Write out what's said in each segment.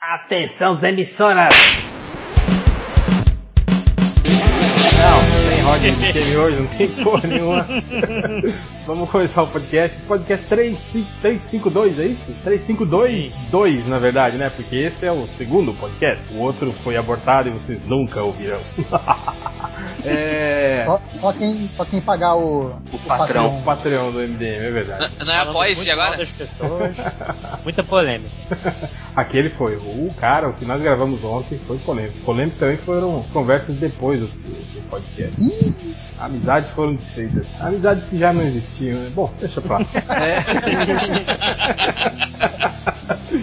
Atenção, emissoras! Time hoje, não tem porra nenhuma. Vamos começar o podcast. Podcast 352, é isso? 352 2, na verdade, né? Porque esse é o segundo podcast. O outro foi abortado e vocês nunca ouvirão. é... Só, só, quem, só quem pagar o, o, o patrão. O patrão do MDM, é verdade. Não, não é apoia-se agora? Muita polêmica. Aquele foi. O cara, o que nós gravamos ontem foi polêmico. Polêmico também foram conversas depois do, do podcast. Amizades foram desfeitas. Amizades que já não existiam. Né? Bom, deixa pra lá. É.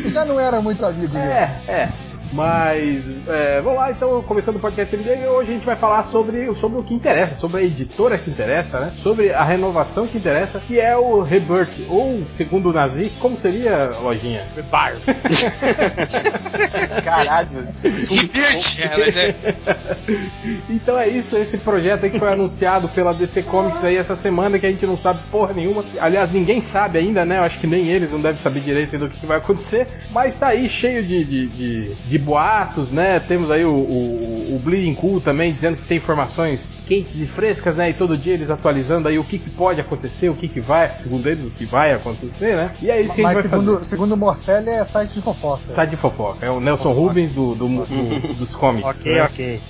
já não era muito amigo, né? É, é. Mas é, vamos lá, então, começando o podcast MD, hoje a gente vai falar sobre, sobre o que interessa, sobre a editora que interessa, né? Sobre a renovação que interessa, que é o Rebirth, ou segundo o Nazi, como seria, lojinha? Rebirth. Caralho. Rebirth. É, então é isso, esse projeto aí que foi anunciado pela DC Comics aí essa semana, que a gente não sabe porra nenhuma. Aliás, ninguém sabe ainda, né? Eu acho que nem eles não devem saber direito do que vai acontecer, mas tá aí cheio de, de, de, de de boatos, né? Temos aí o, o, o, Bleeding Cool também dizendo que tem informações quentes e frescas, né? E todo dia eles atualizando aí o que, que pode acontecer, o que, que vai, segundo eles, o que vai acontecer, né? E é isso que Mas a gente vai segundo, fazer. segundo o Morcelli é site de fofoca. Site de fofoca, é o Nelson fofoca. Rubens do, do, do, dos cómics. ok, né? ok.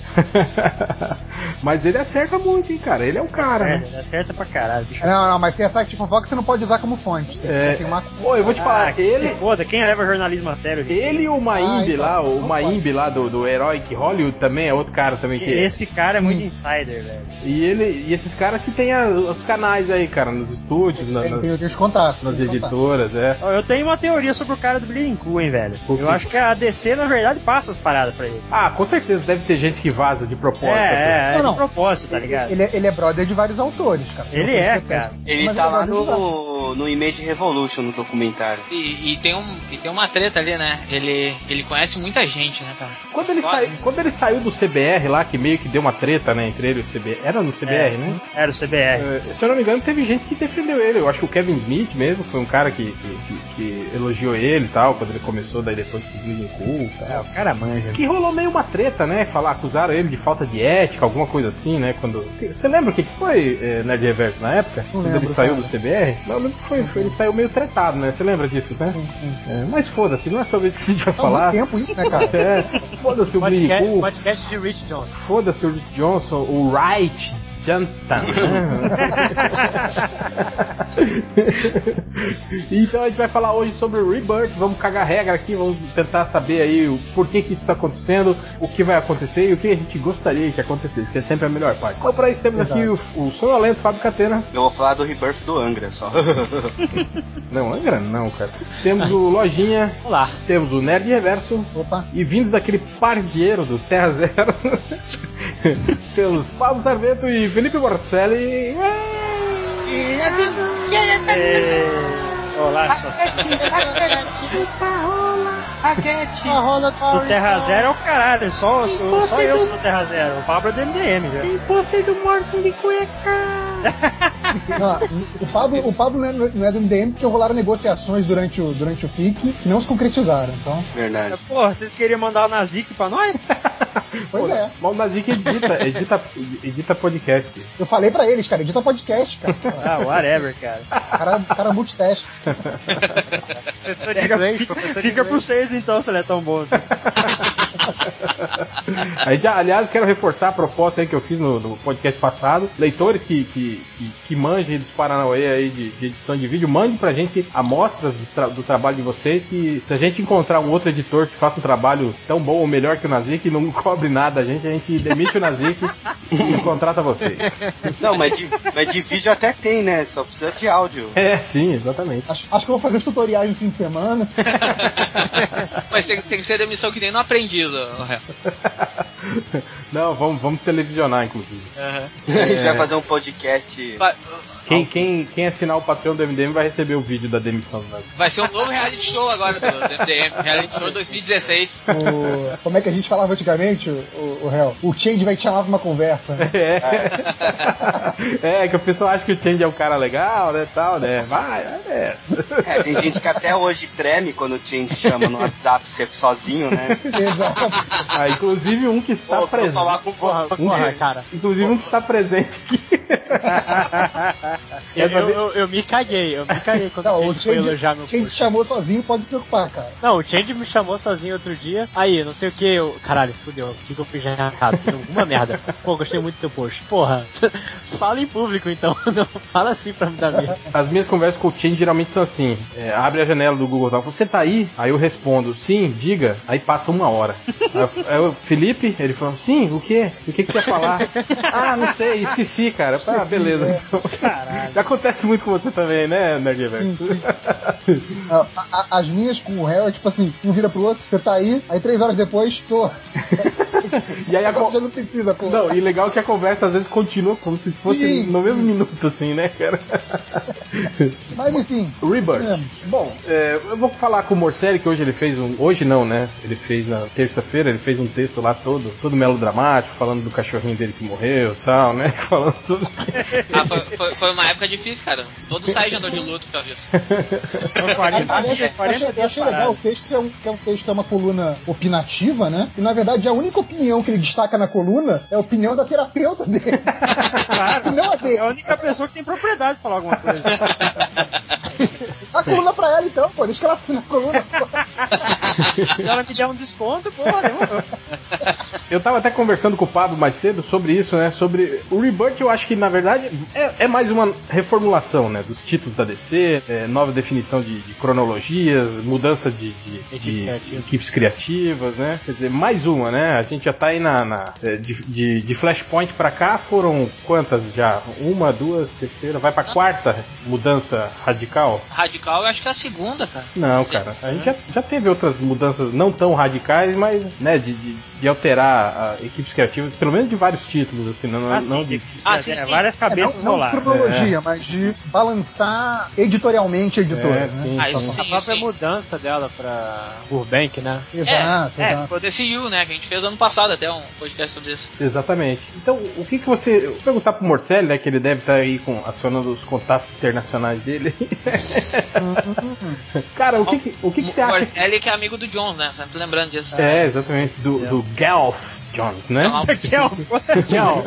mas ele acerta muito, hein, cara? Ele é o cara. Acerta, né? Ele acerta pra caralho. Bicho. Não, não, mas se é site de fofoca, você não pode usar como fonte. É... Uma... Pô, eu vou te falar, ah, ele. foda, quem leva jornalismo a sério? Gente? Ele e o Maimbe ah, então, lá, o Maimbe lá do, do Heroic Hollywood também é outro cara também que. Esse cara é muito insider, velho. E ele e esses caras que tem a, os canais aí, cara, nos estúdios, na, nas, tem os contatos, nas editoras, contatos. é. Eu tenho uma teoria sobre o cara do Bleeding Cool, hein, velho. Eu acho que a DC na verdade passa as paradas pra ele. Ah, com certeza deve ter gente que vaza de propósito. É, é, não, não. de propósito, tá ligado? Ele, ele é brother de vários autores, cara. Ele é, cara. Ele Mas tá lá no, no Image Revolution no documentário. E, e, tem um, e tem uma treta ali, né? Ele, ele conhece muita gente, né, cara? Quando ele, sai, quando ele saiu do CBR lá, que meio que deu uma treta, né, entre ele e o CBR. Era no CBR, é, né? Era o CBR. É, se eu não me engano, teve gente que defendeu ele. Eu acho que o Kevin Smith mesmo foi um cara que, que, que elogiou ele e tal, quando ele começou, daí depois que Bleeding Cool. É, o cara manja. Que rolou meio uma treta, né? Falar, acusaram ele de falta de ética, alguma coisa assim, né? Quando. Você lembra o que, foi é, Nerd Reverso na época? Não quando lembro, ele saiu cara. do CBR? Não, lembro que foi, foi, ele saiu meio tretado, né? Você lembra disso, né? Sim, sim. É, mas foda-se, não é sobre isso que a gente vai tá falar. tempo isso, né, cara? É, foda-se o Bleeding Cool. Podcast de Rich Johnson. Foda-se o Rich Johnson, o Wright Johnston. então a gente vai falar hoje sobre o Rebirth, vamos cagar regra aqui, vamos tentar saber aí o porquê que isso está acontecendo, o que vai acontecer e o que a gente gostaria que acontecesse, que é sempre a melhor parte. Então para isso temos Exato. aqui o, o sonolento Fábio Catena. Eu vou falar do Rebirth do Angra só. não, Angra não, cara. Temos o Lojinha. Olá. Temos o Nerd Reverso. Opa. E vindos daquele pardieiro do Terra Zero. temos Pablo Sarvento e Felipe Morcelli. Olá, Raquete, Raquete. O Terra Zero é o caralho, só, só, só eu sou do Terra Zero. O Pablo é do MDM, velho. Tem pôster do Morto de cueca. Não, o Pablo, o Pablo não, é, não é do MDM porque rolaram negociações durante o, durante o FIC que não se concretizaram, então. Verdade. Porra, vocês queriam mandar o Nazik pra nós? pois Pô, é. Mas o Nazik edita, edita, edita podcast. Eu falei pra eles, cara, edita podcast, cara. Ah, whatever, cara. Cara, cara multitask. professor de inglês, professor Fica pro vocês então, se ele é tão bom assim. Aí, já, aliás, quero reforçar a proposta aí que eu fiz no, no podcast passado. Leitores que, que que, que, manjem dos Paranauê aí de, de, edição de vídeo, mande pra gente amostras do, tra do, trabalho de vocês, que se a gente encontrar um outro editor que faça um trabalho tão bom ou melhor que o Nazik, e não cobre nada a gente, a gente demite o Nazik e contrata vocês. Não, mas de, mas de vídeo até tem, né? Só precisa de áudio. É, sim, exatamente. Acho, acho que eu vou fazer os tutoriais no fim de semana. mas tem, tem que ser demissão que nem no aprendido. Não, vamos, vamos televisionar, inclusive. Uhum. A gente vai fazer um podcast. Quem, quem, quem assinar o Patreon do MDM vai receber o vídeo da demissão do Nerd. Vai ser um novo reality show agora do, MDM. Reality show 2016. O- como é que a gente falava antigamente, o, réu? O Change vai te chamar pra uma conversa. né? É. é, que o pessoal acha que o Change é um cara legal, né, tal, né? Vai, é. É, tem gente que até hoje treme quando o Change chama no WhatsApp ser sozinho, né? Exato. Ah, inclusive um que está presente. falar com você. Porra, cara. Inclusive um que está presente aqui. Eu, eu, eu, eu me caguei, eu me caguei quando Não, o o Change foi elogiar meu Change post. chamou sozinho, pode se preocupar, cara. Não, o Change me chamou sozinho outro dia. Aí, não sei o que, eu. Caralho, fudeu. O que, que eu fiz de errado? Fiz alguma merda. Pô, gostei muito do teu post. Porra, fala em público então. Não fala assim pra me dar medo. As minhas conversas com o Change geralmente são assim: é, abre a janela do Google Docs, você tá aí? Aí eu respondo, sim, diga. Aí passa uma hora. Aí eu, Felipe, ele falou, sim, o quê? O que, que você ia falar? ah, não sei, esqueci, cara. Ah, beleza. Já acontece muito com você também, né? Sim, a- as minhas com o réu é tipo assim, um vira pro outro, você tá aí, aí três horas depois, tô. E aí a Agora con- já não precisa, pô. Não, e legal que a conversa às vezes continua como se fosse Sim. no mesmo minuto, assim, né, cara? Mas enfim. Rebirth. É. Bom, é, eu vou falar com o Morcelli que hoje ele fez um. Hoje não, né? Ele fez na terça-feira, ele fez um texto lá todo, todo melodramático, falando do cachorrinho dele que morreu e tal, né? Falando tudo. Ah, foi, foi, foi uma época difícil, cara. Todo site andou de luto por causa disso. São 40 Aliás, dias, eu achei, 40 eu dias achei legal o texto, que é, um, que é um texto, é uma coluna opinativa, né? E na verdade a única opinião que ele destaca na coluna é a opinião da terapeuta dele. Claro. Não a É dele. a única pessoa que tem propriedade de falar alguma coisa. A coluna pra ela então, pô, deixa que ela assina a coluna. pô. Ela me der um desconto, porra, demorou. Eu tava até conversando com o Pablo mais cedo sobre isso, né? Sobre o Rebirth, eu acho que na verdade é, é mais uma reformulação, né? Dos títulos da DC, é, nova definição de, de cronologias, mudança de, de- Equipes de criativas. equipes criativas, né? Quer dizer, mais uma, né? A gente já tá aí na. na- é, de, de, Flashpoint pra cá foram quantas já? Uma, duas, terceira, vai pra quarta mudança radical? Radical, eu acho que é a segunda, cara. Não, Sim. cara. A gente já, já teve outras mudanças não tão radicais, mas, né, de, de, de alterar a, equipes criativas, pelo menos de vários títulos, assim, não, Ah, não sim, de. Ah, sim, é, sim. várias cabeças não, não de cronologia, mas de balançar editorialmente a editora. É, né? sim, Ah, sim. A própria sim. mudança dela pra Burbank, né? Exato, é, exato. foi o DCU, né? Que a gente fez ano passado até um podcast sobre isso. Exatamente. Então, o que que você. Eu vou perguntar pro Morcelli, né, que ele deve estar aí com, acionando os contatos internacionais dele. cara, o que que, o que, que você acha? Ele que é amigo do Jones, né? Sempre lembrando disso. É, exatamente, do, do Gelf Jones, né? Não. Isso aqui é um... Gelf.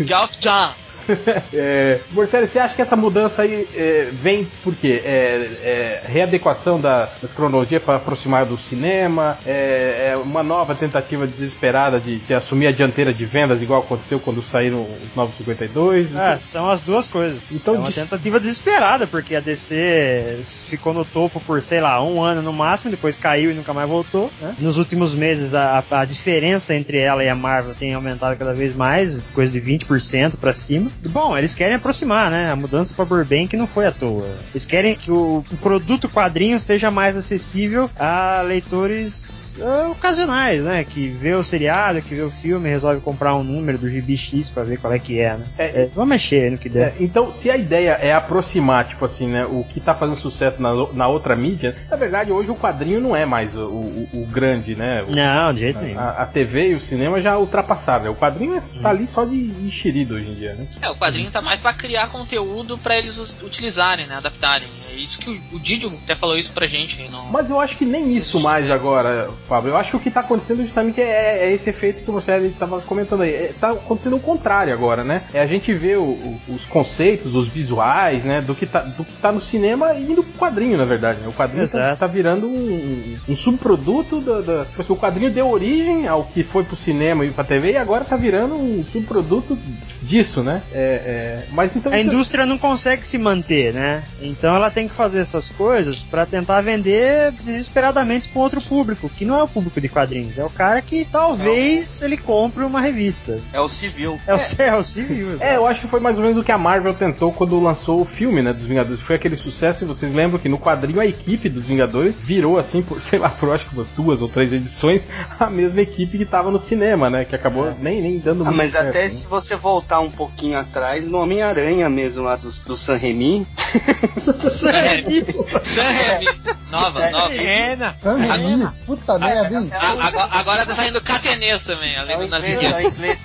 Geoff John. É, Morcelli, você acha que essa mudança aí é, vem por quê? É, é readequação da- das cronologias para aproximar do cinema? É, é uma nova tentativa desesperada de, de assumir a dianteira de vendas, igual aconteceu quando saíram os Novos 52? Ah, são as duas coisas. Então, é uma dis- tentativa desesperada, porque a DC ficou no topo por, sei lá, um ano no máximo, depois caiu e nunca mais voltou. né? Nos últimos meses, a, a diferença entre ela e a Marvel tem aumentado cada vez mais, coisa de 20% pra cima. Bom, eles querem aproximar, né? A mudança pra Burbank não foi à toa. Eles querem que o, produto quadrinho seja mais acessível a leitores ah, ocasionais, né? Que vê o seriado, que vê o filme, resolve comprar um número do GB X pra ver qual é que é, né? É, É, vamos mexer no que der. É, então, se a ideia é aproximar, tipo assim, né, o que tá fazendo sucesso na, na outra mídia, na verdade, hoje o quadrinho não é mais o, o- o grande, né? O- Não, de jeito nenhum. a, a TV e o cinema já ultrapassaram, né? O quadrinho é, tá ali só de enxerido hoje em dia, né? É, o quadrinho tá mais pra criar conteúdo pra eles utilizarem, né? Adaptarem. É isso que o, o Didio até falou isso pra gente aí no. Mas eu acho que nem isso mais agora, Fábio. Eu acho que o que tá acontecendo justamente é, é esse efeito que você estava comentando aí. É, tá acontecendo o contrário agora, né? É a gente vê o- o- os conceitos, os visuais, né? Do que, tá, do que tá no cinema e pro quadrinho, na verdade. né? O quadrinho tá, tá virando um, um subproduto da, da- tipo assim, O quadrinho deu origem ao que foi pro cinema e pra TV e agora tá virando um subproduto disso, né? É, é, mas então. A indústria não consegue se manter, né? Então ela tem que fazer essas coisas pra tentar vender desesperadamente com outro público, que não é o público de quadrinhos, é o cara que talvez ele compre uma revista. É o civil. É o céu civil. É, eu acho que foi mais ou menos o que a Marvel tentou quando lançou o filme, né, dos Vingadores. Foi aquele sucesso, e vocês lembram que no quadrinho a equipe dos Vingadores virou, assim, por, sei lá, por acho que umas duas ou três edições, a mesma equipe que tava no cinema, né, que acabou nem, nem dando Ah, muito mas certo, até né? se você voltar um pouquinho atrás, no Homem-Aranha mesmo, lá do, do San Remi, Sam Raimi. Sam Raimi. Nova, Sério? nova. Pena. Sam Raimi, puta merda, hein? A- Agora, agora tá saindo catenês também, é além o do inglês, é o nazismo. inglês,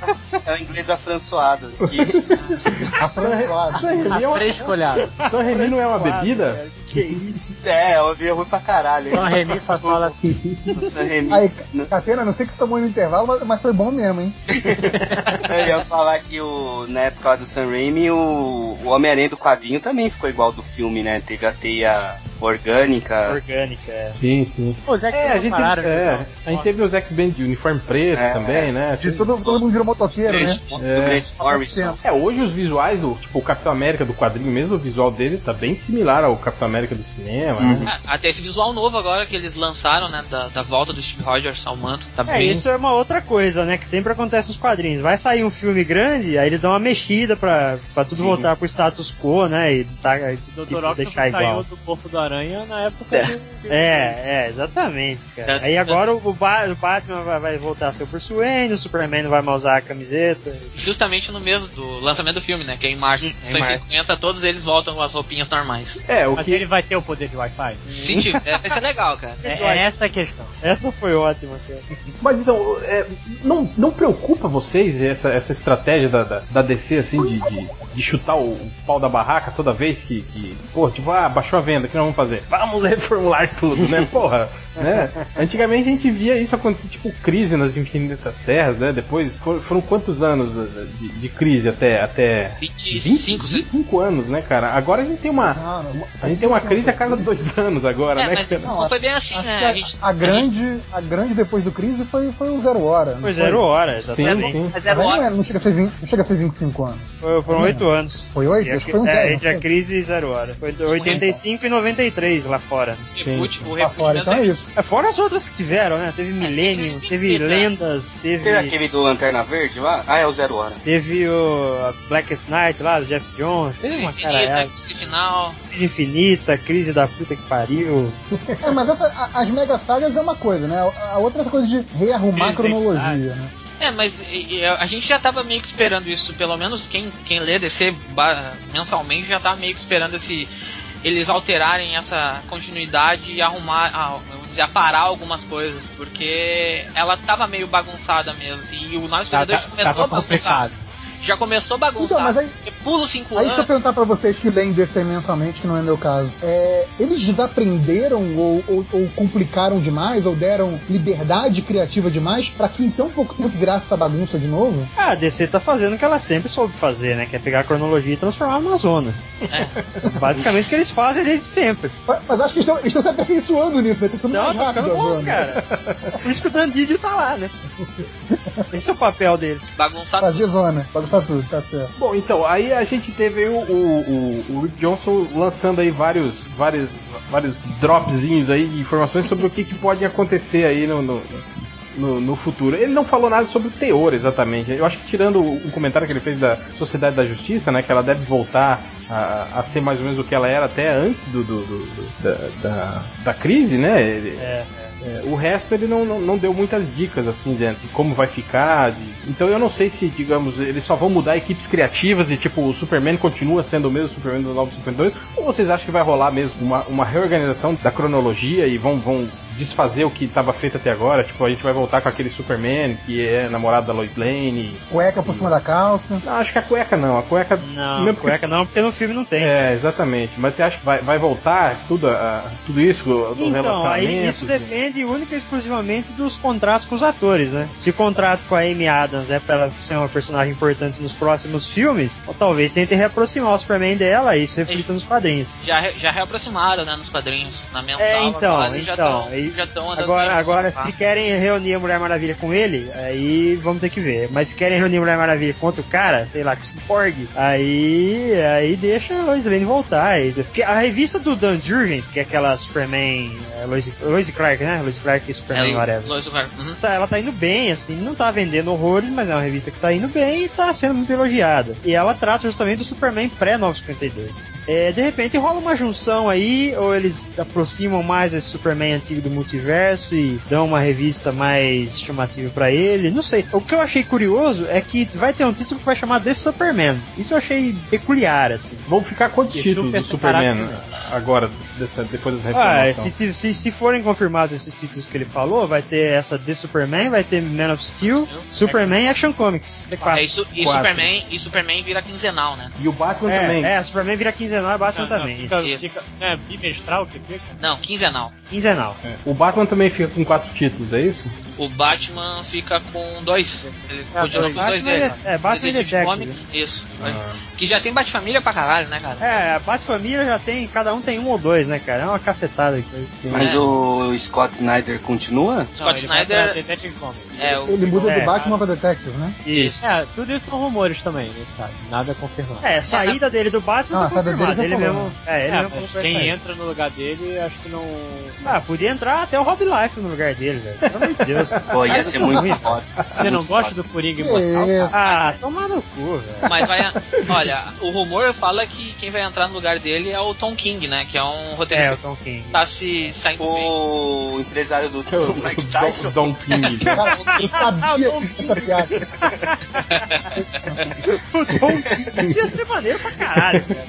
é o inglês afrançoado. Que, Afrançoado. San Remi é uma- Afrescolhado. San Remi não é uma bebida? Que isso? é, eu ouvi ruim pra caralho. A Remy só fala assim. San Remi. Aí, Catena, não sei que você tomou no intervalo, mas, mas foi bom mesmo, hein? Eu ia falar que o, na época do Sam Raimi, o, o Homem-Aranha do quadrinho também ficou igual do filme, né? Teve a teia orgânica. Orgânica, é. Sim, sim. Pô, É, a gente, pararam, é, então. a gente teve os X-Men de uniforme preto É, também, né? De todo, todo mundo virou motoqueiro, né? Do É. Grant Morrison. É, hoje os visuais do, tipo, o Capitão América do quadrinho mesmo, o visual dele tá bem similar ao Capitão América do cinema, né? Ah, Até esse visual novo agora que eles lançaram, né? Da, da volta do Steve Rogers ao manto. Tá É, bem. isso é uma outra coisa, né? Que sempre acontece nos quadrinhos. Vai sair um filme grande, aí eles dão uma mexida pra, pra tudo Sim. voltar pro status quo, né? E tá, O tipo. Octopus deixar igual. saiu do corpo do aranha na época É. do. É, é, exatamente, cara. Aí agora o, o Batman vai, vai voltar a ser o Bruce Wayne, o Superman não vai mais usar a camiseta. Justamente no mês do lançamento do filme, né? Que é em março de Em março. 150, todos eles voltam com as roupinhas normais. É, o Mas que ele vai ter o poder de Wi-Fi? Se tiver, vai ser legal, cara. É, é essa a questão. Essa foi ótima, cara. Mas então, é, não, não preocupa vocês essa, essa estratégia da, da, da DC, assim, de, de, de chutar o, o pau da barraca toda vez que, que, pô, tipo, ah, baixou a venda, o que nós vamos fazer? Vamos reformular tudo, né? Porra, né? Antigamente a gente via isso acontecer, tipo, crise nas infinitas terras, né? Depois, for- foram quantos anos de, de crise até, até 25, 25 anos, né, cara? Agora a gente tem uma, Não, não. a gente tem uma crise a cada dois anos agora, É, né, mas cara? não foi bem assim, Acho né? A gente, a grande, a grande depois do crise foi, foi o Zero Hora. Foi foi? zero hora, Sim, exatamente. sim. Mas aí não, hora. é- não chega a ser 20, não chega a ser 25 anos. Foi- Foram Sim. oito anos. Foi oito? Acho que foi um é, entre a crise e zero hora. Foi 85 e 93 lá fora. Reboot, o Lá reboot fora, então é é É, fora as outras que tiveram, né? Teve Millennium, teve né? Lendas, teve. Teve aquele do Lanterna Verde lá? Ah, é o Zero Hora. Teve o Blackest Night lá, do Jeff Jones. Teve uma infinita, caralhada. crise final. Crise infinita, crise da puta que pariu. É, mas essa, a- as mega sagas é uma coisa, né? A, a outra é coisa de rearrumar a cronologia, né? É, mas a gente já tava meio que esperando isso, pelo menos quem, quem lê DC mensalmente já tava meio que esperando esse eles alterarem essa continuidade e arrumar, dizer, aparar algumas coisas, porque ela tava meio bagunçada mesmo, e o Novos Tá, Vingadores tá, começou tava bagunçado. Já começou bagunçado. Então, mas aí- os 5 Aí anos. deixa eu perguntar pra vocês que leem DC mensalmente, que não é meu caso. É, eles desaprenderam ou, ou- ou complicaram demais, ou deram liberdade criativa demais, pra que em tão pouco tempo virasse essa bagunça de novo? Ah, a DC tá fazendo o que ela sempre soube fazer, né? Que é pegar a cronologia e transformar numa zona. Basicamente o que eles fazem desde sempre. Mas, mas acho que eles estão, estão se aperfeiçoando nisso, né? Tentando Não, mais tá rápido bons, zona. cara. Por isso que o Dan Didio tá lá, né? Esse é o papel dele. Bagunçado. Fazer zona, bagunçar tudo, tá certo. Bom, então, aí a gente teve o, o, o- o Rick Johnson lançando aí vários, vários, vários dropzinhos aí de informações sobre o que, que pode acontecer aí no, no, no- no futuro. Ele não falou nada sobre o teor exatamente. Eu acho que tirando o o comentário que ele fez da Sociedade da Justiça, né, que ela deve voltar a, a ser mais ou menos o que ela era até antes do, do- do- do- da, da, da crise, né? Ele- É, é, o resto ele não, não, não deu muitas dicas assim de, de como vai ficar. de- Então eu não sei se, digamos, eles só vão mudar equipes criativas e tipo o Superman continua sendo o mesmo Superman do novo Superman 2, ou vocês acham que vai rolar mesmo uma, uma reorganização da cronologia e vão, vão desfazer o que estava feito até agora? Tipo, a gente vai voltar com aquele Superman que é namorado da Lois Lane. Cueca por cima da calça. Não, acho que a cueca não, a cueca. não, mesmo porque- cueca não, porque no filme não tem. É, exatamente. Mas você acha que vai, vai voltar tudo, a- tudo isso do Então, aí isso depende única e exclusivamente dos contratos com os atores, né? Se o contrato com a Amy Adams é pra ela ser uma personagem importante nos próximos filmes, ou talvez tente reaproximar o Superman dela e isso reflita nos quadrinhos. Já, já reaproximaram, né, nos quadrinhos. Na mensal, É, então, eles já então, já estão andando. Agora, agora se querem reunir a Mulher Maravilha com ele, aí vamos ter que ver. Mas se querem reunir a Mulher Maravilha contra o cara, sei lá, com o Cyborg, aí, aí deixa a Lois Lane voltar. Porque a revista do Dan Jurgens, que é aquela Superman, é, Lois, Lois Clark, né? Lois Clark e Superman, É, whatever. Lois Lane. Uhum. Tá, ela tá indo bem, assim, não tá vendendo horrores, mas é uma revista que tá indo bem e tá sendo muito elogiada. E ela trata justamente do Superman pré-952. É, de repente rola uma junção aí, ou eles aproximam mais esse Superman antigo do multiverso e dão uma revista mais chamativa pra ele, não sei. O que eu achei curioso é que vai ter um título que vai chamar The Superman. Isso eu achei peculiar, assim. Vão ficar quantos E títulos do Superman separado agora, dessa- depois dessa Ah, reformação? se, se, se forem confirmados esses títulos que ele falou, vai ter essa The Superman, vai ter Man of Steel, Superman e Action Comics. T4. É, isso, e, Quatro. Superman, e Superman vira quinzenal, né? E o Batman também. É, é, Superman vira quinzenal e Batman Não, não, também. fica, fica, é bimestral que fica? Não, quinzenal. Quinzenal. É. O Batman também fica com quatro títulos, é isso? O Batman fica com dois. Ele Ah, continua dois. com dois Batman dele. é- é, Batman e Detective Detective. Comics, Isso. Ah. Que já tem Batfamília pra caralho, né, cara? É, a Bat-Família já tem, cada um tem um ou dois, né, cara? É uma cacetada aqui. Mas É. o Scott Snyder continua? Scott Não, ele vai Snyder- Detective Comics. É, o, Ele muda É, do Batman pra Detective, né? Isso. É, tudo isso são rumores também, caso. Nada confirmado. É, a saída dele do Batman Não, a tá saída dele já Ele falou, mesmo, é, ele É, mesmo quem sair. entra no lugar dele, acho que não. Ah, podia entrar até o Rob Life no lugar dele, velho. Pelo amor de Deus. Pô, ia ser muito foda. Você não gosta do Coringa Imortal? isso? Ah, toma no cu, velho. Mas vai. Olha, o rumor fala que quem vai entrar no lugar dele é o Tom King, né? Que é um É, roteirista o Tom King. que tá se saindo bem. O empresário do, É o, do Mike o Tyson. Don, Don King. né? Cara, eu sabia essa piada. O Tom King. Isso ia ser maneiro pra caralho, velho.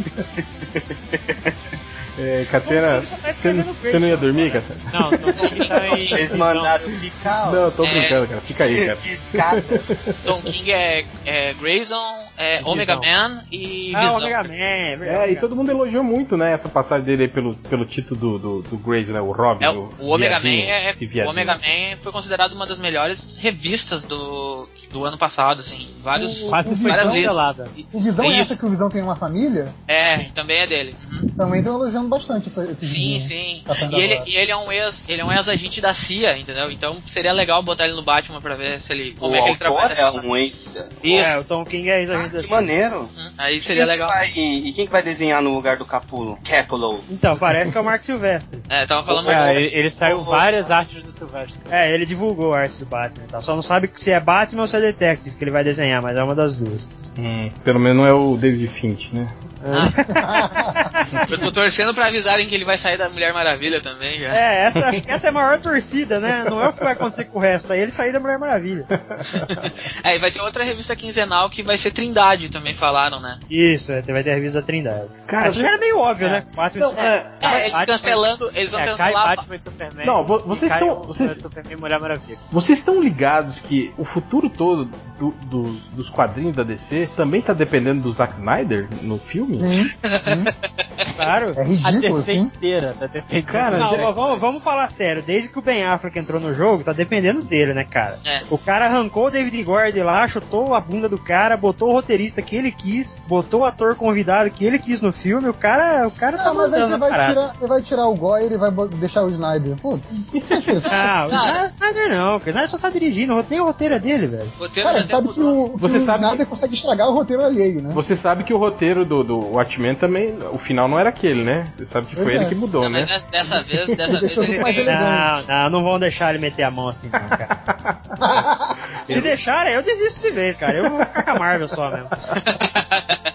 É, Catena, tá você não não ia dormir. Catena? Não, Tom King tá em. Vocês mandaram ficar. ó. Não, tô É. brincando, cara. Fica aí, cara. Tom King é, é Grayson, é. Omega Man e Ah, Visão. o Omega Man, é verdade. É, e todo mundo elogiou muito, né, essa passagem dele aí pelo, pelo título do, do, do Grace, né, o Robin. É, o, o Omega Man é, o. Omega Man foi considerado uma das melhores revistas do, do ano passado, assim, vários foi várias vezes. cancelada. O Visão é Isso. essa que o Visão tem uma família? É, também é dele. Uhum. Também estão elogiando bastante esse, Sim, sim. Tá E ele, e ele é um ex, ele é um ex-agente da CIA, entendeu? Então seria legal botar ele no Batman pra ver se ele como O é que ele trabalha. é um ex. Isso. É, o Tom King é Ah, ex-agente que CIA. maneiro. Uhum. Aí E seria quem legal. que vai- e quem que vai desenhar no lugar do Capulo? Capulo. Então, parece que é o Mark Silvestre. É, tava falando É, ele, ele saiu Oh, várias artes do Silvestre. É, ele divulgou a arte do Batman e tal. Só não sabe se é Batman ou se é Detective que ele vai desenhar, mas é uma das duas. Hum, pelo menos não é o David Finch, né? Eu tô torcendo pra avisarem que ele vai sair da Mulher Maravilha também já. É, essa, acho que essa é a maior torcida, né? Não é o que vai acontecer com o resto, aí ele sair da Mulher Maravilha. É, e vai ter outra revista quinzenal que vai ser Trindade, também falaram, né? Isso, é, vai ter a revista da Trindade. Cara, Essa já era meio óbvio, É. né? Batman Não, é, É, eles Batman- cancelando, eles vão É, cancelar. Batman e Superman. Não, vo- e vocês estão- o- vocês- Superman Mulher Maravilha. Vocês estão ligados que o futuro todo do- dos, dos quadrinhos da DC também tá dependendo do Zack Snyder no filme? Sim, claro. é A ridículo, DC sim. inteira tá dependendo. Cara, Não, já- vamos, vamos falar sério. Desde que o Ben Affleck entrou no jogo, tá dependendo dele, né, cara? É. O cara arrancou o David Gord lá, chutou a bunda do cara, botou o roteirista que ele quis, botou o ator convidado que ele quis no filme. O cara, o cara tá Não, mas aí mandando você na vai parada. tirar, você vai tirar o Goyer e vai bo- deixar o Snyder. Pô, que que é isso? Ah, o. Snyder não, porque o Snyder só tá dirigindo, o roteiro, o roteiro é dele, velho. O roteiro Cara, já sabe que o, que Você o sabe Snyder consegue estragar o roteiro alheio, né? Você sabe que o roteiro do, do Watchmen também, o final não era aquele, né? Você sabe que foi Pois ele é. que mudou, Não, né? mas dessa vez, dessa vez ele tem-. Não, não, não vão deixar ele meter a mão assim, não, cara. Se deixarem, eu desisto de vez, cara. Eu vou ficar com a Marvel só mesmo.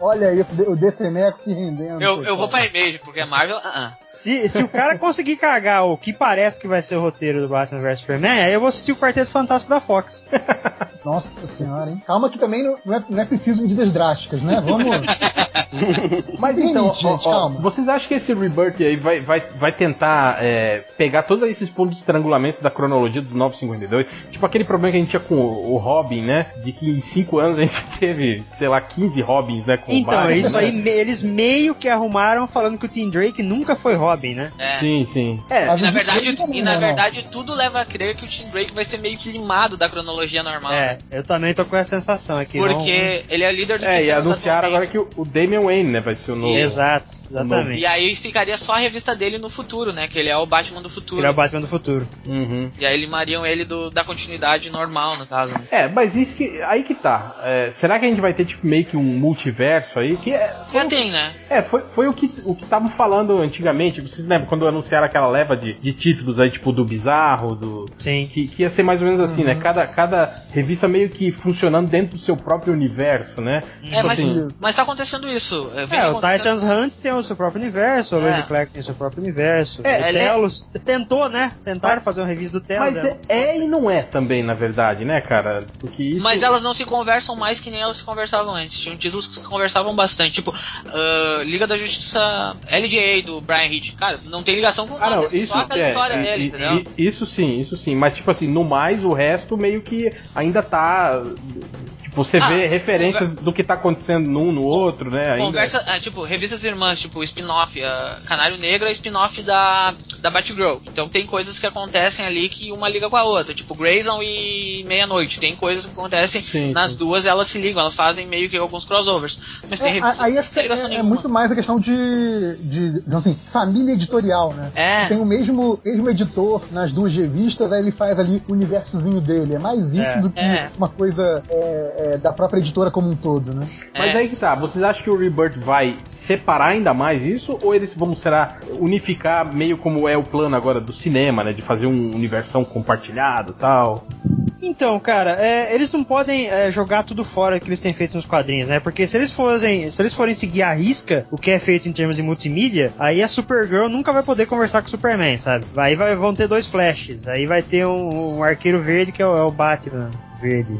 Olha isso, o DCNeco se rendendo. Eu, eu vou pra Image, porque a Marvel. ah, ah. Se, se o cara conseguir cagar o que parece que vai ser o roteiro do Batman vs Superman, aí eu vou assistir o Quarteto Fantástico da Fox. Nossa senhora, hein? Calma que também não, não é, não é preciso medidas drásticas, né? Vamos. Mas então, limite, ó, gente, ó, calma. vocês acham que esse Rebirth aí vai, vai, vai tentar é, pegar todos esses pontos de estrangulamento da cronologia do 952? Tipo aquele problema que a gente tinha com o, o Robin, né? De que em 5 anos a gente teve, sei lá, 15 Robins, né? Com o Então, Batman, isso né? aí, me- eles meio que arrumaram falando que o Tim Drake nunca foi Robin, né? É. Sim, sim. É, E na o verdade, também e na é, verdade tudo leva a crer que o Tim Drake vai ser meio que limado da cronologia normal. É, né? eu também tô com essa sensação aqui. Porque ele é líder do é, e anunciaram agora que o, o Damian Damian Wayne, né? Vai ser o novo. Exato, exatamente. E aí ficaria só a revista dele no futuro, né? Que ele é o Batman do futuro. Ele é o Batman do futuro. Uhum. E aí elimariam ele do, da continuidade normal, no caso. né? É, mas isso que. Aí que tá. É, será que a gente vai ter, tipo, meio que um multiverso aí? Que é, Já tem, né? é foi, foi o que o que estavam falando antigamente. Vocês lembram quando anunciaram aquela leva de, de títulos aí, tipo, do Bizarro, do. Sim. Que, que ia ser mais ou menos assim, né? Cada, cada revista meio que funcionando dentro do seu próprio universo, né? É, Tipo mas, assim, mas tá acontecendo isso. É, É, o Titans Hunt tem o seu próprio universo, o É. Lois Clark tem o seu próprio universo. É, o é- Telos tentou, né? Tentaram fazer uma revista do Telos. Mas né? é, é e não é também, na verdade, né, cara? Porque isso. Mas elas não se conversam mais que nem elas se conversavam antes. Tinham títulos que se conversavam bastante. Tipo, ah, Liga da Justiça LGA do Brian Hitch. Cara, não tem ligação com Ah, nada. não, é isso só aquela é, história e- dele, e- entendeu? e- Isso sim, isso sim. Mas, tipo assim, no mais, o resto meio que ainda tá. Você Ah, vê referências do que tá acontecendo num no outro, né? Ainda. Conversa, ah, tipo, revistas irmãs, tipo, spin-off, ah, Canário Negro é spin-off da, da Batgirl. Então tem coisas que acontecem ali que uma liga com a outra, tipo Grayson e Meia-Noite. Tem coisas que acontecem Sim, nas sim. duas, elas se ligam, elas fazem meio que alguns crossovers. Mas tem É, revistas aí acho que tem é, é muito mais a questão de, de, digamos assim, família editorial, né? É. Tem o mesmo, mesmo editor nas duas revistas, aí ele faz ali o universozinho dele. É mais isso É. do que É. uma coisa é, é, da própria editora como um todo, né? Mas É. aí que tá, vocês acham que o Rebirth vai separar ainda mais isso? Ou eles vão, será, unificar meio como é o plano agora do cinema, né? De fazer um universão compartilhado e tal? Então, cara, é, eles não podem é, jogar tudo fora que eles têm feito nos quadrinhos, né? Porque se eles forem, se eles forem seguir a risca o que é feito em termos de multimídia, aí a Supergirl nunca vai poder conversar com o Superman, sabe? Aí vai- vão ter dois flashes, aí vai ter um, um arqueiro verde que é o, é o Batman verde.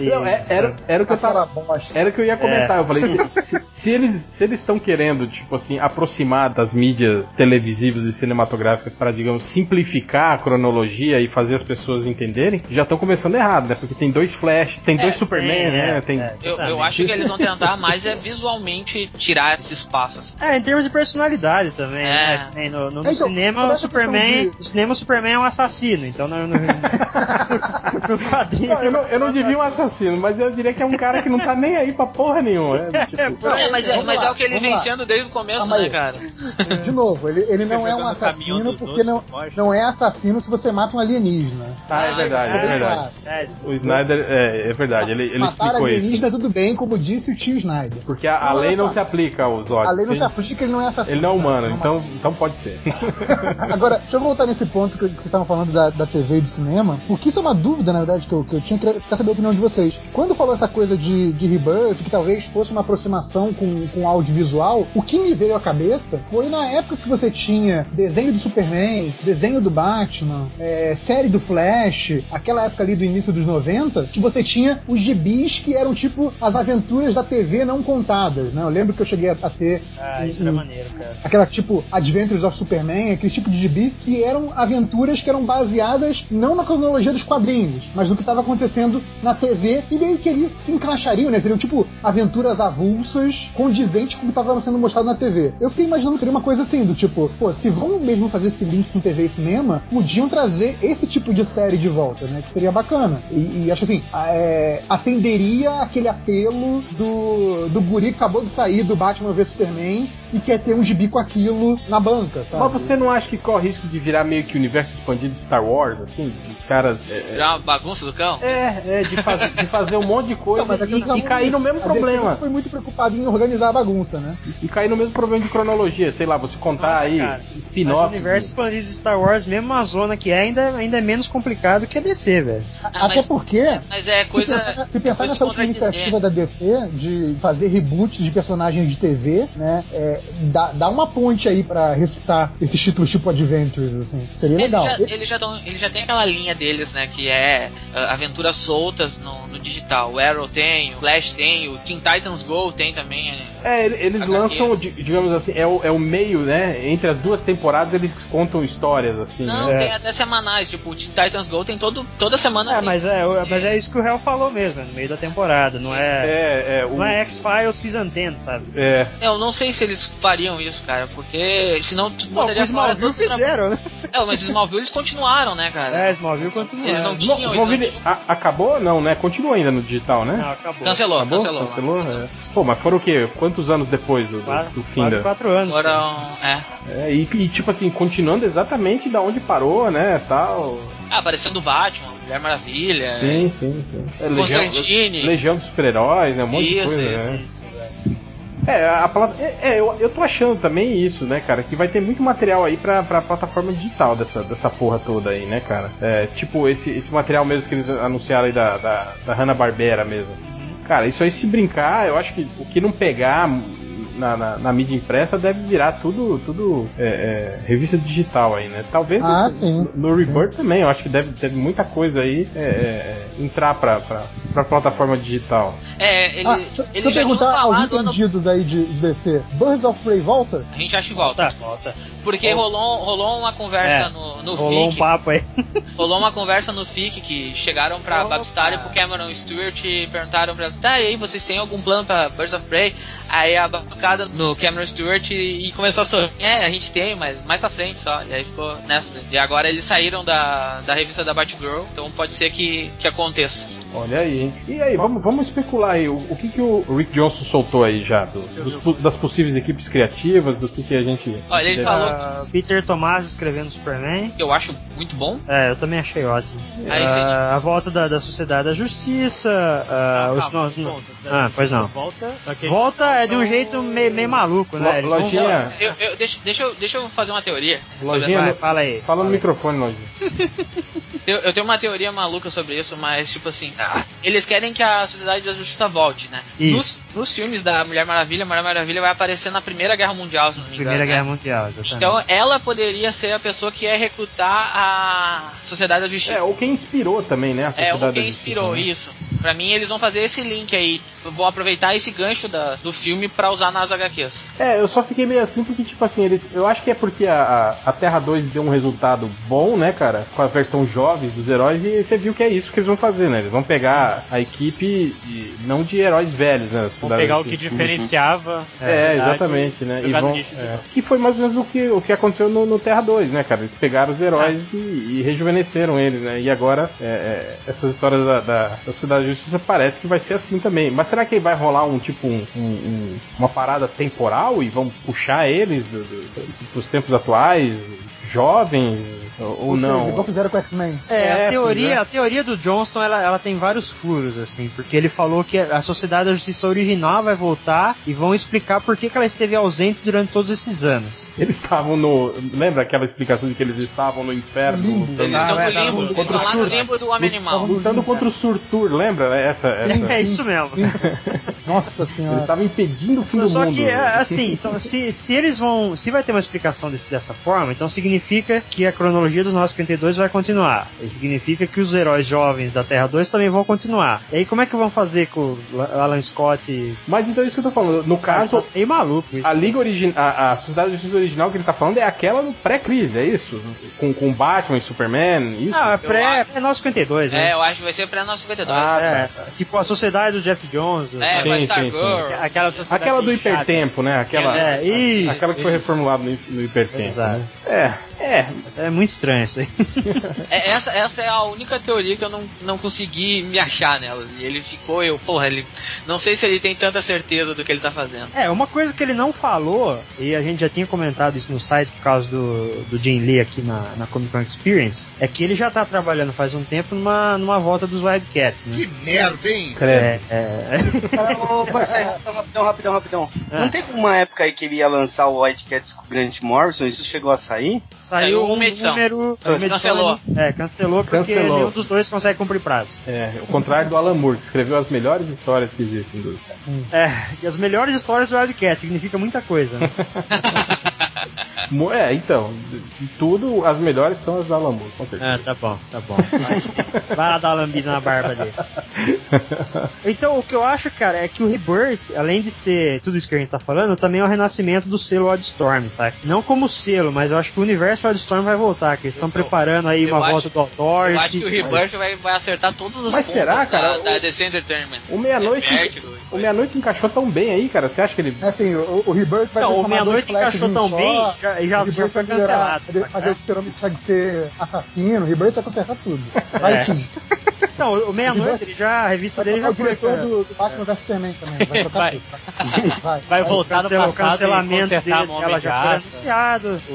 E, Não, é- era, era o que eu tava. Era o que eu ia comentar. É. Eu falei, se, se- se eles se eles estão querendo, tipo assim, aproximar das mídias televisivas e cinematográficas para, digamos, simplificar a cronologia e fazer as pessoas entenderem, já estão começando errado, né? Porque tem dois Flash, tem É, dois Superman, tem, né? é, tem... é. Eu, eu acho que eles vão tentar mais é visualmente tirar esse espaço. assim. É, em termos de personalidade também, É. né? No, no- no Então, cinema, o Superman. de- No cinema, o Superman é um assassino, então no, no, no quadrinho. Não, eu, não, eu não diria um assassino, mas eu diria que é um cara que não tá nem aí pra porra nenhuma. Né? Tipo, Não, é, mas, é, mas lá, é o que ele vem sendo desde o começo, né, cara? De novo, ele, ele não é um caminhão assassino porque não, não é assassino se você mata um alienígena. ah, é verdade, é Bem verdade. É, O Snyder, é, é verdade, ele, ele Matar explicou isso. alienígena tudo bem, como disse o tio Snyder. Porque a, a lei não se aplica aos olhos. A lei não se aplica, ele não é assassino. Ele não é humano, então, então pode ser. Agora, deixa eu voltar nesse ponto que, que vocês estavam falando da, da TV e do cinema, porque isso é uma dúvida, na verdade, que eu, que eu tinha que saber a opinião de vocês. Quando falou essa coisa de, de Rebirth, que talvez fosse uma aproximação com, com audiovisual, o que me veio à cabeça foi na época que você tinha desenho do Superman, desenho do Batman, é, série do Flash, aquela época ali do início dos 90, que você tinha os gibis que eram tipo as aventuras da TV não contadas, né? Eu lembro que eu cheguei a, a ter ah, isso um- era maneiro, cara. aquela tipo Adventures of Superman, aquele tipo de gibi, que eram aventuras que eram baseadas não na cronologia dos quadrinhos, mas no que estava acontecendo na TV e meio que se encaixariam, né? Seriam tipo aventuras avulsas, condizentes com o que estava sendo mostrado na TV. Eu fiquei imaginando que seria uma coisa assim, do tipo, pô, se vão mesmo fazer esse link com TV e cinema, podiam trazer esse tipo de série de volta, né? Que seria bacana. E, e acho assim, é, atenderia aquele apelo do, do guri que acabou de sair do Batman vs Superman e quer ter um gibi com aquilo na banca, sabe? Mas você não acha que corre risco de virar meio que o universo expandido de Star Wars, assim? Os caras. É, Virar uma bagunça do cão? é, é, de, faz- de fazer um monte de coisa Não, e, tá e cair no mesmo a DC problema. foi muito preocupado em organizar a bagunça, né? E cair no mesmo problema de cronologia. Sei lá, você contar Nossa, aí. Mas o spin-off. universo expandido de Star Wars, mesmo uma zona que é, ainda, ainda é menos complicado que a DC, velho. Ah, Até mas- porque, Mas é se coisa. pensar, se pensar coisa nessa última iniciativa da DC de fazer reboots de personagens de TV, né? É, dá, dá uma ponte aí pra ressuscitar esses títulos tipo Adventures, assim. Seria legal. Eles já, eles já, tão, eles já tem aquela linha deles, né? Que é ah, aventuras soltas no, no digital. O Arrow tem, o Flash tem, o Teen Titans Go tem também. né? É, ele- eles HQ. lançam, di- digamos assim, é o, é o meio, né? Entre as duas temporadas eles contam histórias, assim, Não, né? tem até semanais. Tipo, o Teen Titans Go tem todo, toda semana. É, tem. mas é, mas é isso que o Hell falou mesmo, é no meio da temporada, não é. É, é, o, Não é X-Files Season 10, sabe? é, Eu não sei se eles fariam isso, cara, porque senão tu poderia o Smallville todos os tra- fizeram, né? É, mas os Smallville eles continuaram, né, cara? É, Smallville continua. Eles não tinham, eles não Smallville tinham. a- acabou? Não, né? Continua pingou ainda no digital, né? Não, acabou. Cancelou, Acabou? cancelou. Cancelou? É. Pô, mas foram o quê? Quantos anos depois do, do, Quase, do fim quase da... quatro anos. Foram. É. É, e, e, tipo assim, continuando exatamente da onde parou, né, tal. Ah, aparecendo o Batman, Mulher Maravilha. Sim, sim, sim. É, Legião, Constantine. Legião dos Super-Heróis, né, um monte de Isso, coisa, isso, né. Isso. É, a plat- é, é, eu, eu tô achando também isso, né, cara, que vai ter muito material aí pra, pra plataforma digital dessa, dessa porra toda aí, né, cara. É, tipo, esse, esse material mesmo que eles anunciaram aí da, da, da Hanna-Barbera mesmo. Cara, isso aí se brincar, eu acho que o que não pegar na, na, na mídia impressa deve virar tudo, tudo é, é, revista digital aí, né? Talvez Ah, no, sim. no Rebirth também, eu acho que deve, deve muita coisa aí é, é, entrar pra, pra, pra plataforma digital. É, ele, Ah, deixa, deixa ele eu perguntar aos ano entendidos aí de, de DC. Birds of Prey volta? A gente acha que volta. Volta, volta. Porque rolou, rolou uma conversa É, no, no Rolou um FIC. papo aí. rolou uma conversa no FIC que chegaram pra. Babstar e pro Cameron Stewart e perguntaram pra eles, tá, e aí, vocês têm algum plano pra Birds of Prey? Aí a batucada no Cameron Stewart e, e começou a sorrir. É, a gente tem, mas mais pra frente só. E aí ficou nessa. E agora eles saíram da, da revista da Batgirl, então pode ser que, que aconteça. Olha aí, hein? E aí, vamos, vamos especular aí, o, o que, que o Rick Johnson soltou aí já? do- dos das possíveis equipes criativas, do que, que a gente. Olha, ele deve- falou- Ah, Peter Tomás escrevendo Superman. Que eu acho muito bom. É, eu também achei ótimo. Aí Ah, sim. a volta da, da Sociedade da Justiça. ah, os Calma, nós- volta. Ah, pois não. Volta. que Volta é de um jeito meio, meio maluco, né? Lo- lojinha, Eu, eu- deixa, deixa, eu, deixa eu fazer uma teoria. Lojinha, essa- fala aí. fala no Fala aí. microfone, Lojinha. Eu, eu tenho uma teoria maluca sobre isso, mas tipo assim, eles querem que a Sociedade da Justiça volte, né? Isso. Nos, nos filmes da Mulher Maravilha, a Mulher Maravilha vai aparecer na Primeira Guerra Mundial, se não me engano. Primeira né? Guerra Mundial, exatamente. Então ela poderia ser a pessoa que ia recrutar a Sociedade da Justiça. É, ou quem inspirou também, né? A É, Sociedade o da que Justiça, inspirou né? isso. Pra mim, eles vão fazer esse link aí. Vão aproveitar esse gancho da, do filme pra usar nas HQs. É, eu só fiquei meio assim porque, tipo assim, eles. Eu acho que é porque a, a, Terra 2 deu um resultado bom, né, cara? Com a versão jovem dos heróis, e você viu que é isso que eles vão fazer, né? Eles vão pegar a equipe de- não de heróis velhos, né? Vou pegar o que diferenciava. É, verdade, exatamente, né? E vão, é, que foi mais ou menos o que, o que aconteceu no, no Terra 2, né, cara? Eles pegaram os heróis É. e, e rejuvenesceram eles, né? E agora, é, é, essas histórias da, da, da Cidade da Justiça parece que vai ser assim também. Mas será que vai rolar um tipo, um, um- um- uma parada temporal e vão puxar eles do, do, dos tempos atuais, jovens, ou, ou não? igual fizeram com X-Men. É, É, a pois teoria, é. a teoria do Johnston, ela, ela tem vários furos, assim, porque ele falou que a Sociedade da Justiça original vai voltar e vão explicar por que, que ela esteve ausente durante todos esses anos. Eles estavam no. Lembra aquela explicação de que eles estavam no inferno? No limbo. lutando- Eles Ah, estão vai no dar limbo. Eles contra estão o lá no limbo do Homem Animal. Lutando contra o Surtur, lembra? Essa, essa... É isso mesmo. Nossa Ele senhora. estava impedindo o fim Só, do só mundo. que, é, assim, então, se, se eles vão. Se vai ter uma explicação desse, dessa forma, então significa que a cronologia dos 952 vai continuar. E significa que os heróis jovens da Terra 2 também vão continuar. E aí, como é que vão fazer com o Alan Scott e. Mas então é isso que eu tô falando. No caso, É maluco isso. a Liga original, a, a Sociedade da Justiça original que ele tá falando é aquela do pré-crise, é isso? Com, com Batman e Superman, isso? Ah, é pré, acho- pré 952, né? É, eu acho que vai ser pré 952. Ah, É, tá. tipo a sociedade do Jeff Jones. do- É, Sim, sim, Star sim. Aquela, sociedade Aquela do hipertempo, né? Aquela, É, isso, aquela que foi reformulada no, no hipertempo. Exato. Né? É, é. É muito estranho isso aí. É, essa, essa é a única teoria que eu não, não consegui me achar nela. E ele ficou, eu, porra, ele. Não sei se ele tem tanta certeza do que ele tá fazendo. É, uma coisa que ele não falou, e a gente já tinha comentado isso no site por causa do, do Jim Lee aqui na, na Comic Con Experience, é que ele já tá trabalhando faz um tempo numa, numa volta dos Wildcats, né? Credo. É, é, Ô, parceiro, rapidão, rapidão, rapidão. Ah. Não teve uma época aí que ele ia lançar o White Cats com o Grant Morrison? Isso chegou a sair? Saiu uma um edição. número. uma edição, Cancelou. É, cancelou porque Cancelou. nenhum dos dois consegue cumprir prazo. É, o contrário do Alan Moore, que escreveu as melhores histórias que existem do É, e as melhores histórias do Wildcat significa muita coisa, né? É, então, de tudo, as melhores são as do Alan Moore, com certeza. Ah, tá bom, tá bom. Vai, vai lá dar uma lambida na barba dele. Então, o que eu acho, cara, é que o Rebirth, além de ser tudo isso que a gente tá falando, também é o renascimento do selo Wildstorm, sabe? Não como selo, mas eu acho que o universo Wildstorm vai voltar, que eles estão Eu- preparando aí eu uma acho- volta do Eu Authority. acho que o Rebirth vai, vai acertar todos os Mas será, da, cara? da O- DC Entertainment. O Meia-Noite É o Meia-Noite encaixou tão bem aí, cara. Você acha que ele. É assim, o, o Rebirth vai Não, o Meia-Noite encaixou tão só, bem, já, já, o já Rebirth foi vai melhorar, cancelado. vai fazer o super-homem deixar de ser assassino, o Rebirth vai consertar tudo. Vai É. sim. Então, o Meia-Noite, ele já, a revista Vai dele já o foi. diretor do, do Batman vs Superman também. Vai trocar Vai. tudo. Vai. Vai voltar no o passado cancelamento e dele, ela já foi anunciado. O,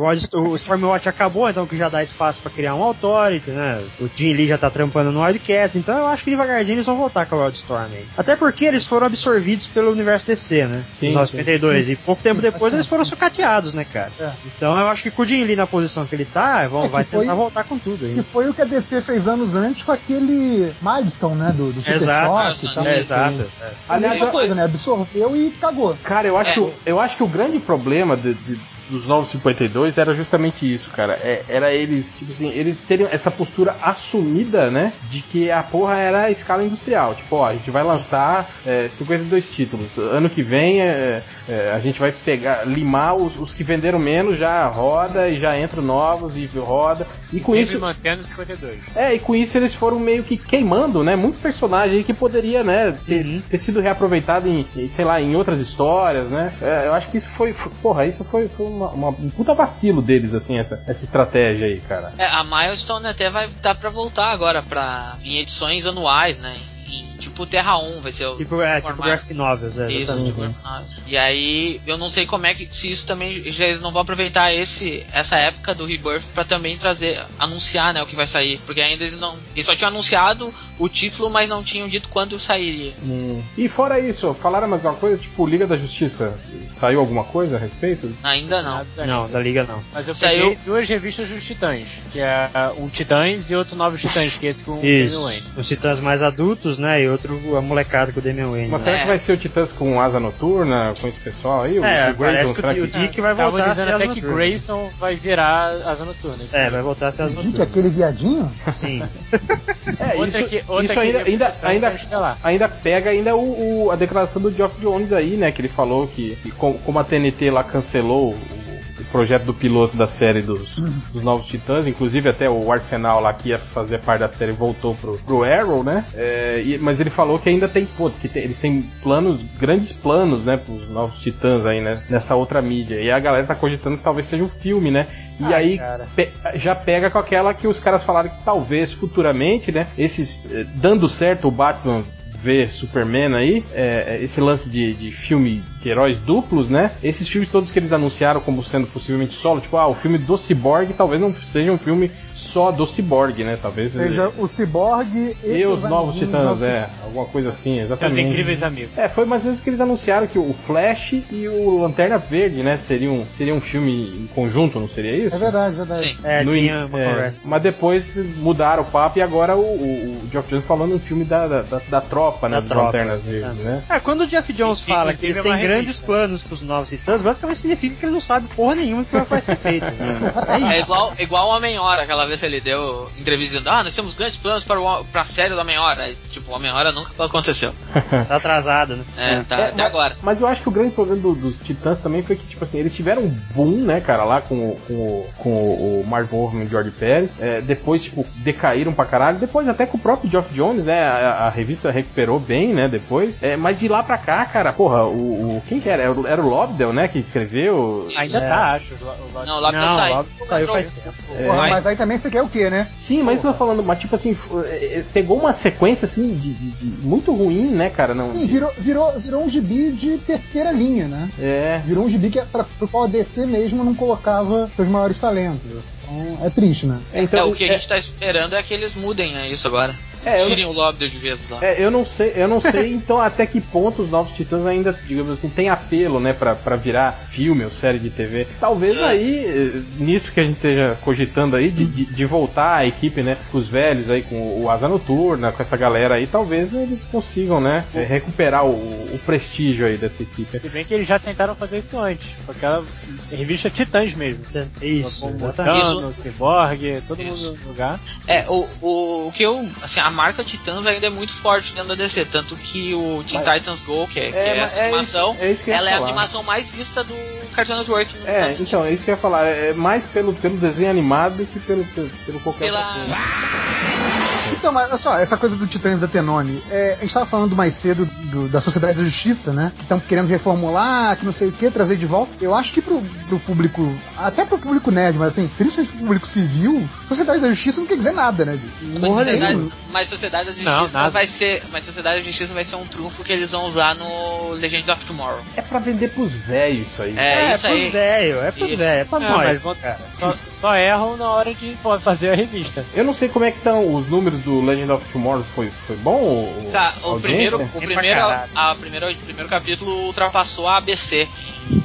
o, Odd- o Stormwatch acabou, então que já dá espaço pra criar um Authority, né? O Jim Lee já tá trampando no Wildcats, então eu acho que devagarzinho eles vão voltar com a Wildstorm aí. Até porque eles foram absorvidos pelo universo DC, né? Sim, Nos sim. 52. E pouco tempo depois eles foram sucateados, né, cara? É. Então eu acho que com o Jim Lee na posição que ele tá, vão, É, vai foi- tentar voltar com tudo aí. Que foi o que a DC fez anos antes com aquele Milestone, né? Do, do Super Exato. Choque e tal. É, exato. É. A Aliás, coisa, né? Absorveu e cagou. Cara, eu acho, É. eu acho que o grande problema de- de- dos novos 52 era justamente isso, cara. É- era eles, tipo assim, eles terem essa postura assumida, né? De que a porra era a escala industrial. Tipo, ó, a gente vai lançar é, 52 títulos. Ano que vem é, é, a gente vai pegar, limar os, os que venderam menos, já roda e já entra novos e roda. E com Sempre isso. mantendo 52. É, e com isso eles foram meio que queimando, né? Muito personagem que poderia, né, ter, Uhum. ter sido reaproveitado em, sei lá, em outras histórias, né? É, eu acho que isso foi, foi- porra, isso foi, foi uma, uma- um puta vacilo deles, assim, essa, essa estratégia aí, cara. É, a Milestone até vai dar pra voltar agora pra em edições anuais, né? Em, tipo Terra 1 vai ser o Tipo, é, tipo graphic novels, é, Isso, tipo, ah, E aí, eu não sei como é que. Se isso também. Já eles não vão aproveitar esse, essa época do Rebirth pra também trazer. Anunciar, né? O que vai sair. Porque ainda eles não. Eles só tinham anunciado o título, mas não tinham dito quando sairia. E fora isso, falaram mais uma coisa, tipo, Liga da Justiça, saiu alguma coisa a respeito? Ainda não. Não, da Liga não. Mas eu Saiu- peguei duas revistas dos Titãs, que é um Titãs e outro Novos Titãs, que é esse com o Damian. Wayne. Os titãs mais adultos, né? E outro a molecada com o Damian Wayne. Mas né? será que vai ser o Titãs com asa noturna, com esse pessoal aí? O- É, o Grayson, que será o, o Dick vai Estavam voltar a ser até que. Grayson vai virar Asa Noturna. É, vai voltar a ser as Dick, noturnas. aquele viadinho? Sim. É, Outra isso, que- outra isso ainda, ele ainda, é ainda, ainda pega ainda o, o- a declaração do Geoff Jones aí, né? Que ele falou que, que com- como a TNT lá cancelou o projeto do piloto da série dos, dos Novos Titãs, inclusive até o Arsenal lá que ia fazer parte da série voltou pro, pro Arrow, né? É, e- mas ele falou que ainda tem, pô, que tem- eles têm planos, grandes planos, né? Pros Novos Titãs aí, né? Nessa outra mídia. E a galera tá cogitando que talvez seja um filme, né? E Ah, aí pe- já pega com aquela que os caras falaram que talvez futuramente, né? Esses eh, dando certo o Batman ver Superman aí, é, esse lance de, de filme de heróis duplos, né? Esses filmes todos que eles anunciaram como sendo possivelmente solo, tipo, ah, o filme do Cyborg talvez não seja um filme só do Cyborg, né? Talvez Seja o Cyborg e, e os novos titãs, novos é, alguma coisa assim, exatamente. incríveis amigos. É, foi mais ou menos que eles anunciaram que o Flash e o Lanterna Verde, né, seriam, seria um filme em conjunto, não seria isso? É verdade, verdade. Sim. É, No tinha in- uma é, conversa. Mas depois mudaram o papo e agora o, o, o Geoff Jones falando um filme da, da, da- da tropa, né? Da dos tropa, Lanternas Verdes, exatamente. né? É, quando o Jeff Jones fala que eles têm é uma grandes planos pros novos titãs, basicamente significa que ele não sabe porra nenhuma que vai ser feito. né? É É igual, igual o Homem-Hora, aquela vez que ele deu entrevista dizendo, ah, nós temos grandes planos para o, pra série do Homem-Hora. Aí, Tipo, o Homem-Hora nunca aconteceu. Tá atrasado, né? É, tá, É, até mas- agora. Mas eu acho que o grande problema do- dos Titãs também foi que, tipo assim, eles tiveram um boom, né, cara, lá com, o- com, o- com o Mark Wolfman e o George Pérez. É, depois, tipo, decaíram pra caralho. Depois até com o próprio Geoff Jones, né, a, a revista recuperou bem, né, depois. É, mas de lá pra cá, cara, porra, o, o- quem que era? Era o, o Lobdell, né, que escreveu. Ainda É. tá, acho. o- o- Não, Não, não, saiu. logo saiu faz tempo. Porra, Vai. mas aí também você quer o quê, né? Sim, mas eu tô falando, mas tipo assim, é, é, pegou uma sequência assim de, de- de- muito ruim, né, cara? Não. Sim, virou, virou, virou um gibi de terceira linha, né? É. Virou um gibi que pra, pro qual a DC mesmo não colocava seus maiores talentos. Então é triste, né? Então, é, o que a é- gente tá esperando é que eles mudem né, isso agora. É, eu- Tirem o Lobder de vez lá. É, eu não sei, eu não sei então até que ponto os Novos Titãs ainda, digamos assim, tem apelo, né, pra, pra virar filme ou série de TV. Talvez É. aí, eh, nisso que a gente esteja cogitando aí, de, de, de voltar a equipe, né, com os velhos aí, com o Asa Noturna, com essa galera aí, talvez eles consigam, né, recuperar o, o prestígio aí dessa equipe. Se bem que eles já tentaram fazer isso antes, com aquela revista Titãs mesmo. Isso, Com o exatamente. Mutano, Cyborg, todo Isso. mundo no lugar. É, o, o, o que eu. Assim, a marca Titãs ainda é muito forte dentro da DC. Tanto que o Teen Mas- Titans Go, que é, que É, é mas essa é animação, isso- é isso que ela é a falar. animação mais vista do Cartoon Network É, então, é isso que eu ia falar. É mais pelo, pelo desenho animado do que pelo, pelo, pelo qualquer Pela. outra coisa. Então, mas olha só, essa coisa do Titãs da Tenone, é, a gente tava falando mais cedo do- da Sociedade da Justiça, né? Que estão querendo reformular, que não sei o que, trazer de volta. Eu acho que pro, pro público, até pro público nerd, mas assim, principalmente pro público civil, Sociedade da Justiça não quer dizer nada, né? Mas Porra sociedade, nenhuma. mas Sociedade da Não, Justiça nada. vai ser. Mas Sociedade da Justiça vai ser um trunfo que eles vão usar no Legends of Tomorrow. É pra vender pros velhos isso aí. É, É, isso pros aí. velhos, é pros velhos, é pra É, nós. mas cara. Só, só erram na hora de fazer a revista. Eu não sei como é que estão os números do Legend of Tomorrow. Foi, foi bom? ou- Cara, o audiência? primeiro, o primeiro, caralho. a primeiro, o primeiro capítulo ultrapassou a ABC em,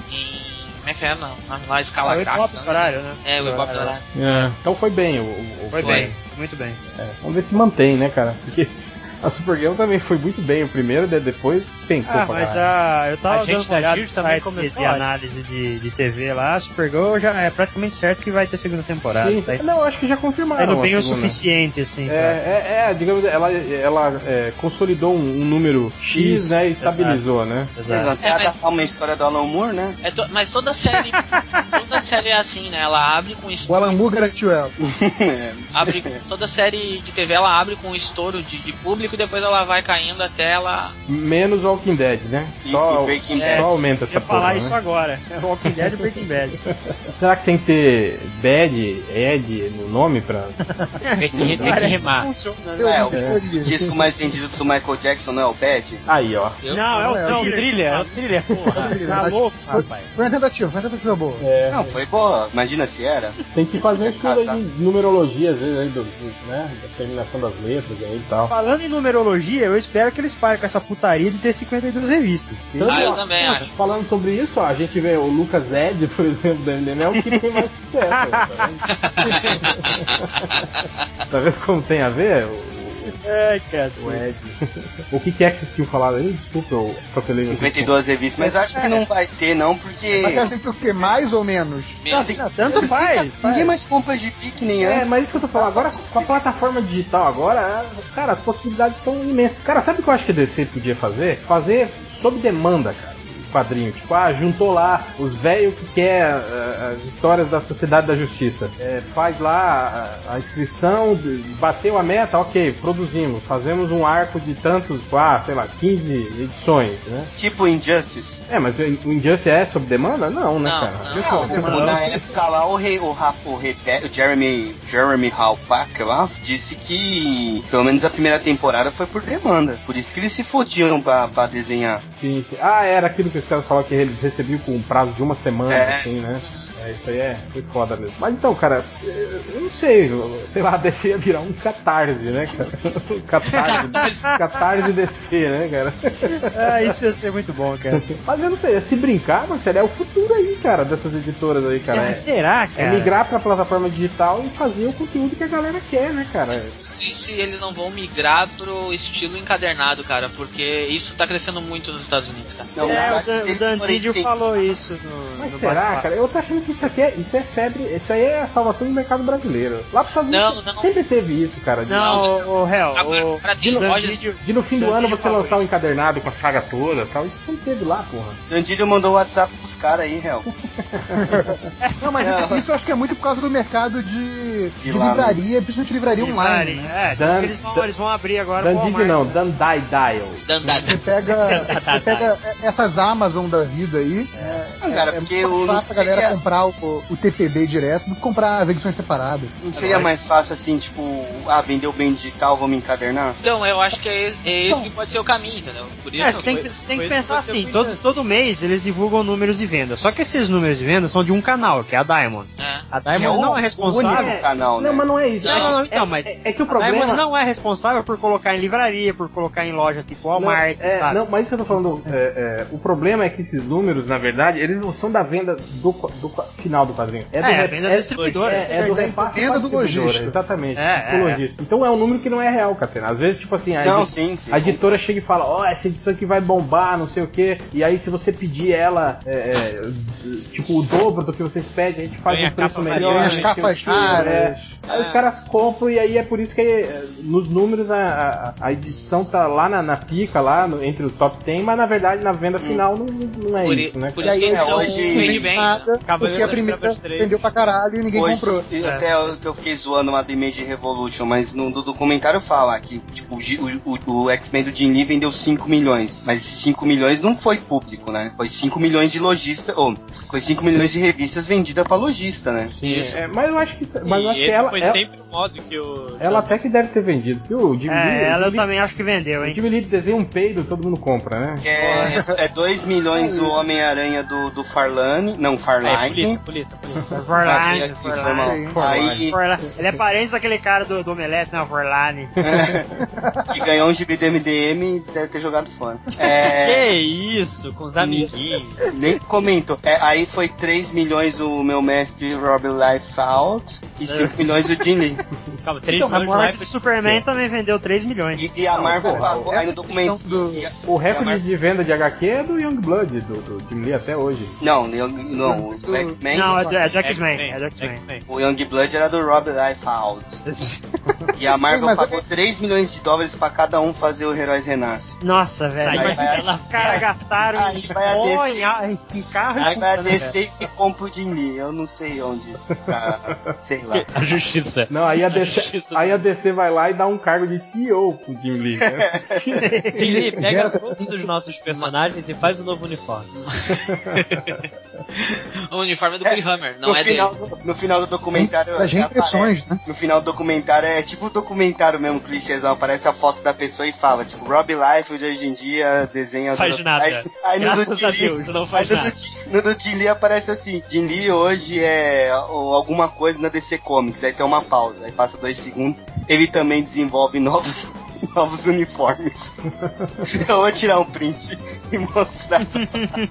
como é que é na, na, na escala Ah, o gráfica. Do horário, né? É, o Ibope horário. É, então foi bem. O, o- Foi Foi. bem, muito bem. é, vamos ver se mantém, né, cara? Porque a Supergirl também foi muito bem o primeiro, daí depois pencou Ah, pra mas caralho. a, eu tava A gente dando uma da olhada também sites de, começou de análise de, de TV lá, a Supergirl já é praticamente certo que vai ter segunda temporada. Sim, Tá não, acho que já confirmaram. indo bem o suficiente, assim. pra- É, é, é, digamos, ela, ela é, consolidou um, um número X, Isso, né, e exato. estabilizou, né? Exato. Exato. É adaptar uma história do Alan Moore, né? É to- mas toda série, toda série é assim, né? Ela abre com O estouro, Alan Moore garantiu ela. abre toda série de TV ela abre com estouro de, de público e depois ela vai caindo até ela Menos Walking Dead, né? E- Só, e Breaking só Bad. aumenta Eu essa ia falar porra, isso né? agora. É Walking Dead e Breaking Bad. Será que tem que ter Bad, Ed no nome pra... Tem que, tem que né? É, o Teoria. disco mais vendido do Michael Jackson não é o Bad? Aí, ó. eu, Não, é o Não, é o trilha, é o trilha, porra. Tá louco, Foi, rapaz. foi uma tentativa, foi uma tentativa boa. É, Não, foi boa. Imagina se era. tem que fazer um estudo aí de numerologia, às vezes, aí, do, do- né, da terminação das letras aí e tal. Falando em numerologia, eu espero que eles parem com essa putaria de ter 52 revistas. Tanto, Ah, eu ó, também ó, acho. Falando sobre isso, ó, a gente vê o Lucas Ed, por exemplo, da MDM, é o que tem mais sucesso. tá, vendo? tá vendo como tem a ver? O, Ai, o cara. Ed. o que, que é que vocês tinham falado aí? Desculpa, eu atropelei no 52 revistas, mas acho que não vai ter, não, porque. Mas acha que o quê? Mais ou menos? Mesmo. tem- Tanto faz. Ninguém mais compra de pique nem É, antes. mas isso que eu tô falando, agora com a plataforma digital agora, cara, as possibilidades são imensas. Cara, sabe o que eu acho que a DC podia fazer? Fazer sob demanda, cara. Um Quadrinho, tipo, ah, juntou lá os velhos que quer ah, as histórias da Sociedade da Justiça. É, faz lá a, a inscrição, de- bateu a meta, ok, produzimos, fazemos um arco de tantos, ah, sei lá, 15 edições, né? Tipo Injustice. É, mas o Injustice é sob demanda? Não, né, Não, cara? não. Não, tipo, na época lá o, rei, o, o, o Jeremy, Jeremy Halpack lá disse que pelo menos a primeira temporada foi por demanda. Por isso que eles se fodiam pra, pra desenhar. Sim, sim. Ah, era aquilo que os caras falaram que eles recebiam com um prazo de uma semana, É. assim, né? É, isso aí é foi foda mesmo. Mas então, cara, eu não sei, sei lá, a DC ia virar um catarse, né, cara? Um catarse, catarse DC, né, cara? Ah, isso ia ser muito bom, cara. Mas eu não sei, se brincar, Marcelo, é o futuro aí, cara, dessas editoras aí, cara. Ah, É, será, é cara? migrar pra plataforma digital e fazer o conteúdo que a galera quer, né, cara? Não sei se eles não vão migrar pro estilo encadernado, cara, porque isso tá crescendo muito nos Estados Unidos, cara. Não, É, o, Dan- o falou isso no, Mas no será, cara? Eu tô achando que isso aqui é, isso é febre, isso aí é a salvação do mercado brasileiro. Lá pros Estados Unidos Não, não. sempre teve isso, cara. de- Não, o, o Dan lojas Didio- De no fim do ano você lançar um encadernado com a saga toda e tal. Isso sempre teve lá, porra. Dandilho mandou o WhatsApp pros caras aí, real. Não, mas Não. isso, isso eu acho que é muito por causa do mercado de, de, lá, livraria, principalmente livraria online. Livraria, Né? É, Dan- porque eles vão, Dan- eles vão abrir agora o Dandid Walmart, não, né? Dandai Dial. Dandada. Você pega, você pega essas Amazon da vida aí. É, cara, é porque muito o- fácil a galera seria- comprar o, o TPB direto do que comprar as edições separadas. Não seria mais fácil assim, tipo, ah, vendeu bem digital, vamos encadernar? Então, eu acho que é, é esse que pode ser o caminho, entendeu? Por isso É, você tem, foi- que- você tem que pensar assim, todo, todo mês eles divulgam números de venda. Só que esses números de venda são de um canal, que é a Diamond. É. A é Diamond o não é responsável. único canal, né? Não, mas não é isso. Não, é, não, não, é- então, mas é, é que o a Diamond problema. não é responsável por colocar em livraria, por colocar em loja tipo Walmart, não, é, sabe? não, mas isso que eu tô falando, é, é, o problema é que esses números, na verdade, eles não são da venda do, do final do quadrinho. do É, a re- venda distribuidora. É, é do É repasse venda do lojista. Exatamente. É, pro é, lojista. Então é um número que não é real, Catena. Às vezes, tipo assim, a, Não, edi- sim, sim. a editora chega e fala, ó, essa edição aqui vai bombar, não sei o quê. E aí, se você pedir ela, é, é, tipo, o dobro do que vocês pedem, a gente faz um preço capa melhor. as capas o raras. é. Aí os caras compram e aí é por isso que é, nos números a, a, a edição tá lá na, na pica, lá no- entre os top 10, mas na verdade na venda final não, não é Por, isso, né? por isso que É, edição hoje- bem. Cavaleiro porque a primeira vendeu pra caralho e ninguém Hoje, comprou. e até o que eu fiquei zoando lá do Image Revolution, mas no do documentário fala que tipo, o, o, o- o X-Men do Jim Lee vendeu 5 milhões. Mas esses 5 milhões não foi público, né? Foi 5 milhões de lojista, ou foi 5 milhões de revistas vendidas pra lojista, né? Isso. É, mas eu acho que, mas eu acho que ela, foi ela, sempre o modo que o. ela até que deve ter vendido. Porque o Jimmy Lee, É, ela o eu Jimmy, também acho que vendeu, o hein? Jimmy Lee desenha um peido, todo mundo compra, né? Que é, 2 milhões o Homem-Aranha do, do Farlane, não, É, Farline. Aqui. Aí, Forlane. Ele é parente daquele cara do, do Omelete, né? Forlane. que ganhou um gibi do MDM e deve ter jogado fora. É, Que isso, com os amiguinhos. nem comento. É, aí foi 3 milhões o meu mestre Rob Liefeld e 5 milhões o Jim Lee. Calma, três Então, a milhões morte de de Superman também vendeu 3 milhões. E, e a Marvel pagou, aí no documento. do- e a- O a recorde Mar- de venda de HQ é do Youngblood, do, do Jimmy Lee até hoje. Não, não, não, o X-Men. Não, é é do X-Men. É do X-Men. O Youngblood era do Rob Liefeld. e a Marvel Mas- pagou 3 milhões de dólares pra cada um fazer o Heróis Renasce. Nossa, velho. Aí vai- Imagina vai- esses caras gastaram Aí em vai a pó, DC. em, em carro e Aí vai a né, DC e compra o Jim Lee. Eu não sei onde. Tá, sei lá. A justiça. Não, aí a, DC, Justiça aí a DC vai lá e dá um cargo de CEO pro Jim Lee. Né? Ele pega Gera- todos os nossos personagens e faz o novo uniforme. O uniforme é do Bill Hammer, não no, é final, dele. do- no final do documentário. Das reimpressões, né? No final do documentário é tipo o documentário mesmo, clichêzão. Aparece a foto da pessoa e fala, tipo, Rob Liefeld hoje em dia desenha. Faz nada. Aí, aí no do Jim a Lee- não faz no nada. do- No do Jim Lee aparece assim: Jim Lee hoje é ou, alguma coisa na DC Comics. Aí tem uma pausa, aí passa dois segundos. Ele também desenvolve novos. Novos uniformes. Eu vou tirar um print e mostrar.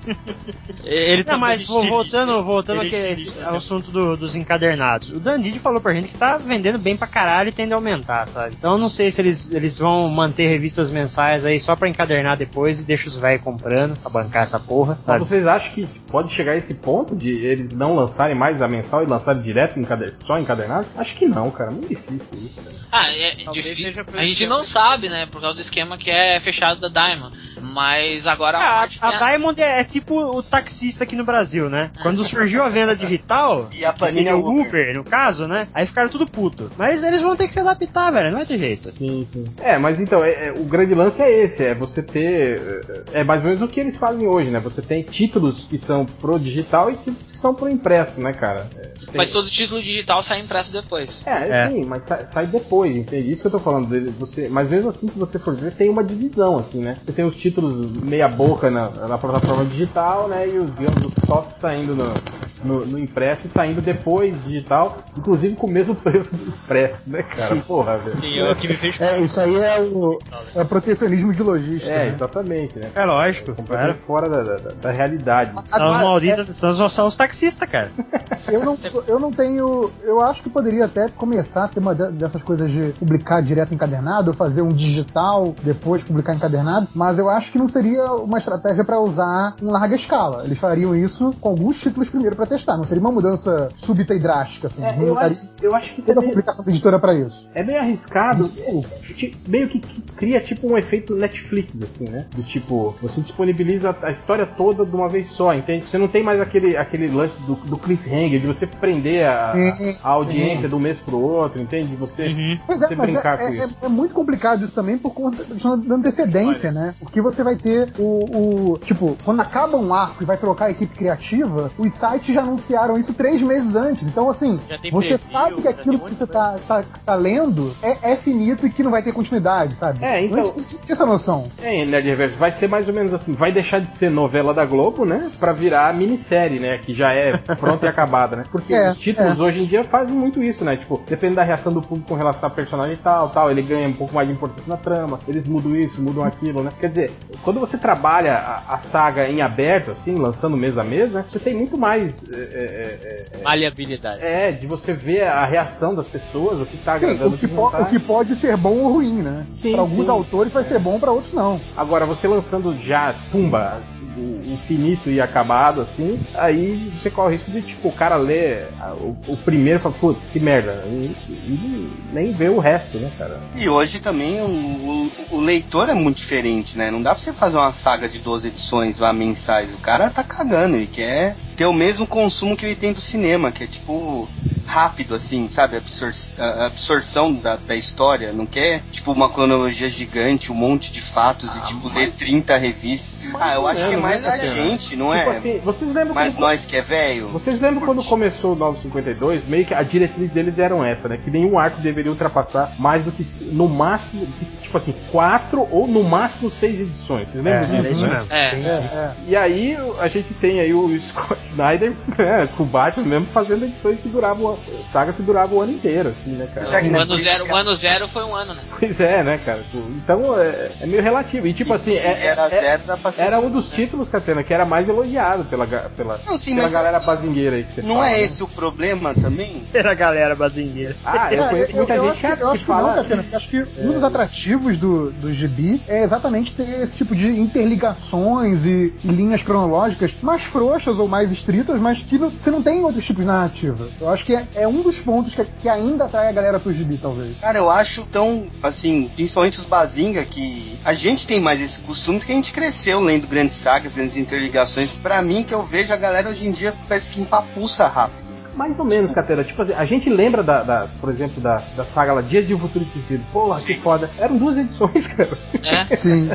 Ele tá Não, mas fazendo vo- estilista. voltando, voltando aqui ao assunto do- dos encadernados. O Dandidi falou pra gente que tá vendendo bem pra caralho e tende a aumentar, sabe? Então eu não sei se eles, eles vão manter revistas mensais aí só pra encadernar depois e deixa os velhos comprando pra bancar essa porra, Mas sabe? vocês acham que pode chegar a esse ponto de eles não lançarem mais a mensal e lançarem direto encader... só encadernado? Acho que não, cara. Muito difícil isso. Cara. Ah, é Talvez difícil. A gente não sabe, né? Por causa do esquema que é fechado da Diamond. Mas agora Ah, parte a, tem Diamond é, é tipo o taxista aqui no Brasil, né? Quando surgiu a venda digital, E a Panini é o Uber. Uber, no caso, né? Aí ficaram tudo puto. Mas eles vão ter que se adaptar, velho. Não vai ter jeito. Sim, sim. É, mas então, é- é, o grande lance é esse, é você ter. É é mais ou menos o que eles fazem hoje, né? Você tem títulos que são pro digital e títulos que são pro impresso, né, cara? Tem- Mas todo título digital sai impresso depois. É, É. sim, mas sai, sai depois, entende? Isso que eu tô falando. dele, Você, mas mesmo assim, se você for ver, tem uma divisão, assim, né? Você tem os títulos meia boca na, na plataforma digital, né? E os, digamos, os soft saindo no, no, no impresso e saindo depois digital, inclusive com o mesmo preço do impresso, né, cara? Porra, velho. Sim, é o que me fez É, isso aí é o é protecionismo de logística. É, né? exatamente, né? É lógico. Completamente fora da, da, da realidade. São os malditos, são, os- são os taxistas, cara. Eu não, sou- eu não tenho. Eu acho que poderia até começar a ter uma de- dessas coisas de publicar direto encadernado, ou fazer um digital, depois publicar encadernado, mas eu acho que não seria uma estratégia para usar em larga escala. Eles fariam isso com alguns títulos primeiro para testar, não seria uma mudança súbita e drástica, assim. É, eu, acho, eu acho que é toda meio, publicação da editora para isso. é meio arriscado. Ti- Meio que, cria tipo um efeito Netflix, assim, né? Do tipo, você disponibiliza a história toda de uma vez só, entende? Você não tem mais aquele, aquele lance do, do cliffhanger, de você prender a, a audiência de um mês pro outro, entende? De Você, Pois é, você mas é, brincar com é- isso. é- é muito complicado isso também por conta da antecedência, né? Porque você vai ter o, o- Tipo, quando acaba um arco e vai trocar a equipe criativa, os sites já anunciaram isso três meses antes. Então, assim, você preview, sabe que aquilo que você tá, tá, tá lendo é, é finito e que não vai ter continuidade, sabe? É, então- Antes você tinha essa noção. É, Nerd Reverso, vai ser mais ou menos assim, vai deixar de ser novela da Globo, né? Pra virar minissérie, né? Que já é pronta e acabada, né? Porque É, os títulos hoje em dia fazem muito isso, né? Tipo, depende da reação do público com relação a personagem e tal, tal, ele ganha um pouco mais de importância na trama, eles mudam isso, mudam aquilo, né? Quer dizer, quando você trabalha a, a saga em aberto, assim, lançando mês a mês, né? Você tem muito mais é, é, Maleabilidade. é, de você ver a reação das pessoas, o que tá Sim, agradando o, que o que po- não o que pode ser bom ou ruim, né? Sim, pra alguns sim. autores vai ser bom, pra outros não. Agora, você lançando já, pumba, o, o finito e acabado, assim, aí você corre o risco de, tipo, o cara ler o, o primeiro e fala, putz, que merda, e, e nem vê o resto, né, cara? E hoje também o, o- o leitor é muito diferente, né? Não dá pra você fazer uma saga de 12 edições lá mensais. O cara tá cagando e quer ter o mesmo consumo que ele tem do cinema, que é tipo rápido, assim, sabe? Absor a absorção da, da história. Não quer, tipo, uma cronologia gigante, um monte de fatos e, tipo, ler 30 revistas. Ah, eu acho que é menos, mais a Catena? gente, não tipo é? assim, vocês lembram Mas quando- nós que é velho. Vocês lembram quando começou o 952? Meio que a diretriz deles eram essa, né? Que nenhum arco deveria ultrapassar mais do que no máximo, tipo assim, quatro ou no máximo seis edições. Vocês lembram Era disso, isso né? mesmo. É. Sim, É, sim. é. E aí a gente tem aí o Scott Snyder né, com o Batman mesmo fazendo edições que duravam, sagas que duravam o ano inteiro, assim, né, cara? Já que O não é ano zero, o ano zero foi um ano, né? Pois é, né, cara? Então é, é meio relativo. E tipo E assim, é- era é- zero, era um dos títulos, Catena, que era mais elogiado pela, pela, Não, sim, pela galera bazingueira aí que você não fala, é né? esse o problema também? Era a galera bazingueira. Ah, eu É, conheço muita eu gente acho que, eu acho que fala. não, Catena, porque acho que um dos atrativos do, do gibi é exatamente ter esse tipo de interligações e, e linhas cronológicas mais frouxas ou mais estritas, mas que não- você não tem em outros tipos de narrativa. Eu acho que é, é um dos pontos que, que ainda atrai a galera pro gibi, talvez. Cara, eu acho tão, assim, principalmente os Bazinga, que a gente tem mais esse costume porque a gente cresceu lendo grandes sagas, grandes interligações. Pra mim, que eu vejo a galera hoje em dia parece que empapuça rápido. Mais ou menos, Catena. Tipo assim, a gente lembra da, da- por exemplo, da, da saga lá Dias de um Futuro Esquecido. Porra, que foda. Eram duas edições, cara. É. Sim.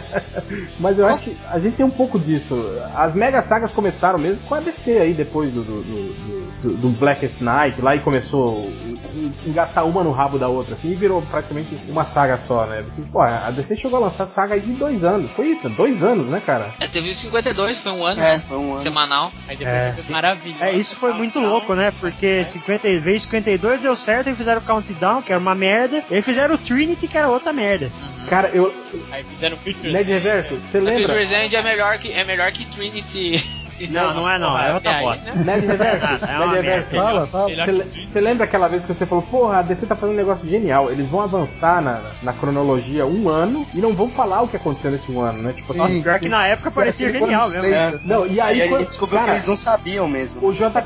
Mas eu acho que a gente tem um pouco disso. As mega sagas começaram mesmo com a DC aí, depois do, do, do, do- do Blackest Night, lá e começou a engatar uma no rabo da outra, assim, e virou praticamente uma saga só, né? Assim, pô, a DC chegou a lançar saga aí de dois anos. Foi isso, dois anos, né, cara? É, teve o 52, foi um ano, É, né? foi um ano. Semanal. Aí depois É, foi sim. maravilha. É, isso foi muito louco, né? Porque 50 vezes 52 deu certo, eles fizeram o Countdown, que era uma merda, e aí fizeram o Trinity, que era outra merda. Cara, eu. Aí fizeram Future Ned Reverso, você lembra? Future End é melhor que, é melhor que Trinity. Não, não é não, é outra bosta. né? Ned Reverso, É merda. Reverso. Fala, fala. Você lembra aquela vez que você falou, porra, a DC tá fazendo um negócio genial, eles vão avançar na, na cronologia um ano e não vão falar o que aconteceu nesse um ano, né? Tipo assim, Nossa, pior que na época parecia genial quando- mesmo. é, não, e aí, Aí a quando- descobriu cara, que eles não sabiam mesmo. O J.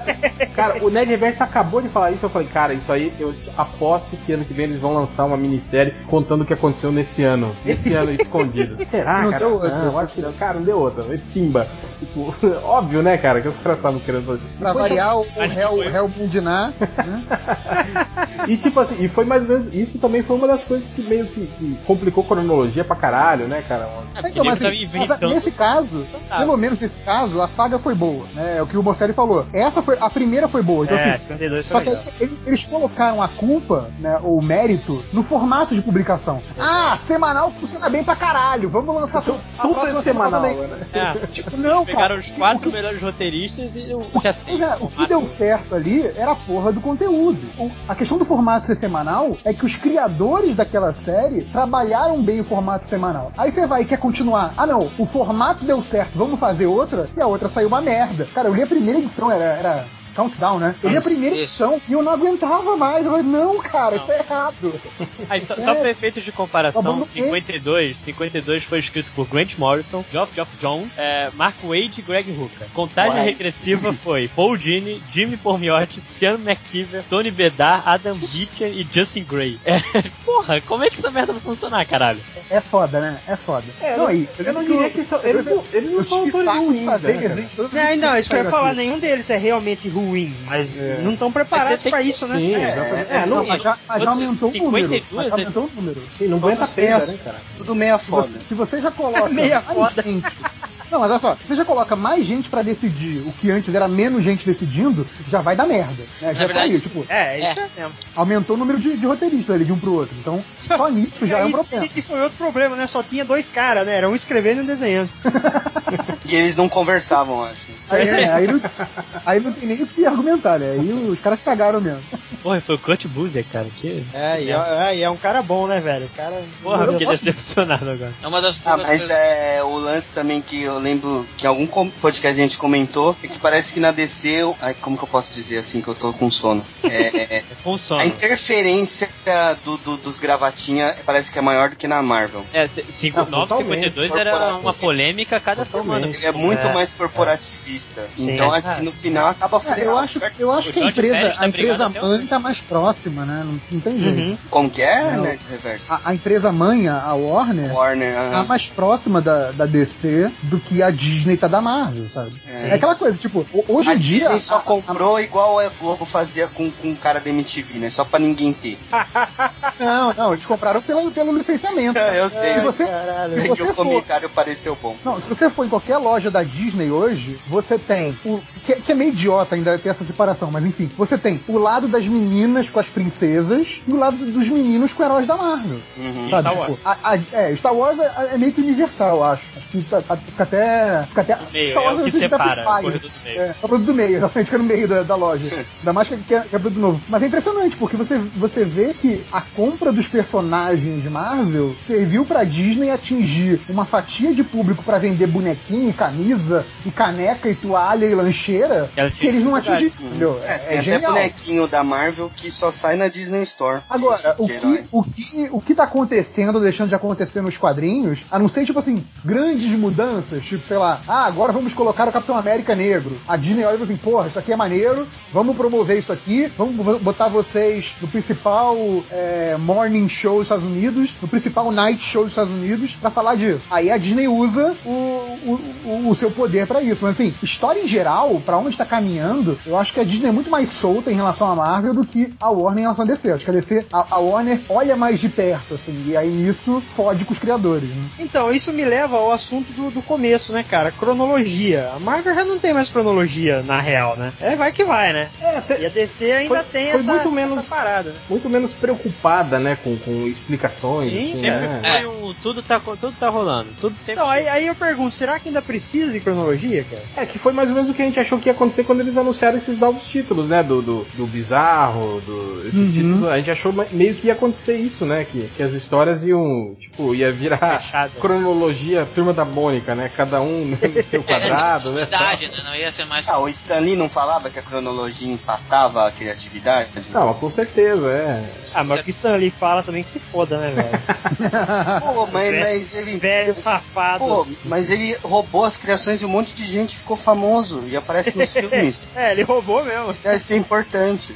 Cara, o Ned Reverso acabou de falar isso. Eu falei, cara, isso aí eu aposto que ano que vem eles vão lançar uma minissérie contando o que aconteceu nesse ano. Nesse ano escondido. Será, Não cara? deu outra. Não, acho que não. Cara, não deu outra. Foi Pimba. Tipo, óbvio, né, cara, que os caras estavam querendo fazer. Pra Foi- variar, o Hell, foi- Hell Mundinar, né? E tipo assim, e foi mais ou menos. Isso também foi uma das coisas que meio que, que complicou a cronologia pra caralho, né, cara? É, Então, mas, assim, mas, nesse caso, tá. pelo menos nesse caso, a saga foi boa, né? É o que o Morcelli falou. Essa foi, a primeira foi boa. Então, É, assim, 52 foi só que eles, eles colocaram a culpa, né, ou o mérito, no formato de publicação. Ah, semanal funciona bem pra caralho. Vamos lançar tudo, a Tudo é semanal, também. né? É, Tipo, não, pegaram cara. os quatro o que, melhores roteiristas e o o, que, resto. o que deu certo ali era a porra do conteúdo. O- a questão do formato ser semanal é que os criadores daquela série trabalharam bem o formato semanal. Aí você vai e quer continuar. Ah, não, o formato deu certo, vamos fazer outra, e a outra saiu uma merda. Cara, eu li a primeira edição, era. era Countdown, né? Eu li a primeira isso. edição e eu não aguentava mais. Eu falei, não, cara, isso é errado. Aí, só, É. só pra efeitos de comparação, Abandonei. 52, 52 foi escrito por Grant Morrison, Geoff Geoff Jones, é, Mark Wade e Greg Hooker. Contagem Uai. regressiva foi Paul Dini, Jimmy Pormiotti, Sean McKeever, Tony Bedard, Adam Beecher e Justin Gray. É, porra, como é que essa merda vai funcionar, caralho? É foda, né? É foda. É, não, eu, aí, eu não diria que são, eles, não- eles não são de ruins, fazer né, todas Não, não, isso que eu ia falar, nenhum deles é realmente ruim, mas É. não estão preparados pra que- isso, né? Sim, É, exatamente. é, É, não, Não, mas já, aumentou o número. 52, Mas já aumentou o número. sim, não aguenta peso, né, cara? Tudo meia Se foda. você, se você já coloca Meia foda. Não, mas olha só, se você já coloca mais gente pra decidir o que antes era menos gente decidindo, já vai dar merda. Né? Já tá aí, tipo, É, isso é, mesmo. aumentou o número de, de roteiristas ali de um pro outro. Então, só nisso já é um problema. Trinity foi outro problema, né? Só tinha dois caras, né? Era um escrevendo e um desenhando. E eles não conversavam, acho. Aí, é, aí, não, aí não tem nem o que argumentar, né? Aí os caras cagaram mesmo. Porra, foi o Kurt Busiek, cara. Que... É, e é, e é um cara bom, né, velho? O cara. Porra, Eu fiquei decepcionado agora. É uma das Ah, mas coisas. é o lance também que eu lembro que algum podcast a gente comentou é que parece que na DC, o- ai, como que eu posso dizer assim que eu tô com sono? É, É com sono. a interferência do, do- dos gravatinha parece que é maior do que na Marvel. É, 5, Ah, 9, totalmente. 52 era uma polêmica a cada semana. Ele é muito É. mais corporativista. Sim. então É. acho que no final acaba É, fudendo. eu acho, eu acho que a empresa, tá a empresa mãe tá mais próxima, né? Não, não tem jeito. Uhum. Como que é, Não. né? Reverso. A, a empresa mãe, a Warner, Warner. tá ah, mais próxima da, da DC do que a Disney tá da Marvel, sabe? É. É aquela coisa, tipo, ho- hoje a em dia. Disney só a- a- comprou igual a Globo fazia com, com o cara da MTV, né? Só pra ninguém ter. Não, não, eles compraram pelo, pelo licenciamento. eu sei. Se você, Caralho. É se que você o for, comentário pareceu bom. não, se você for em qualquer loja da Disney hoje, você tem o que, que é meio idiota ainda ter essa separação, mas enfim, você tem o lado das meninas com as princesas e o lado dos meninos com heróis da Marvel. Uhum. Sabe? Star Tipo, a- a- é, Star Wars é, é meio que universal, eu acho. Acho que tá- fica até. Fica até meio, Star é o que tá separa, pros o corredor pais. do meio. É, é o produto do meio, realmente fica no meio da, da loja. Ainda mais que, é, que é produto novo. Mas é impressionante, porque você, você vê que a compra dos personagens Marvel serviu pra Disney atingir uma fatia de público pra vender bonequinho, camisa, e caneca, e toalha e lancheira Ela que eles não atingiram, entendeu? É, É, tem até genial. bonequinho da Marvel que só sai na Disney Store. Agora, o De herói. que, o, que, o que tá acontecendo, deixando de acontecer nos quadrinhos, a não ser, tipo assim, grandes mudanças, tipo, sei lá, ah, agora vamos colocar o Capitão América negro. A Disney olha e assim, porra, isso aqui é maneiro, vamos promover isso aqui, vamos bo- botar vocês no principal é, morning show dos Estados Unidos, no principal night show dos Estados Unidos, pra falar disso. Aí a Disney usa o, o, o- seu poder pra isso. Mas assim, história em geral, pra onde tá caminhando, eu acho que a Disney é muito mais solta em relação à Marvel do que a Warner em relação a DC. Acho que a DC, a, a Warner olha mais de perto, assim, e aí nisso fode com os criadores. Né? Então, isso me leva ao assunto do, do começo, né, cara? Cronologia. A Marvel já não tem mais cronologia, na real, né? É, vai que vai, né? É, E a DC ainda Foi- tem foi essa, muito menos- essa parada, né? muito menos preocupada, né, com, com explicações. Sim, assim, é. né? Foi um, tudo, tá, tudo tá rolando. Tudo sempre. Então, aí, aí eu pergunto, será que ainda precisa de cronologia, cara? É, que foi mais ou menos o que a gente achou que ia acontecer quando eles anunciaram esses novos títulos, né? Do, do, do Bizarro, do. Esses Uhum. títulos. A gente achou meio que ia acontecer isso, né? Que, que as histórias iam, tipo, ia virar Fechado. cronologia turma da Mônica, né? Cada um no seu quadrado, né? Idade, né? Não ia ser mais. Ah, o Stanley não falava que a cronologia empatava a criatividade? Não, com certeza, é. Ah, mas o que Stan Lee fala também que se foda, né, velho? Pô, mas, Velho- mas ele. Velho safado. Pô, mas ele roubou as criações de um monte de gente ficou famoso. E aparece nos filmes. É, ele roubou mesmo. Deve ser importante.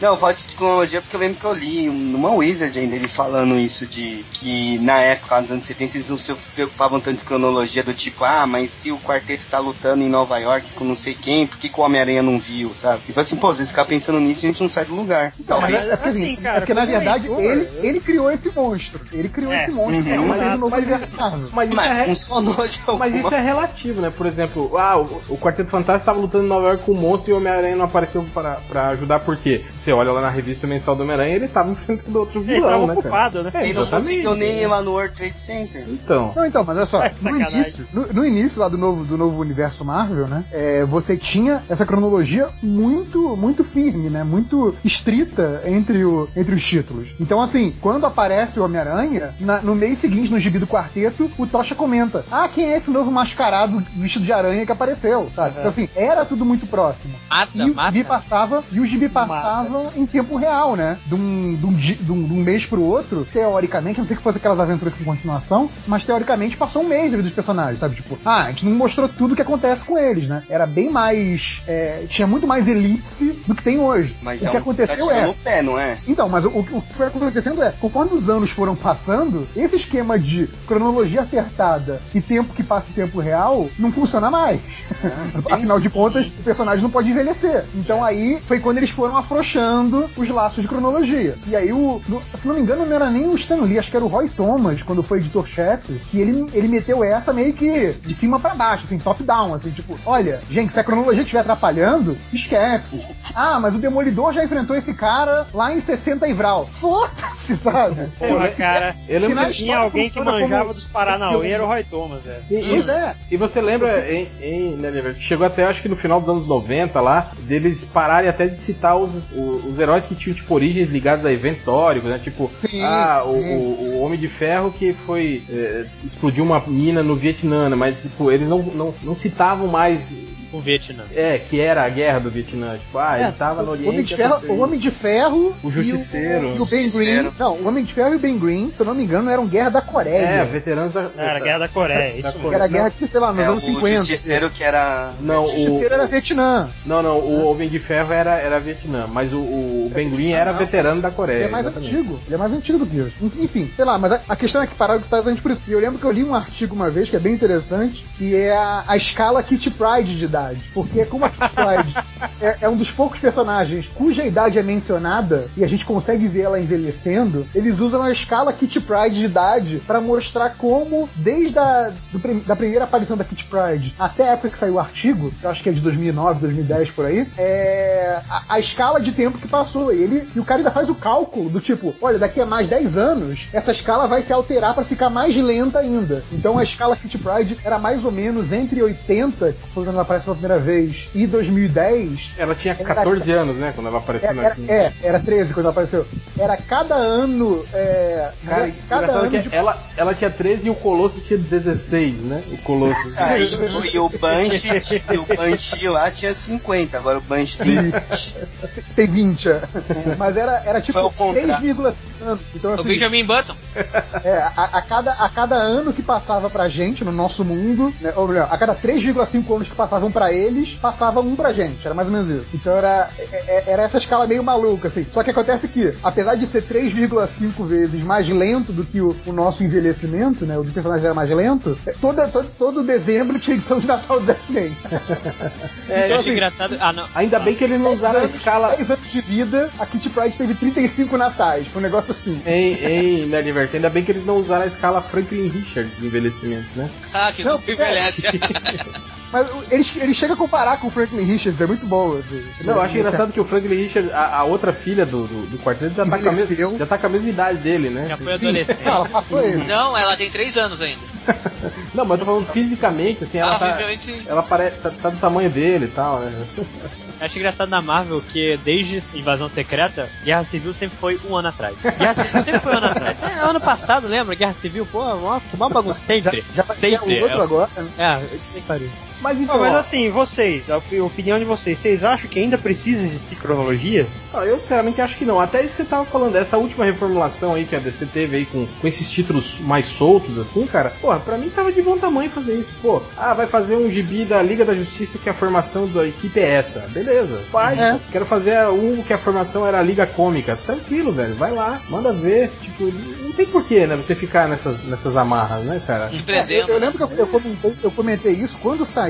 Não, eu falo de cronologia porque eu lembro que eu li numa Wizard ainda ele falando isso de que na época, nos anos 70, eles não se preocupavam tanto com cronologia do tipo, ah, mas se o quarteto tá lutando em Nova York com não sei quem, por que, que o Homem-Aranha não viu, sabe? E fala assim, pô, se eles ficar pensando nisso, a gente não sai do lugar. Então, Mas, é assim, assim, cara, é porque na como verdade ele, eu- ele criou esse monstro. Ele criou É. esse monstro. Uhum. é o Mas- novo mas- universo Marvel. Mas isso, Mas é, funcionou de alguma mas isso é relativo, né? Por exemplo, ah, o, o Quarteto Fantástico tava lutando em Nova York com o monstro e o Homem-Aranha não apareceu pra, pra ajudar, por quê? Você olha lá na revista mensal do Homem-Aranha ele tava enfrentando outro Ele vilão, tava né, cara? ocupado, né? É, Ele não conseguiu nem ir lá no World Trade Center. Então. Não, então, mas olha só, É, sacanagem. início, no, no início lá do novo, do novo universo Marvel, né? é, você tinha essa cronologia muito, muito firme, né? Muito estrita entre, o, entre os títulos. Então, assim, quando aparece o Homem-Aranha, no mês seguinte, no gibi do quarteto, o Tocha comenta: Ah, quem é esse novo mascarado vestido de aranha que apareceu? Sabe? Então, assim, era tudo muito próximo. Mata, E o mata. gibi passava, e o gibi passava em tempo real, né? De um, de, um, de um- de um mês pro outro, teoricamente, não sei que fosse aquelas aventuras com continuação, mas teoricamente passou um mês ali dos personagens, sabe? Tipo, ah, a gente não mostrou tudo o que acontece com eles, né? Era bem mais. é, tinha muito mais elipse do que tem hoje. Mas o é que um aconteceu é. no pé, não é? Então, mas o, o que foi acontecendo é, conforme os anos foram passando, esse esquema de cronologia acertada e tempo que passa em tempo real não funciona mais. Afinal de contas, o personagem não pode envelhecer. Então aí foi quando eles foram afrouxando os laços de cronologia. E aí, o, no- se não me engano, não era nem o Stan Lee, acho que era o Roy Thomas, quando foi editor-chefe, que ele, ele meteu essa meio que de cima pra baixo, assim, top-down, assim, tipo, olha, gente, se a cronologia estiver atrapalhando, esquece. Ah, mas o Demolidor já enfrentou esse cara lá em 60 e Vral. Foda-se, sabe? Porra, cara. Eu lembro Que Tinha alguém que manjava como- dos Paranauê, era o Roy Thomas, velho. Sim, Pois e, é. e você lembra em, em né? Chegou até, acho que no final dos anos 90 lá, deles pararem até de citar os, os, os heróis que tinham, tipo, origens ligadas a eventos históricos, né? Tipo, Sim, ah, o, sim. o, o Homem de Ferro que foi. é, explodiu uma mina no Vietnã, né? mas, tipo, eles não, não, não citavam mais. O Vietnã. É, que era a guerra do Vietnã. Tipo, ah, ele É, tava no o Oriente. Homem de Ferro, o Homem de Ferro O e Justiceiro. E o, Ben Justiceiro. Green. Não, o Homem de Ferro e o Ben Green, se eu não me engano, eram guerra da Coreia. É, veteranos da. Era a Guerra da Coreia, da isso que era guerra que, sei lá, nos É, anos o 50. Justiceiro que era. Não, O o, Justiceiro era Vietnã. não, não, o Homem de Ferro era, era Vietnã, mas o, o Ben Green era não. veterano da Coreia. Ele é mais exatamente. antigo. Ele é mais antigo do que isso. Enfim, sei lá, mas a, a questão é que pararam de citar exatamente por isso. E eu lembro que eu li um artigo uma vez que é bem interessante, que é a, a escala Kitty Pride de idade. Porque como a Pride é, é um dos poucos personagens cuja idade é mencionada e a gente consegue ver ela envelhecendo, eles usam a escala Kitty Pride de idade pra mostrar como, desde a do da primeira aparição da Kitty Pride até a época que saiu o artigo, que eu acho que é de 2009, 2010 por aí, é a, a escala de tempo que passou. E, ele, e o cara ainda faz o cálculo do tipo, olha, daqui a mais 10 anos, essa escala vai se alterar pra ficar mais lenta ainda. Então a escala Kitty Pride era mais ou menos entre 80, que foi quando ela aparece pela primeira vez, e 2010, Ela tinha Era- 14 anos, né? Quando ela apareceu é, era, aqui. é, era 13 quando ela apareceu. Era cada ano. É, Cara, cada engraçado ano que de ela, ela tinha 13 e o Colosso tinha 16, né? O Colosso. Ah, e, o- e o Banshee, e o Banshee lá tinha 50, agora o Banshee tem 20. tem 20. é. Mas era, era tipo Foi ao contrário. 3,5 anos. Então, O assim, Benjamin Button. é, a, a cada, a cada ano que passava pra gente no nosso mundo, né, ou melhor, a cada 3,5 anos que passavam pra eles, passava um pra gente. Era mais ou menos isso. Então era, é- é- era essa escala meio maluca, assim. Só que acontece que, apesar de ser 3,5 vezes mais lento do que o, o nosso envelhecimento, né? O do personagem era mais lento, é, toda, todo, todo dezembro tinha edição de Natal do X-Men. É, eu assim, engraçado. Ah, não. Ainda bem que eles não 10 usaram a escala. 10 anos de vida, a Kitty Pryde teve 35 natais. Foi um negócio assim. Em, em Nerdverse, ainda bem que eles não usaram a escala Franklin Richard de envelhecimento, né? Ah, que Não, não envelhece. Mas ele, ele chega a comparar com o Franklin Richards, é muito bom. Assim. Não, eu acho engraçado que o Franklin Richard, a, a outra filha do, do, do quarteto, já tá, com a mesma, já tá com a mesma idade dele, né? Já foi Sim, adolescente. não, ela passou ele. Não, ela tem 3 anos ainda. Não, mas eu tô falando fisicamente, assim, ela ah, tá. fisicamente sim. Ela parece, tá, tá do tamanho dele e tal, né? Eu acho engraçado na Marvel que desde Invasão Secreta, Guerra Civil sempre foi um ano atrás. Guerra Civil sempre foi um ano atrás. É, ano passado, lembra? Guerra Civil, pô, uma, uma bagunça Já, sempre. já vai ter sempre. um outro agora. né? É, que pariu. Mas então, Não, mas ó, assim, vocês, a opi- opinião de vocês, vocês acham que ainda precisa existir cronologia? ó, eu sinceramente acho que não. Até isso que eu tava falando, essa última reformulação aí que a DC teve aí com, com esses títulos mais soltos, assim, cara, porra, pra mim tava de bom tamanho fazer isso. Pô, ah, vai fazer um gibi da Liga da Justiça que a formação da equipe é essa. Beleza, faz. É. Quero fazer um que a formação era a Liga Cômica. Tranquilo, velho, vai lá, manda ver. Tipo, não tem porquê, né, você ficar nessas, nessas amarras, né, cara? Te É, eu, eu lembro que eu, eu comentei, eu comentei isso quando saiu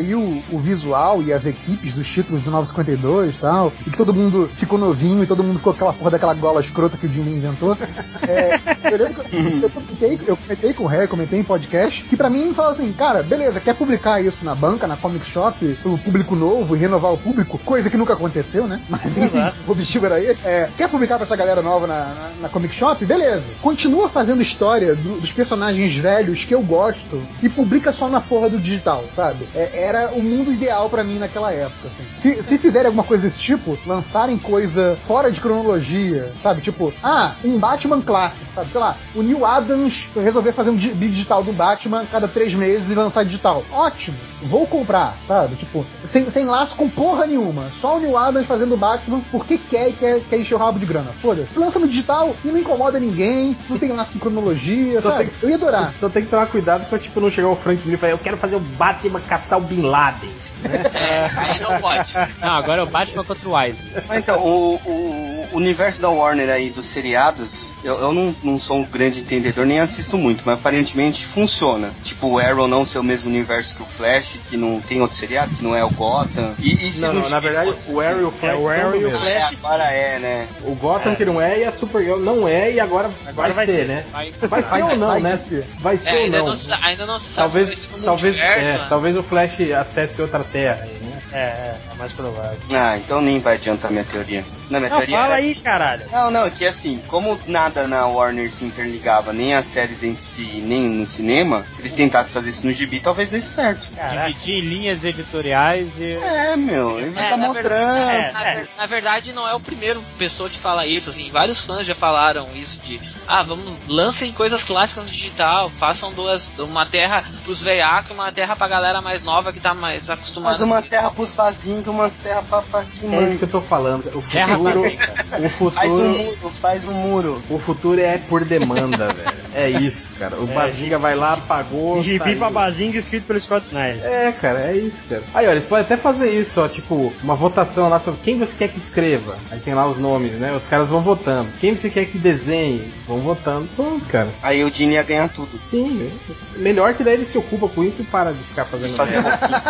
o visual e as equipes dos títulos do 952 e tal, e que todo mundo ficou novinho e todo mundo ficou aquela porra daquela gola escrota que o Jim Lee inventou. É, eu lembro que eu, eu, comentei, eu comentei com o Ré, comentei em podcast, que pra mim falou assim, cara, beleza, quer publicar isso na banca, na comic shop, pelo público novo e renovar o público, coisa que nunca aconteceu, né? Mas enfim, o objetivo era esse. É, quer publicar pra essa galera nova na, na, na comic shop? Beleza. Continua fazendo história do- dos personagens velhos que eu gosto e publica só na porra do digital, sabe? É, era o mundo ideal pra mim naquela época. assim. Se, se fizerem alguma coisa desse tipo, lançarem coisa fora de cronologia, sabe? Tipo, ah, um Batman clássico, sabe? Sei lá, o Neil Adams resolver fazer um di- digital do Batman cada três meses e lançar digital. Ótimo, vou comprar, sabe? Tipo, sem, sem laço com porra nenhuma. Só o Neil Adams fazendo Batman porque quer e quer, quer encher o rabo de grana. Foda-se. Lança no digital e não incomoda ninguém, não tem laço com cronologia, Só sabe? tem- Eu ia adorar. Só tem que tomar cuidado pra, tipo, não chegar o Frank Miller e falar, eu quero fazer o Batman caçar o Bin Laden. Aí não pode. Não, agora é o Batman contra o Wise. Mas então, o, o- o universo da Warner aí dos seriados, eu, eu não, não sou um grande entendedor, nem assisto muito, mas aparentemente funciona. Tipo, o Arrow não ser o mesmo universo que o Flash, que não tem outro seriado, que não é o Gotham. E, e se Não, não, na verdade, o Arrow e o? Flash É, o Arrow e o mesmo. É, Flash, agora é, né? O Gotham que não é e a Supergirl não é e agora, Agora vai, vai ser, ser. né? Vai, Vai ser ou não, vai né? ser. Vai É, ser ou ainda, não. não, sa- ainda não se sabe vai Talvez, talvez, é, né? talvez o Flash acesse outra terra aí, né? É, é, é mais provável. Ah, então nem vai adiantar minha teoria. Não, minha Não, teoria fala era aí, assim. caralho. Não, não, que assim, como nada na Warner se interligava, nem as séries entre si, nem no cinema, se eles tentassem fazer isso no gibi, talvez desse certo. Caraca. Dividir linhas editoriais e. É, meu, ele vai É, tá mostrando. verdade- Na, ver- na verdade, não é o primeiro pessoa que fala isso, assim, vários fãs já falaram isso de, ah, vamos, lancem coisas clássicas no digital, façam duas, uma terra pros veiacos e uma terra pra galera mais nova que tá mais acostumada. Faz uma terra pros bazinhos, umas terras pra, pra que É isso que eu tô falando. O Terra futuro, o Faz um futuro, muro, faz um muro. o futuro é por demanda, velho. É isso, cara. O Bazinga vai lá, pagou. Gibi pra Bazinga escrito pelo Scott Snyder. É, cara, é isso, cara. Aí, olha, eles podem até fazer isso, ó, tipo, uma votação lá sobre quem você quer que escreva. Aí tem lá os nomes, né? Os caras vão votando. Quem você quer que desenhe? Vão votando. Pronto, cara. Aí o Dini ia ganhar tudo. Sim, é melhor que daí ele se ocupa com isso e para de ficar fazendo Fazer roupinha.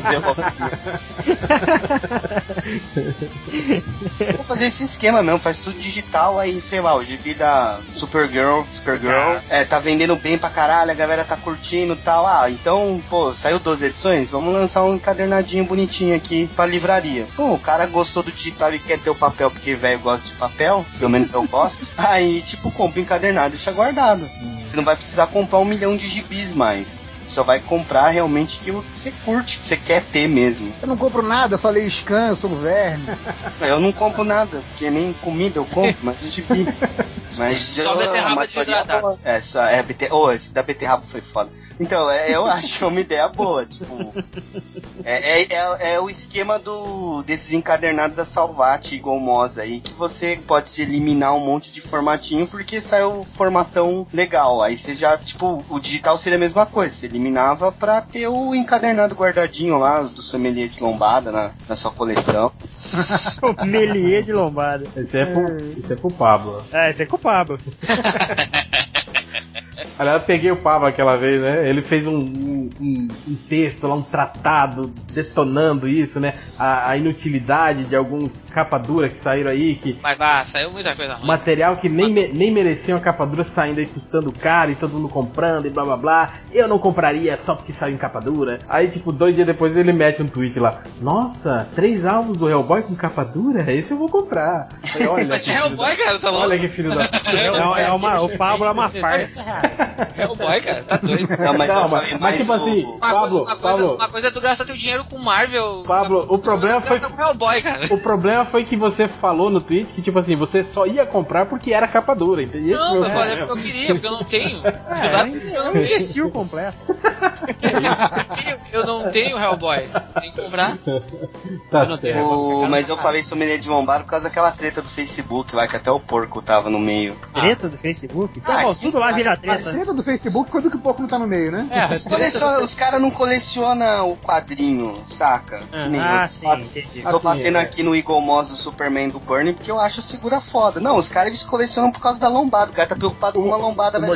Fazer roupinha. Vou fazer esse esquema mesmo, faz tudo digital, aí, sei lá, o gibi da Supergirl, Supergirl, é, tá vendendo bem pra caralho, a galera tá curtindo e tal. Ah, então, pô, saiu 12 edições, vamos lançar um encadernadinho bonitinho aqui pra livraria. Pô, o cara gostou do digital e quer ter o papel porque velho gosta de papel, pelo menos eu gosto. Aí, tipo, compra o encadernado e deixa guardado. Você não vai precisar comprar um milhão de gibis mais. Você só vai comprar realmente aquilo que você curte, que você quer ter mesmo. Eu não compro nada, eu só leio scan, eu sou o verme. Eu não compro nada, porque nem comida eu compro, mas gibi. Mas Só eu- beterraba desidratado. boa. É, só é bete... oh, esse da beterraba foi foda. Então, é, eu acho uma ideia boa, tipo. É, é, é, é o esquema do desses encadernados da Salvati e Gomosa aí, que você pode eliminar um monte de formatinho porque sai o formatão legal. Aí você já, tipo, o digital seria a mesma coisa, você eliminava pra ter o encadernado guardadinho lá do sommelier de lombada na, na sua coleção. Sommelier de lombada. Esse é pro, esse é pro Pablo. É, esse é com o Pablo. Aliás, eu peguei o Pablo aquela vez, né? Ele fez um, um, um- texto lá, um tratado detonando isso, né? A, a inutilidade de alguns capa dura que saíram aí, que Mas vá, saiu muita coisa ruim. material que nem, me- nem merecia uma capa dura saindo aí custando caro e todo mundo comprando e blá blá blá. Eu não compraria só porque saiu em capa dura. Aí, tipo, dois dias depois ele mete um tweet lá: Nossa, três álbuns do Hellboy com capa dura? Esse eu vou comprar. Falei, Olha, Mas é Hellboy, da- cara, tá louco? Olha que filho da. É, é uma, o Pablo é uma farsa. Hellboy, cara, tá doido. Não, mas Calma, mas tipo o- assim, Uma, Pablo, uma coisa, Pablo, uma coisa é tu gastar teu dinheiro com Marvel. Pablo, o problema foi com Hellboy, cara. O problema foi que você falou no tweet que, tipo assim, você só ia comprar porque era capa dura, entendeu? Não, Esse eu foi o falei porque eu queria, porque eu não tenho. É, eu é não tenho. completo. Eu não tenho Hellboy. Tem que comprar. Tá Eu não tenho. certo. O- mas eu falei sommelier de lombada por causa daquela treta do Facebook lá, que até o porco tava no meio. Treta do Facebook? Ah, Pô, que- tudo lá vira treta. Treta do Facebook, quando que o pouco não tá no meio, né? É, Os, coleciona- os caras não colecionam o quadrinho, saca? Que nem Ah, sim, entendi. Tô Assim, batendo é. aqui no Eagle Moss do Superman do Burnie porque eu acho segura foda. Não, os caras eles colecionam por causa da lombada. O cara tá preocupado com uma lombada, O é o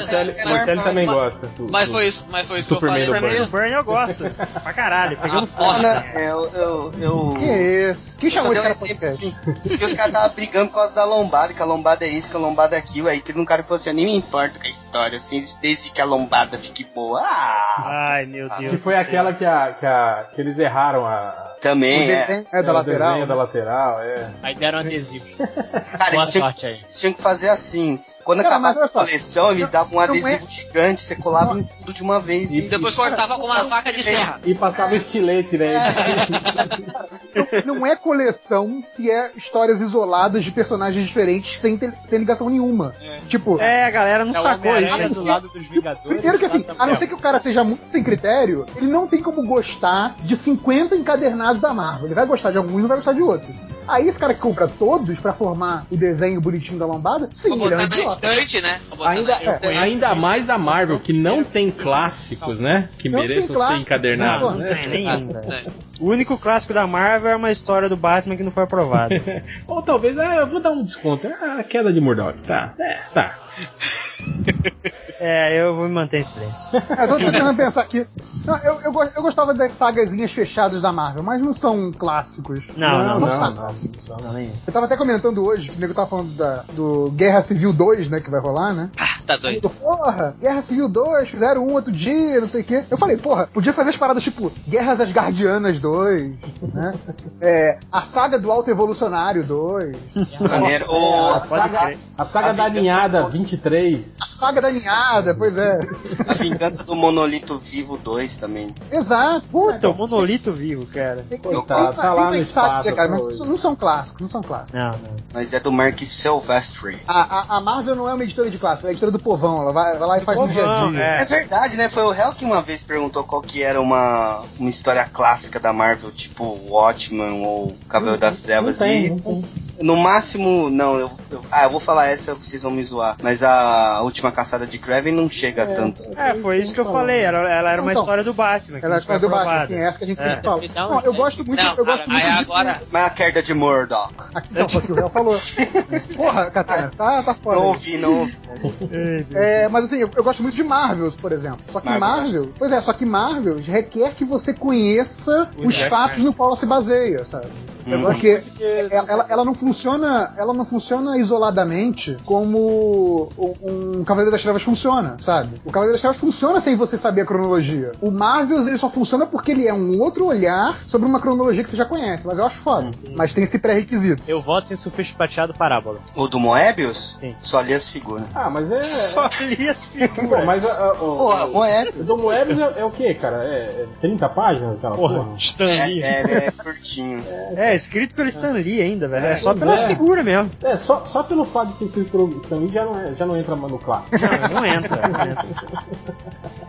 normal. também gosta. do- Mas foi isso, mas foi isso que eu Superman falei. do Superman do Burn eu gosto. Pra caralho, pegando Ah, Ah, foda. não, eu, eu, eu, Que esse? Quem chamou esse cara podcast? assim. Porque os caras estavam brigando por causa da lombada, que a lombada é isso, que a lombada é aquilo. Aí teve um cara que falou assim: Eu nem me importo com a história, assim, desde que a lombada fique boa. Ah! Ai, meu Deus. Que foi aquela que, a, que, a- que eles erraram a. O Também, é. desenho é da o lateral. desenho da lateral, é. Aí deram adesivo. Cara, Boa eles tinham, sorte aí. eles tinham que fazer assim. Quando Cara, acabasse a coleção, eles davam um não é- adesivo gigante, você colava em tudo de uma vez. E- E... Depois cortava com uma faca de serra. E passava estilete, né? Não é coleção se é histórias isoladas de personagens diferentes sem, ter- sem ligação nenhuma. Tipo, É, a galera não É sacou isso. Lado dos Vingadores. Primeiro que assim, a não ser que o cara seja muito sem critério, ele não tem como gostar de 50 encadernados da Marvel. Ele vai gostar de alguns e não vai gostar de outros. Aí esse cara que compra todos pra formar o desenho bonitinho da lombada, sim, Vou ele é um idiota. estante, né? Ainda, é, ainda mais a Marvel, que não tem clássicos, né? Que Não mereçam ser clássico. encadernados, Não, não né? tem nenhum. É. O único clássico da Marvel é uma história do Batman que não foi aprovada. Ou talvez, ah, eu vou dar um desconto. Ah, queda de Murdoch. Tá, é, tá. é, eu vou me manter em silêncio. É, Eu tô tentando pensar aqui. Não, eu, eu, eu gostava das sagazinhas fechadas da Marvel, mas não são clássicos. Não, não, são não. clássicos. não, não. Não, nem- Eu tava até comentando hoje, que o nego tava falando da, do Guerra Civil 2, né, que vai rolar, né? Tá doido. Eu, porra, Guerra Civil 2, fizeram um outro dia, não sei o quê. Eu falei, porra, podia fazer as paradas tipo Guerras Asgardianas 2, né? É, a saga do Alto Evolucionário 2, Maneiro. Ô, a saga, a saga a da ninhada do- 23. a saga da ninhada, pois é. a vingança do Monolito Vivo 2 também. Exato. Puta, o monolito vivo, cara. Tem, tá- tem, lá no tem espaço, cara, mas não são clássicos, não são clássicos. Não, não. Mas é do Mark Silvestri. A, a, a Marvel não é uma editora de clássicos, é a editora do povão, ela vai, vai lá e faz no dia a povão, dia. é. É verdade, né? Foi o Hell que uma vez perguntou qual que era uma, uma história clássica da Marvel, tipo Watchmen ou Cavaleiro das Trevas. Não tem, e não tem. no máximo, não, eu, eu- Ah, eu vou falar essa, vocês vão me zoar. Mas a última caçada de Kraven não chega tanto. É, foi isso que eu falei. Ela, ela era uma Então, história do Batman. que Ela é a história do Batman, assim, é essa que a gente É. sempre fala. Não, eu gosto muito, Não, eu gosto cara, muito aí de... agora. Mas a queda de Murdoch. Aqui, não, foi o que o Léo falou. Porra, Katana, tá, tá foda. Não ouvi, não ouvi. É, mas assim, eu, eu gosto muito de Marvels, por exemplo. Só que Marvel, Marvel, pois é, só que Marvel requer que você conheça os Jack fatos no qual ela se baseia, sabe? Uhum. Porque ela, ela- não funciona, ela não funciona isoladamente como um, um Cavaleiro das Trevas funciona, sabe? O Cavaleiro das Trevas funciona sem você saber a cronologia. O Marvel ele só funciona porque ele é um outro olhar sobre uma cronologia que você já conhece. Mas eu acho foda. Mas tem esse pré-requisito. Eu voto em Surfista Prateado Parábola. O do Moebius? Sim. Só li as figuras. Ah, mas é. Só li as Pô, figuras. mas a- a- o, Porra, o, Moebius. o do Moebius é, é o que, cara? É, é 30 páginas aquela porra? Porra, Stan Lee. É, é, é curtinho. É, escrito pelo Stan Lee ainda, velho. É só pelas é. figuras mesmo. É, só, só pelo fato de ser escrito pelo Stan Lee já não, é- já não entra no clássico. Não, não entra. Não entra.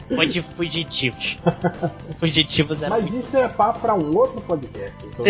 Fugi- Fugitivos. Fugitivos. Mas isso é papo pra um outro podcast. isso.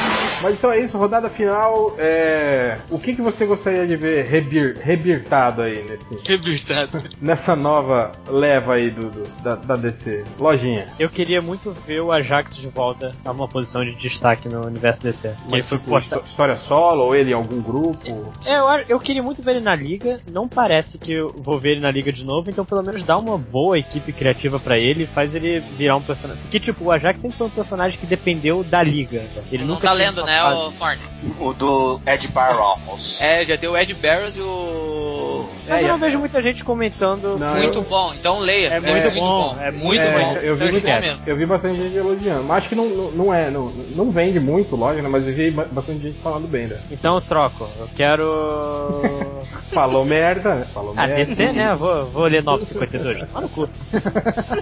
Mas então é isso, rodada final. É... O que, que você gostaria de ver rebir, rebirtado aí nesse, Rebirtado. nessa nova leva aí do, do- da, da DC? Lojinha. Eu queria muito ver o Ajax de volta a uma posição de destaque no universo DC. Ele Mas, foi tipo, posta- histó- história solo ou ele em algum grupo? É, eu, acho- eu queria muito ver ele na liga. Não parece que eu vou ver ele na liga de novo, então pelo menos dá uma boa equipe criativa pra ele, faz ele virar um personagem. Porque tipo, o Ajax sempre foi um personagem que dependeu da liga. Ele não nunca tá lendo, uma né, o Forne? O do Ed Barrows. É, já deu o Ed Barrows e o. Mas eu não É, vejo muita gente comentando. Não, muito eu- bom, então leia. É muito bom, é muito É, bom. Eu vi, muito muito, bom mesmo. eu vi bastante gente elogiando. Mas acho que não, não, não é, não, não vende muito, lógico, né? Mas eu vi ba- bastante gente falando bem, né? Então eu troco. Eu quero. Falou merda, né? Falou Ah, merda. DC, né? Vou, vou ler 952. Tá no cu.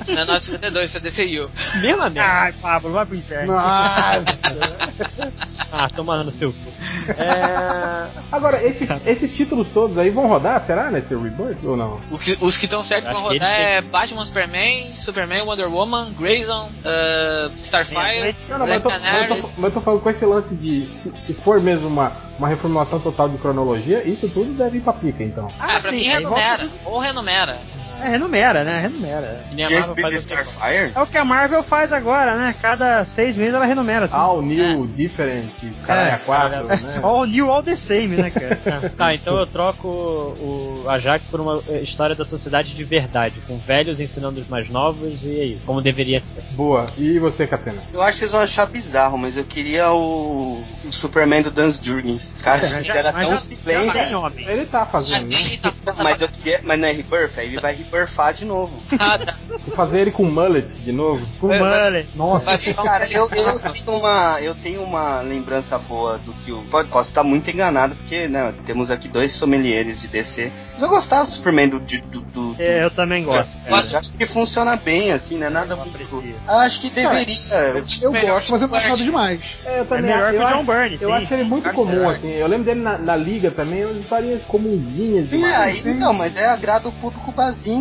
Não é 952, isso é DCU. Mesma merda. Ai, Pablo, vai pro inferno. Nossa! Ah, toma no seu cu. É. Agora, esses, esses títulos todos aí vão rodar, será, nesse Rebirth ou não? O que- os que estão certos que rodar é Batman, Superman, Superman, Wonder Woman, Grayson, uh, Starfire, Não, não, mas eu, Black tô, mas, eu tô, mas eu tô falando com esse lance de se, se for mesmo uma, uma reformulação total de cronologia, isso tudo deve ir pra pica, então. Ah, pra sim, mim aí volta renumera. Ou renumera. É, renumera, né? Renumera. Que nem a James Marvel B. faz o tempo. Starfire? É o que a Marvel faz agora, né? Cada seis meses ela renumera tudo. All new, different, caralho, É, a quatro, né? All new, all the same, né, cara? Tá, então eu troco o Ajax por uma história da sociedade de verdade, com velhos ensinando os mais novos e é isso, como deveria ser. Boa. E você, Catena? Eu acho que vocês vão achar bizarro, mas eu queria o, o Superman do Dan Jurgens. Cara, isso era Mas tão já- silêncio. já. Ele tá fazendo, né? Mas eu queria. Mas não é rebirth? Aí ele vai rebirthar de novo. porrada. Fazer ele com mullet de novo. Com É, mullet. Nossa! Um Cara, eu, eu, tenho uma, eu tenho uma lembrança boa do que o. Posso estar muito enganado, porque né, temos aqui dois sommeliers de DC. Mas eu gostava do Superman do. do, do, do É, eu também gosto. eu acho que funciona bem, assim, né? Nada Eu muito. Acho que deveria. Eu Melhor gosto, mas eu acho nada demais. É, eu É também melhor que eu o John acho- Byrne, Eu sim. acho ele muito comum, assim. Eu lembro dele na, na liga também, umas historinhas comunzinhas É, demais. aí, então, mas é agrada o público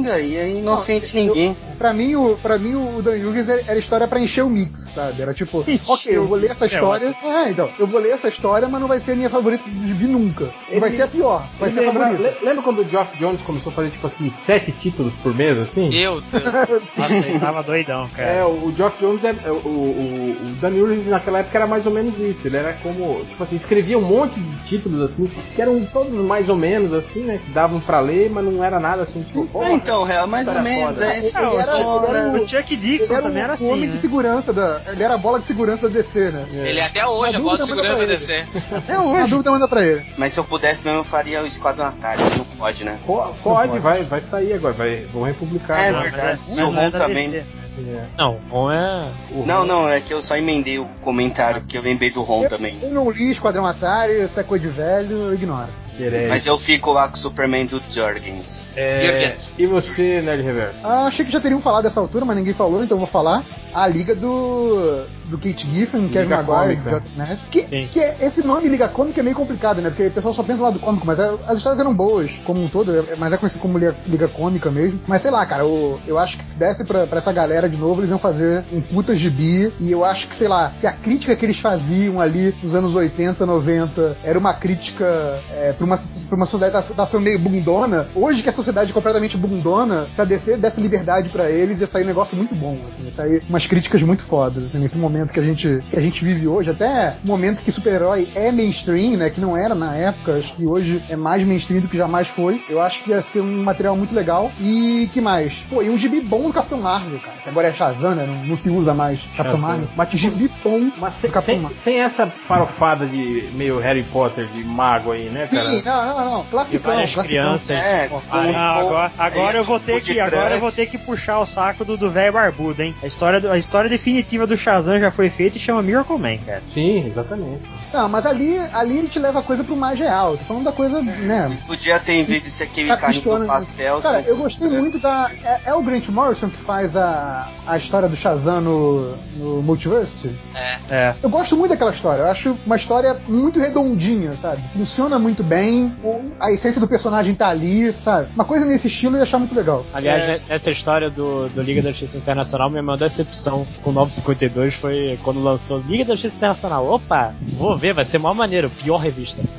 e aí não ofende ninguém. Pra mim, o, pra mim, o Dan Hughes era história pra encher o mix, sabe? Era tipo, ok, eu vou ler essa é história. É, então, eu vou ler essa história, mas não vai ser a minha favorita de vir nunca. Ele- vai ser a pior, vai ser a lembra, favorita. le- lembra quando o Geoff Jones começou a fazer, tipo assim, sete títulos por mês, assim? Meu Deus. Nossa, ele tava doidão, É, cara. o Geoff Jones, é, o, o, o Dan Hurwitz naquela época era mais ou menos isso. Ele era como, tipo assim, escrevia um monte de títulos assim, que eram todos mais ou menos assim, né? Que davam pra ler, mas não era nada assim, tipo, É, então, é mais ou menos. É, Ele o era Stone, ele era O Chuck Dixon ele era também o era assim. homem de né? segurança da. Ele era a bola de segurança da DC, né? Ele é até hoje a bola de segurança da DC. Até Na hoje. dúvida, manda pra ele. Mas se eu pudesse mesmo, eu faria o Esquadrão Atari. Não pode, né? Po- Pode, vai, vai sair agora, vai, vão republicar. É né? verdade. Mas E o é Ron da também. DC. É. Não, bom é. O- Não, não, é que eu só emendei o comentário, porque eu lembrei do Ron também. Eu não li Esquadrão Atari, é coisa de velho, eu ignoro. Querendo. Mas eu fico lá com o Superman do Jurgens. É, e você, Nerd Reverso? Ah, achei que já teriam falado dessa altura, mas ninguém falou, então eu vou falar. A liga do. Do Kate Giffen, Kevin Maguire. Jonathan Ness. Que, Sim. que é- esse nome Liga Cômica é meio complicado, né? Porque o pessoal só pensa lá do cômico, mas é- as histórias eram boas, como um todo, é- mas é conhecido como Liga, Liga Cômica mesmo. Mas sei lá, cara, eu, eu acho que se desse pra, pra essa galera de novo, eles iam fazer um puta gibi. E eu acho que, sei lá, se a crítica que eles faziam ali nos anos 80, 90 era uma crítica é, pra, uma, pra uma sociedade que tá, tá meio bundona, hoje que a sociedade é completamente bundona, se a DC desse liberdade pra eles, ia sair um negócio muito bom, assim, ia sair umas críticas muito fodas, assim, nesse momento que a gente, que a gente vive hoje, até o momento que super-herói é mainstream, né, que não era na época, acho que hoje é mais mainstream do que jamais foi, eu acho que ia ser um material muito legal, e que mais? Pô, e um gibi bom do Capitão Marvel, cara, que agora é Shazam, né, não, não se usa mais Capitão Shazam. Marvel, Mas, tipo, gibi bom Mas do sem, Capitão sem, Marvel. sem essa farofada de meio Harry Potter, de mago aí, né, cara? Sim, não, não, não, classicão, classicão. crianças. É, com- Ah, com- agora, agora eu vou ter food que agora eu vou ter que puxar o saco do do velho barbudo, hein? A história do- a história definitiva do Shazam já foi feita e chama Miracle Man, cara. Sim, exatamente. Não, mas ali, ali ele te leva a coisa pro mais real. Tô falando da coisa, né? Podia ter, em vez de ser aquele Tá carrinho do pastel. Cara, eu gostei muito da. É, é o Grant Morrison que faz a, a história do Shazam no, no Multiverse? É. É. Eu gosto muito daquela história. Eu acho uma história muito redondinha, sabe? Funciona muito bem. A essência do personagem tá ali, sabe? Uma coisa nesse estilo eu ia achar muito legal. Aliás, É. ne- nessa história do, do Liga da Justiça Internacional, minha maior decepção com o 952 foi quando lançou Liga da Justiça Internacional. Opa, vou ver, vai ser mó maneiro, pior revista.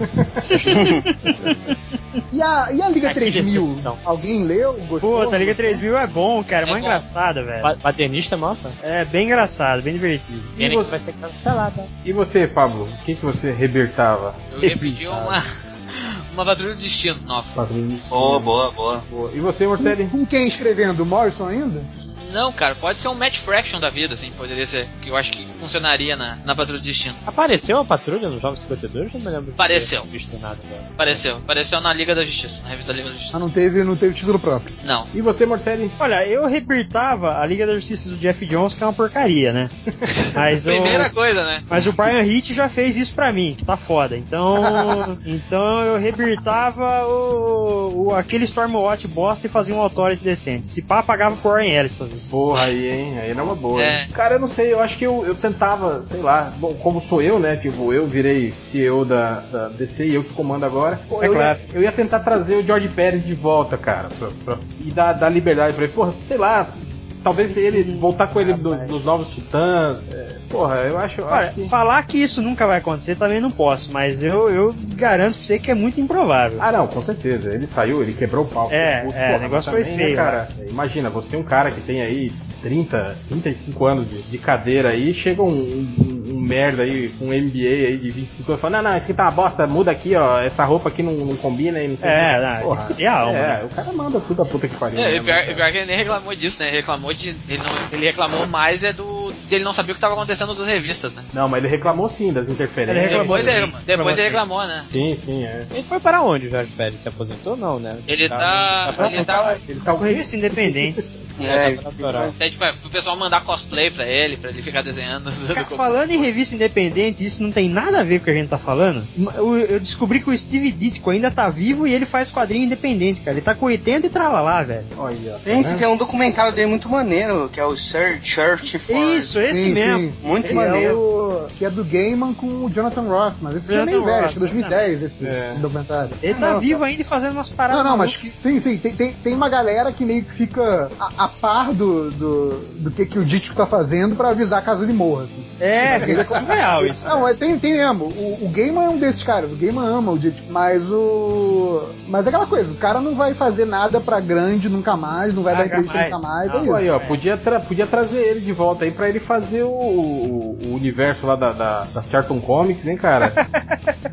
E a, e a Liga Ah, que 3000? decepção. Alguém leu? Gostou? Puta, a Liga 3000 é bom, cara, é É mó bom. engraçado, velho. Pa- Paternista, mapa. É bem engraçado, bem divertido. Pena você- que vai ser cancelada. E você, Pablo? O que, que você rebertava? Eu repeti uma, uma patrulha do destino nova. Boa, boa, boa. Boa. E você, Mortelli? Com quem escrevendo? Morrison ainda? Não, cara, pode ser um match fraction da vida, assim, poderia ser. Que eu acho que funcionaria na, na patrulha do destino. Apareceu a patrulha nos 952? Não me lembro Apareceu. visto nada dela. Apareceu, apareceu na Liga da Justiça, na revista Liga da Ah, Justiça. não teve, não teve título próprio. Não. E você, Mortelli? Olha, eu rebirtava a Liga da Justiça do Jeff Jones, que é uma porcaria, né? Mas o, Primeira coisa, né? mas o Brian Hitch já fez isso pra mim, que tá foda. Então, então eu rebirtava o, o- aquele Stormwatch bosta e fazia um Authority decente. Se pá, pagava pro Warren Ellis pra ver. Porra, aí, hein? Aí era uma boa. É. hein? Cara, eu não sei, eu acho que eu, eu tentava, sei lá, bom, como sou eu, né? Tipo, eu virei CEO da, da DC e eu que comando agora. Pô, É eu, claro. ia, eu ia tentar trazer o George Pérez de volta, cara. pra- pra- e dar, dar liberdade pra ele. Porra, sei lá. Talvez ele voltar com ele do- dos novos titãs. é, porra, eu acho, Olha, acho que. falar que isso nunca vai acontecer também não posso, mas eu, eu garanto pra você que é muito improvável. Ah, não, com certeza. Ele saiu, ele quebrou o pau. É, é, porra, o negócio mas foi também, feio, Né, cara? Imagina, você é um cara que tem aí 30, 35 anos de, de cadeira aí, chega um, um- um merda aí com um MBA aí de 25 anos e fala, não, não, isso aqui tá uma bosta, muda aqui, ó, essa roupa aqui não, não combina e não sei o É, quê." não, Porra, de fuder a alma, É, né? o cara manda tudo a puta que pariu. É, né, e pior, e que ele nem reclamou disso, né? Ele reclamou de. Ele, não, ele reclamou mais é do. dele não saber o que tava acontecendo nas revistas, né? Não, mas ele reclamou sim das interferências. Ele reclamou Depois, sim, ele, reclamou depois ele reclamou, né? Sim, sim, é. Ele foi para onde, o Jorge Pérez? Se aposentou? Não, né? Ele tá. Ele tá. Ele tá Com revista independente. É, Tá natural. É, tipo, é, pro pessoal mandar cosplay pra ele, pra ele ficar desenhando. Cara, falando em revista independente, isso não tem nada a ver com o que a gente tá falando. Eu, eu descobri que o Steve Ditko ainda tá vivo e ele faz quadrinho independente, cara. Ele tá com 80 e tralalá, velho. Olha, né? tem um documentário dele muito maneiro, que é o Sir Church for... Isso, esse Sim, mesmo. sim. Muito Esse maneiro. é o, que é do Gaiman com o Jonathan Ross, mas esse já é meio Jonathan velho, acho que 2010 esse É. documentário. Ele tá Não, vivo ainda e fazendo umas paradas. Não, não, mas que, sim, sim, tem, tem, tem uma galera que meio que fica a, a par do, do, do que, que o Ditko tá fazendo pra avisar caso ele morra, assim. É, é surreal isso. Não, mas tem, tem mesmo. O, o Gaiman é um desses caras. O Gaiman ama o Ditko. Mas o. Mas é aquela coisa, o cara não vai fazer nada pra grande nunca mais, não vai dar Nunca entrevista mais. nunca mais. Não, é isso. aí, ó, podia, tra- podia trazer ele de volta aí pra ele fazer o, o, o universo lá da, da, da Charlton Comics, hein, cara?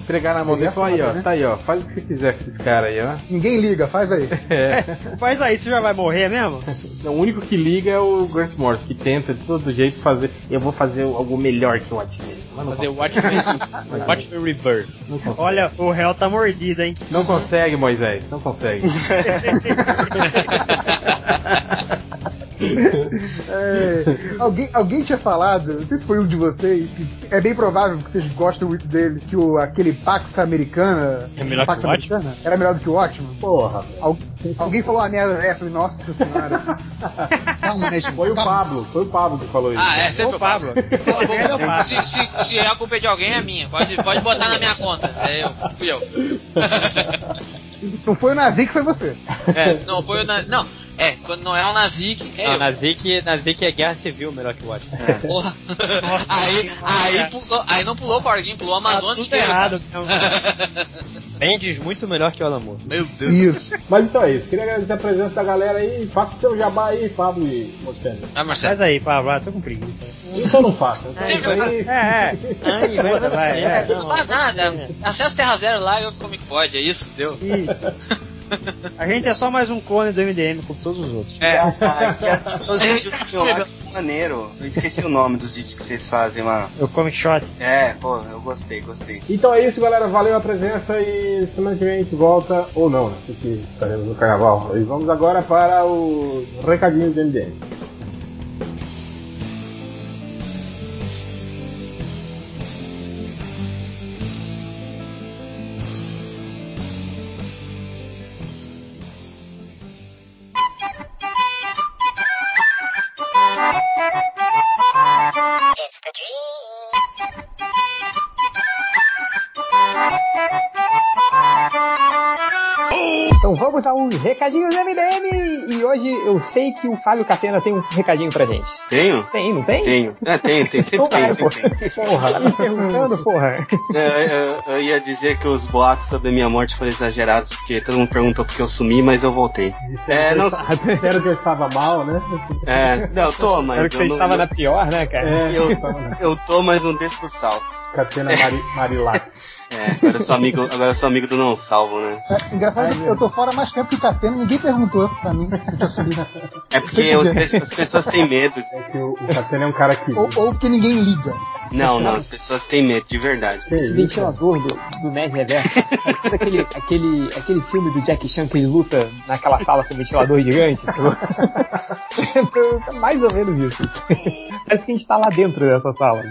Entregar na mão dele e falar aí, ó, né? tá aí, ó, faz o que você quiser com esses caras aí, ó. Ninguém liga, faz aí. É. Faz aí, você já vai morrer mesmo? O único que liga é o Grant Morris, que tenta de todo jeito fazer. Eu vou fazer algo melhor que o Watchmen. Mas não, Fazer o. Watchmen, Watchmen Reverse. Olha, o réu tá mordido, hein? Não consegue, Moisés. Não consegue. É, alguém, alguém tinha falado, não sei se foi um de vocês, que é bem provável que vocês gostam muito dele, que o, aquele Pax Americana. É melhor que Pax o Watchmen? Americana era melhor do que o Watchmen? Porra. Al- alguém falou uma merda dessa, nossa senhora. Calma, né, gente? Foi o. Pablo, foi o Pablo que falou isso. Ah, é, sempre o Pablo. Pablo. É, o Pablo. Se, se, se é a culpa de alguém, é minha. Pode, pode botar na minha conta. É eu, fui eu. Não foi o Nazi que foi você. É, não, foi o. Na... Não, é, quando não é o Nazik, é Não, eu. Nazik, Nazik é guerra civil melhor que o Watchmen. Porra. Nossa aí, aí, pulou, aí não pulou o Corguinho, pulou a Tá Amazônia tudo inteira. errado. Bendis muito melhor que o Alan Moore. Meu Deus. Isso. Mas então é isso. Queria agradecer a presença da galera aí. Faça o seu jabá aí, Pablo e Marcelo. Ah, Marcelo. Faz aí, Pablo. Ah, tô com preguiça. Então não faça. Então isso aí. É, é. Ai, Vai, vai, é. Não faz nada. Acessa Terra Zero lá e eu como que pode, é isso? Deu. Isso. A gente é só mais um clone do MDM, como todos os outros. É. Ah, os vídeos do maneiro. Eu esqueci o nome dos vídeos que vocês fazem lá. O Comic Shot. É, pô, eu gostei, gostei. Então é isso, galera. Valeu a presença e semana que vem a gente volta, ou não, né? Porque estaremos no carnaval. E vamos agora para o recadinho do MDM. Aos recadinhos MDM! E hoje eu sei que o Fábio Catena tem um recadinho pra gente. Tenho? Tem, não tem? Tenho. É, tenho, tem, sempre Então tem, vai, sempre tem. Porra, tá me perguntando, porra. Eu, eu- eu ia dizer que os boatos sobre a minha morte foram exagerados, porque todo mundo perguntou porque eu sumi, mas eu voltei. É, não sei. Disseram que eu estava mal, né? É, não, eu tô, mas Era que eu você não. estava na pior, né, cara? É, Eu, estava na eu tô, mas não desço do salto. Catena Mari, Marilac. É, agora eu sou amigo, agora eu sou amigo do não salvo, né? É, engraçado que eu tô fora mais tempo que o Catena, ninguém perguntou pra mim que eu tinha subido. É porque eu- as pessoas têm medo. É que o, o Catena é um cara que. Ou, ou porque ninguém liga. Não, não, as pessoas têm medo, de verdade. Que Esse ventilador do, do Nerd Reverso. Aquele, aquele, aquele filme do Jack Chan que ele luta naquela sala com o ventilador gigante? Mais ou menos isso. Parece que a gente tá lá dentro dessa sala.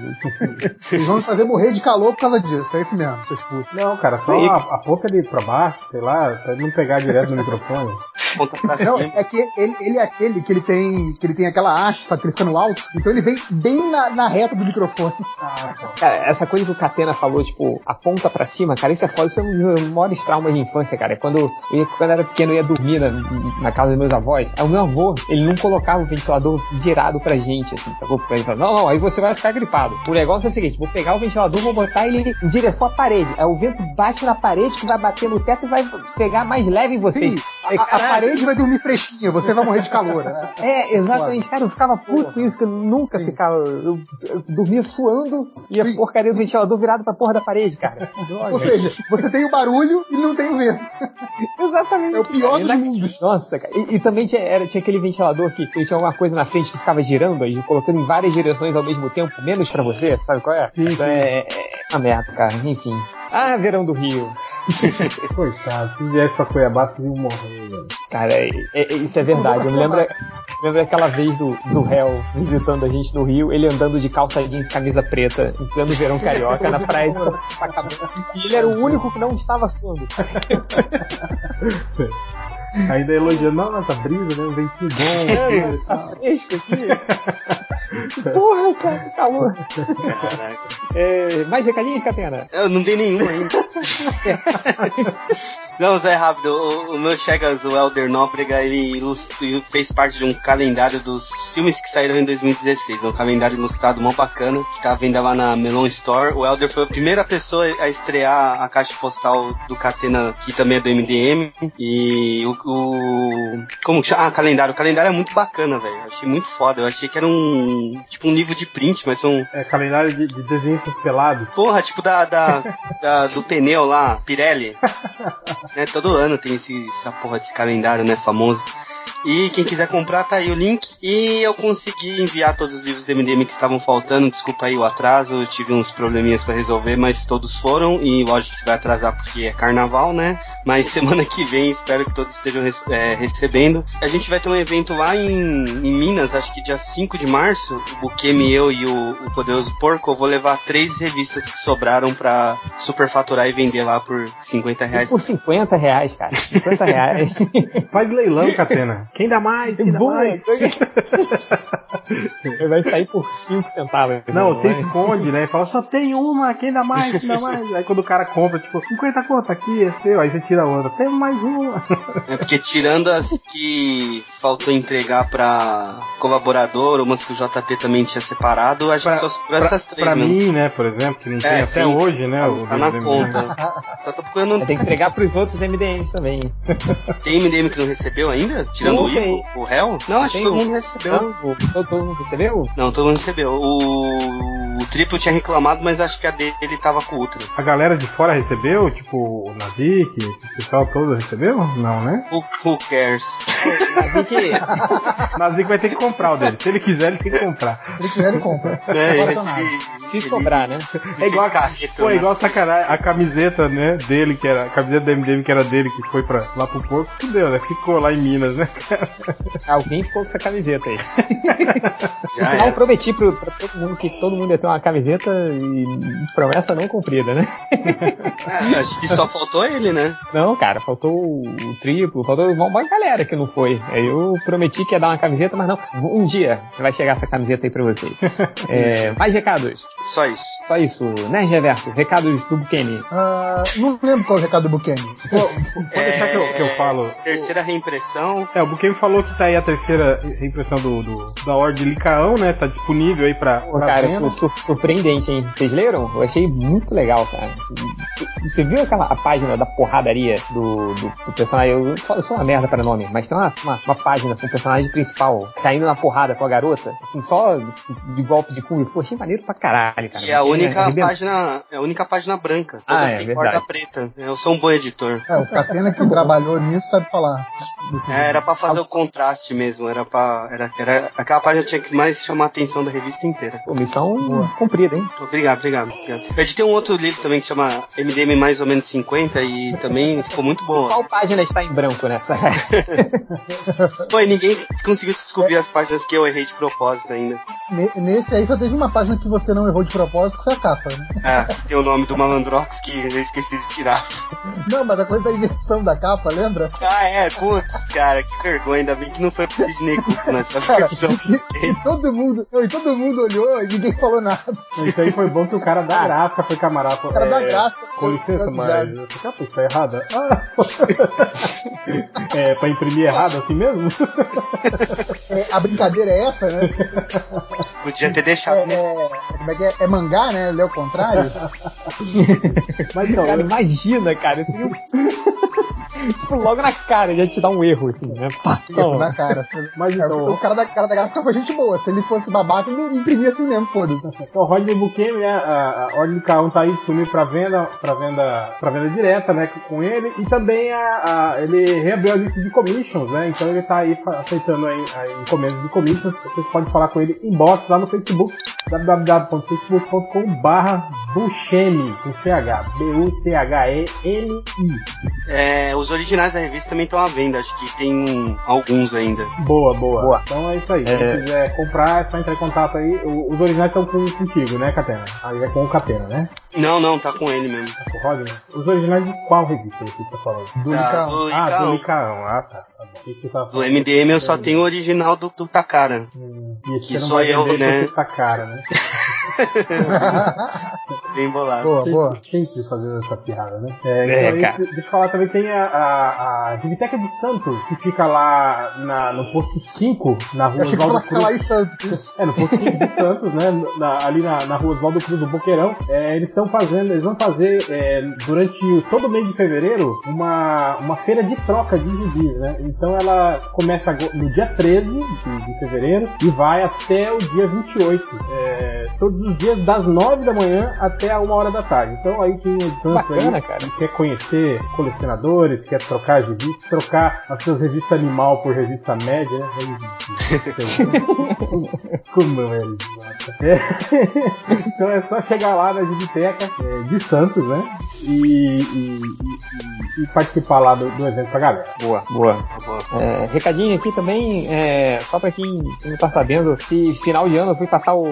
Eles vão fazer morrer de calor por causa disso. É isso mesmo, seus putos. Não, cara, só a, a boca ali pra baixo, sei lá, pra não pegar direto no microfone. Ponta pra Não, é que ele, ele é aquele que ele tem que ele tem aquela haste, só que ele fica no alto, então ele vem bem na, na reta do microfone. Cara, essa coisa que o Catena falou, tipo, aponta pra cima, cara, isso é foda, isso é um dos maiores traumas de infância, cara. Quando eu, quando eu era pequeno, eu ia dormir na, na casa dos meus avós, aí o meu avô, ele não colocava o ventilador virado pra gente, assim, sacou? Ele falava, não, não, aí você vai ficar gripado. O negócio é o seguinte, vou pegar o ventilador, vou botar ele em direção à parede. Aí o vento bate na parede, que vai bater no teto e vai pegar mais leve em você. Sim, a, a parede vai dormir fresquinha, você vai morrer de calor. Né? É, exatamente, cara, eu ficava puto com isso, que eu nunca Sim. ficava. Eu, eu dormia suando e a Sim. porcaria do ventilador virado pra porra da parede, cara. Ou seja, você tem o barulho e não tem o vento. Exatamente. É o pior cara. dos mundos. Nossa, cara. E, e também tinha, era, tinha aquele ventilador que tinha alguma coisa na frente que ficava girando aí, colocando em várias direções ao mesmo tempo, menos pra você, sabe qual é? Sim, Então é, é uma merda, cara. Enfim. Ah, verão do Rio. Coitado, se viesse pra Cuiabá, vocês iam morrer, velho. Cara, é- é- isso é verdade. Eu me lembro, lembro daquela vez do, do réu visitando a gente no Rio, ele andando de calça jeans camisa preta, em pleno verão carioca, na praia de Copacabana. E ele era o único que não estava suando. Ainda elogiando, não, essa brisa, né? Um ventinho bom. né, e Tá fresco aqui. Porra, cara, que calor. Caraca. É, mais recadinhos, Catena? Eu não dei nenhum ainda. Não, Zé, rápido. O, o meu Chegas, o Elder Nóbrega, ele ilus- ele fez parte de um calendário dos filmes que saíram em 2016. É um calendário ilustrado mó bacana, que tá à venda lá na Melon Store. O Elder foi a primeira pessoa a estrear a caixa postal do Catena, que também é do MDM. E o. o como que chama? Ah, calendário. O calendário é muito bacana, velho. Achei muito foda. Eu achei que era um um. Tipo um livro de print, mas são. É calendário de, de desenhistas pelados. Porra, tipo da, da, da- do pneu lá, Pirelli. né, todo ano tem esse, essa porra desse calendário, né, famoso. E quem quiser comprar, tá aí o link. E eu consegui enviar todos os livros do MDM que estavam faltando. Desculpa aí o atraso, eu tive uns probleminhas pra resolver, mas todos foram. E lógico que vai atrasar porque é carnaval, né? Mas semana que vem espero que todos estejam é, recebendo. A gente vai ter um evento lá em, em Minas, acho que dia 5 de março. O Bukemi, eu e o, o Poderoso Porco. Eu vou levar três revistas que sobraram pra superfaturar e vender lá por 50 reais. Por 50 reais, cara. 50 reais. Faz leilão, Catena. Quem dá mais? Quem dá Boa, mais? Vai sair por 5 centavos. Não, você vai. esconde, né? Fala, só tem uma, quem dá mais, quem dá mais. Aí quando o cara compra, tipo, 50 conto aqui, é seu, aí você tira a outra. Tem mais uma. É porque tirando as que faltou entregar pra colaborador, umas que o JP também tinha separado, acho Pra- que só sobrou essas três pra mesmo. mim, né, por exemplo, que não tem É, até sim. hoje, né? Tá, o tá na MDM. conta. Só tô procurando. Tem que entregar pros outros MDMs também. Tem MDM que não recebeu ainda? Tirando Não o. Ivo? O réu? Não, acho que todo mundo recebeu. Não, o- todo, todo mundo recebeu? Não, todo mundo recebeu. O, o triplo tinha reclamado, mas acho que a dele tava com o Ultra. A galera de fora recebeu? Tipo, o Nazik, esse pessoal todo recebeu? Não, né? Who, who cares? Que Nazik vai ter que comprar o dele. Se ele quiser, ele tem que comprar. Se ele quiser, ele compra. É, recebi. se sobrar, né? É igual, a, carreta, pô, é né? igual sacanagem, a camiseta, né, dele, que era, a camiseta do MDM que era dele, que foi pra, lá pro porco, fudeu, né? Ficou lá em Minas, né? Alguém ficou com essa camiseta aí. Já Por sinal, eu prometi pro, pra todo mundo que todo mundo ia ter uma camiseta e promessa não cumprida, né? É, acho que só faltou ele, né? Não, cara, faltou o, triplo, faltou uma galera que não foi. Aí eu prometi que ia dar uma camiseta, mas não. Um dia vai chegar essa camiseta aí pra vocês. É, mais recados. Só isso. Só isso, né, Reverso? Recados do Bukemi. Ah, não lembro qual é o recado do Bukemi. Pode deixar que eu, que eu falo. Terceira reimpressão. É, o Buquem falou que tá aí a terceira reimpressão do, do- da Ordem de Licaão, né? Tá disponível aí pra, Pô, pra cara, venda. sur- sur- surpreendente, hein? Vocês leram? Eu achei muito legal, cara. Você viu aquela a página da porradaria do, do, do personagem? Eu, falo- eu sou uma merda para nome, mas tem uma, uma, uma página com o personagem principal caindo na porrada com a garota, assim, só de, de golpe de cunho. Pô, achei maneiro pra caralho, cara. E é a única arrebentante. página. É a única página branca. Ah, Todas é, têm verdade. corda preta. Eu sou um bom editor. É, o Catena que trabalhou nisso sabe falar. É, era pra fazer o contraste mesmo, era pra. Era, era, aquela página tinha que mais chamar a atenção da revista inteira. Pô, missão Boa. cumprida, hein? Obrigado, obrigado, obrigado. Eu editei um outro livro também que chama MDM mais ou menos 50 e também ficou muito bom. Qual página está em branco nessa? Pô, e ninguém conseguiu descobrir as páginas que eu errei de propósito ainda. Ne- Nesse aí só teve uma página que você não errou de propósito, que foi a capa. Né? Ah, tem o nome do Malandrox que eu esqueci de tirar. Não, mas a coisa da inversão da capa, lembra? Ah, é, putz, cara, que vergonha. Ainda bem que não foi pro Sidney Cooks nessa versão. e, e todo mundo, e todo mundo olhou e ninguém falou nada. Isso aí foi bom que o cara da gráfica foi camarada. O cara da é, graça. Com licença, tá mas essa capa está errada? Ah. é, pra imprimir errado assim mesmo? É, a brincadeira é essa, né? Podia ter deixado. É, é, como é, que é? é mangá, né? Ele é o contrário. Mas não, Cara, eu- imagina, cara. tipo, logo na cara já te dá um erro, assim, né? Pá, Erro na cara. Mas É, então- o cara da, cara da gráfica foi gente boa. Se ele fosse babaca, ele imprimia assim mesmo, foda-se. Então, o Rodney Buchanan, né, a, a Ordem de K1 tá aí disponível para venda, para venda, para venda direta, né, com ele. E também a, a- ele reabriu a lista de commissions, né? Então ele tá aí aceitando aí, aí encomendas de commissions. Vocês podem falar com ele em box lá no Facebook, www.facebook.com/buchemi com CH, B U C H E M I. É, os originais da revista também estão à venda, acho que tem alguns ainda. Boa, boa, Boa. Então é isso aí. Quem É. quiser comprar, é só entrar em contato aí. Os originais estão com, contigo, né, Catena? Aí é com o Catena, né? Não, não, tá com ele mesmo. Tá com o Rodney? Os originais de qual revista você está falando? Do Tá, Licaão. do Ah, do Licaão. Licaão. Ah, tá. tá bom. Tava Do? MDM eu só tenho o original do, do Takara. Hum, e esse que vai eu, né? porque tá né? Bem bolado. boa, boa. Sempre fazendo essa piada, né? É, É, então, cara. deixa eu falar também, tem a, a, a Biblioteca de Santos, que fica lá na, no posto 5, na rua que Oswaldo Cruz. lá em Santos. É, no posto 5 de Santos, né? na- ali na, na rua Oswaldo Cruz do Boqueirão. É, eles estão fazendo, eles vão fazer é, durante todo o mês de fevereiro uma, uma feira de troca de gibis, né? Então ela começa no dia 13 de, de fevereiro e vai até o dia 28. É, todos os dias das 9 da manhã até a 1 hora da tarde. Então aí quem é de Santos Bacana, aí, cara. quer conhecer colecionadores, quer trocar gibis, trocar as suas revistas animal por revista média, né? Como era idiota. É. Então é só chegar lá na Gibiteca é, de Santos, né? E, e- e- e participar lá do, do evento pra galera. Boa, boa. É, recadinho aqui também, é, só pra quem quem não tá sabendo, se final de ano eu fui passar o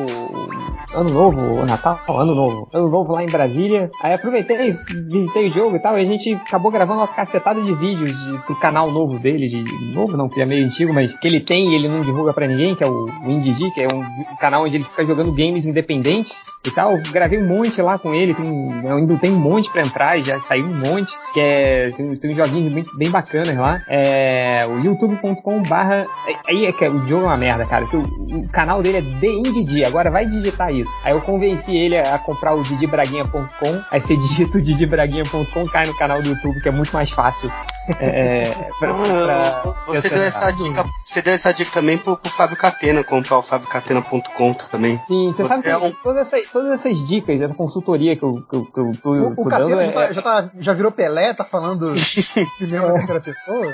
ano novo, Natal, ano novo, ano novo lá em Brasília. Aí aproveitei, visitei o jogo e tal, e a gente acabou gravando uma cacetada de vídeos de, pro canal novo dele, de novo não, que é meio antigo, mas que ele tem e ele não divulga pra ninguém, que é o, o IndieG, que é um canal onde ele fica jogando games independentes e tal. Gravei um monte lá com ele, tem, ainda tem um monte pra entrar, já saiu um monte, que é, tem, tem uns joguinhos bem, bem bacanas lá. É, o youtube.com barra, aí é que o jogo é uma merda, cara, que o, o canal dele é The Indie, agora vai digitar isso. Aí eu convenci ele a, comprar o didibraguinha.com, aí você digita o didibraguinha.com, cai no canal do YouTube, que é muito mais fácil. É, pra, pra- Ah, Você deu essa dica, você deu essa dica também pro, pro Fábio Catena, comprar o fabiocatena.com também. Sim, você, Você sabe que é um- todas, essas, todas essas dicas, essa consultoria que eu, que eu, que eu tô, O, tô o dando Catena é, já, tá- já, virou Pelé, tá falando de mesmo da terceira pessoa?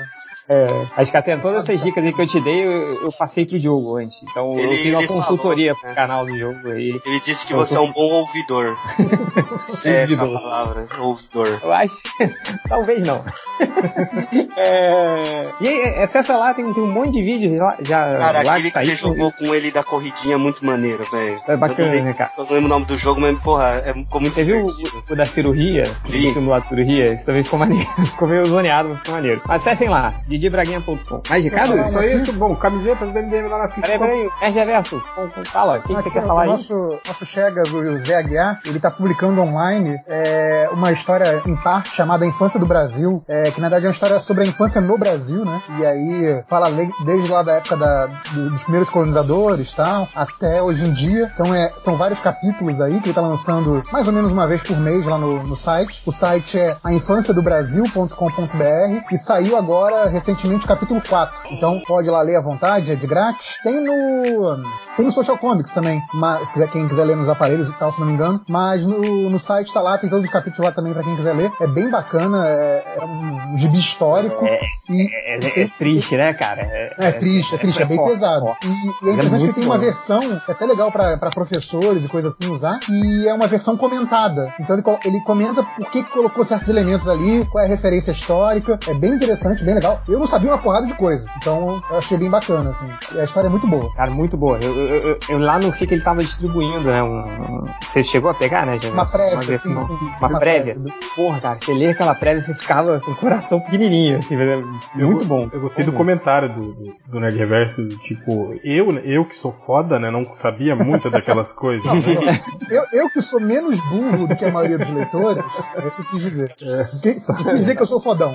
É, acho que até todas essas dicas aí que eu te dei, eu, eu passei pro jogo antes. Então eu Ele- fiz uma consultoria falou, pro né? canal do jogo aí. Ele disse que Eu você tô- é um bom ouvidor. Se é essa palavra, ouvidor. Eu acho. Talvez não. é... E aí, acessa lá, tem, tem um monte de vídeos lá, já Cara, lá aquele que saíram você jogou com ele da corridinha é muito maneiro, velho. É bacana, eu não, né, cara? eu não lembro o nome do jogo, mas, porra, é, ficou muito Você viu divertido. o, o da cirurgia? Vi. O simulado de cirurgia? Isso também ficou maneiro. ficou meio zoneado, mas ficou maneiro. Acessem lá, didibraguinha.com. Mais recado? Só isso, bom, camisetas do MDM lá na ficha. Peraí, peraí, RG Verso, com- com- fala, o que, que você quer falar aí? nosso, nosso Chegas, o Zé Aguiar, ele tá publicando online é, uma história em parte chamada A Infância do Brasil, é, que na verdade é uma história sobre a infância no Brasil, né? E aí fala desde lá da época da- do- dos primeiros colonizadores tal, até hoje em dia. Então é, são vários capítulos aí que ele tá lançando mais ou menos uma vez por mês lá no, no site. O site é ainfanciadobrasil.com.br e saiu agora recentemente o capítulo 4. Então pode ir lá ler à vontade, é de grátis. Tem no tem no Social Comics também, mas, se quiser, quem quiser ler nos aparelhos e tal, se não me engano. Mas no, no site tá lá, tem todos os capítulos lá também pra quem quiser ler. É bem bacana, é, é um gibi histórico. É, e É, é- é triste, né, cara? É, é triste, é triste, é bem forte, pesado. forte. E, e é é interessante que tem uma bom. versão, que é até legal pra pra professores e coisas assim usar, e é uma versão comentada. Então ele, ele comenta por que colocou certos elementos ali, qual é a referência histórica. É bem interessante, bem legal. Eu não sabia uma porrada de coisa, então eu achei bem bacana, assim. E a história é muito boa. Cara, muito boa. Eu, eu- eu- eu lá no FIC ele tava distribuindo, né? Um, um- você chegou a pegar, né? Uma prévia, versão- sim, sim. Uma, Uma prévia. prévia. Porra, cara, você lê aquela prévia, você ficava com o coração pequenininho, assim, mas é muito bom. Eu gostei do comentário do, do, do Nerd Reverso, tipo, eu, eu que sou foda, né, não sabia muito daquelas coisas. né? Eu, eu que sou menos burro do que a maioria dos leitores, é isso que eu quis dizer. Que- Quis dizer que eu sou fodão.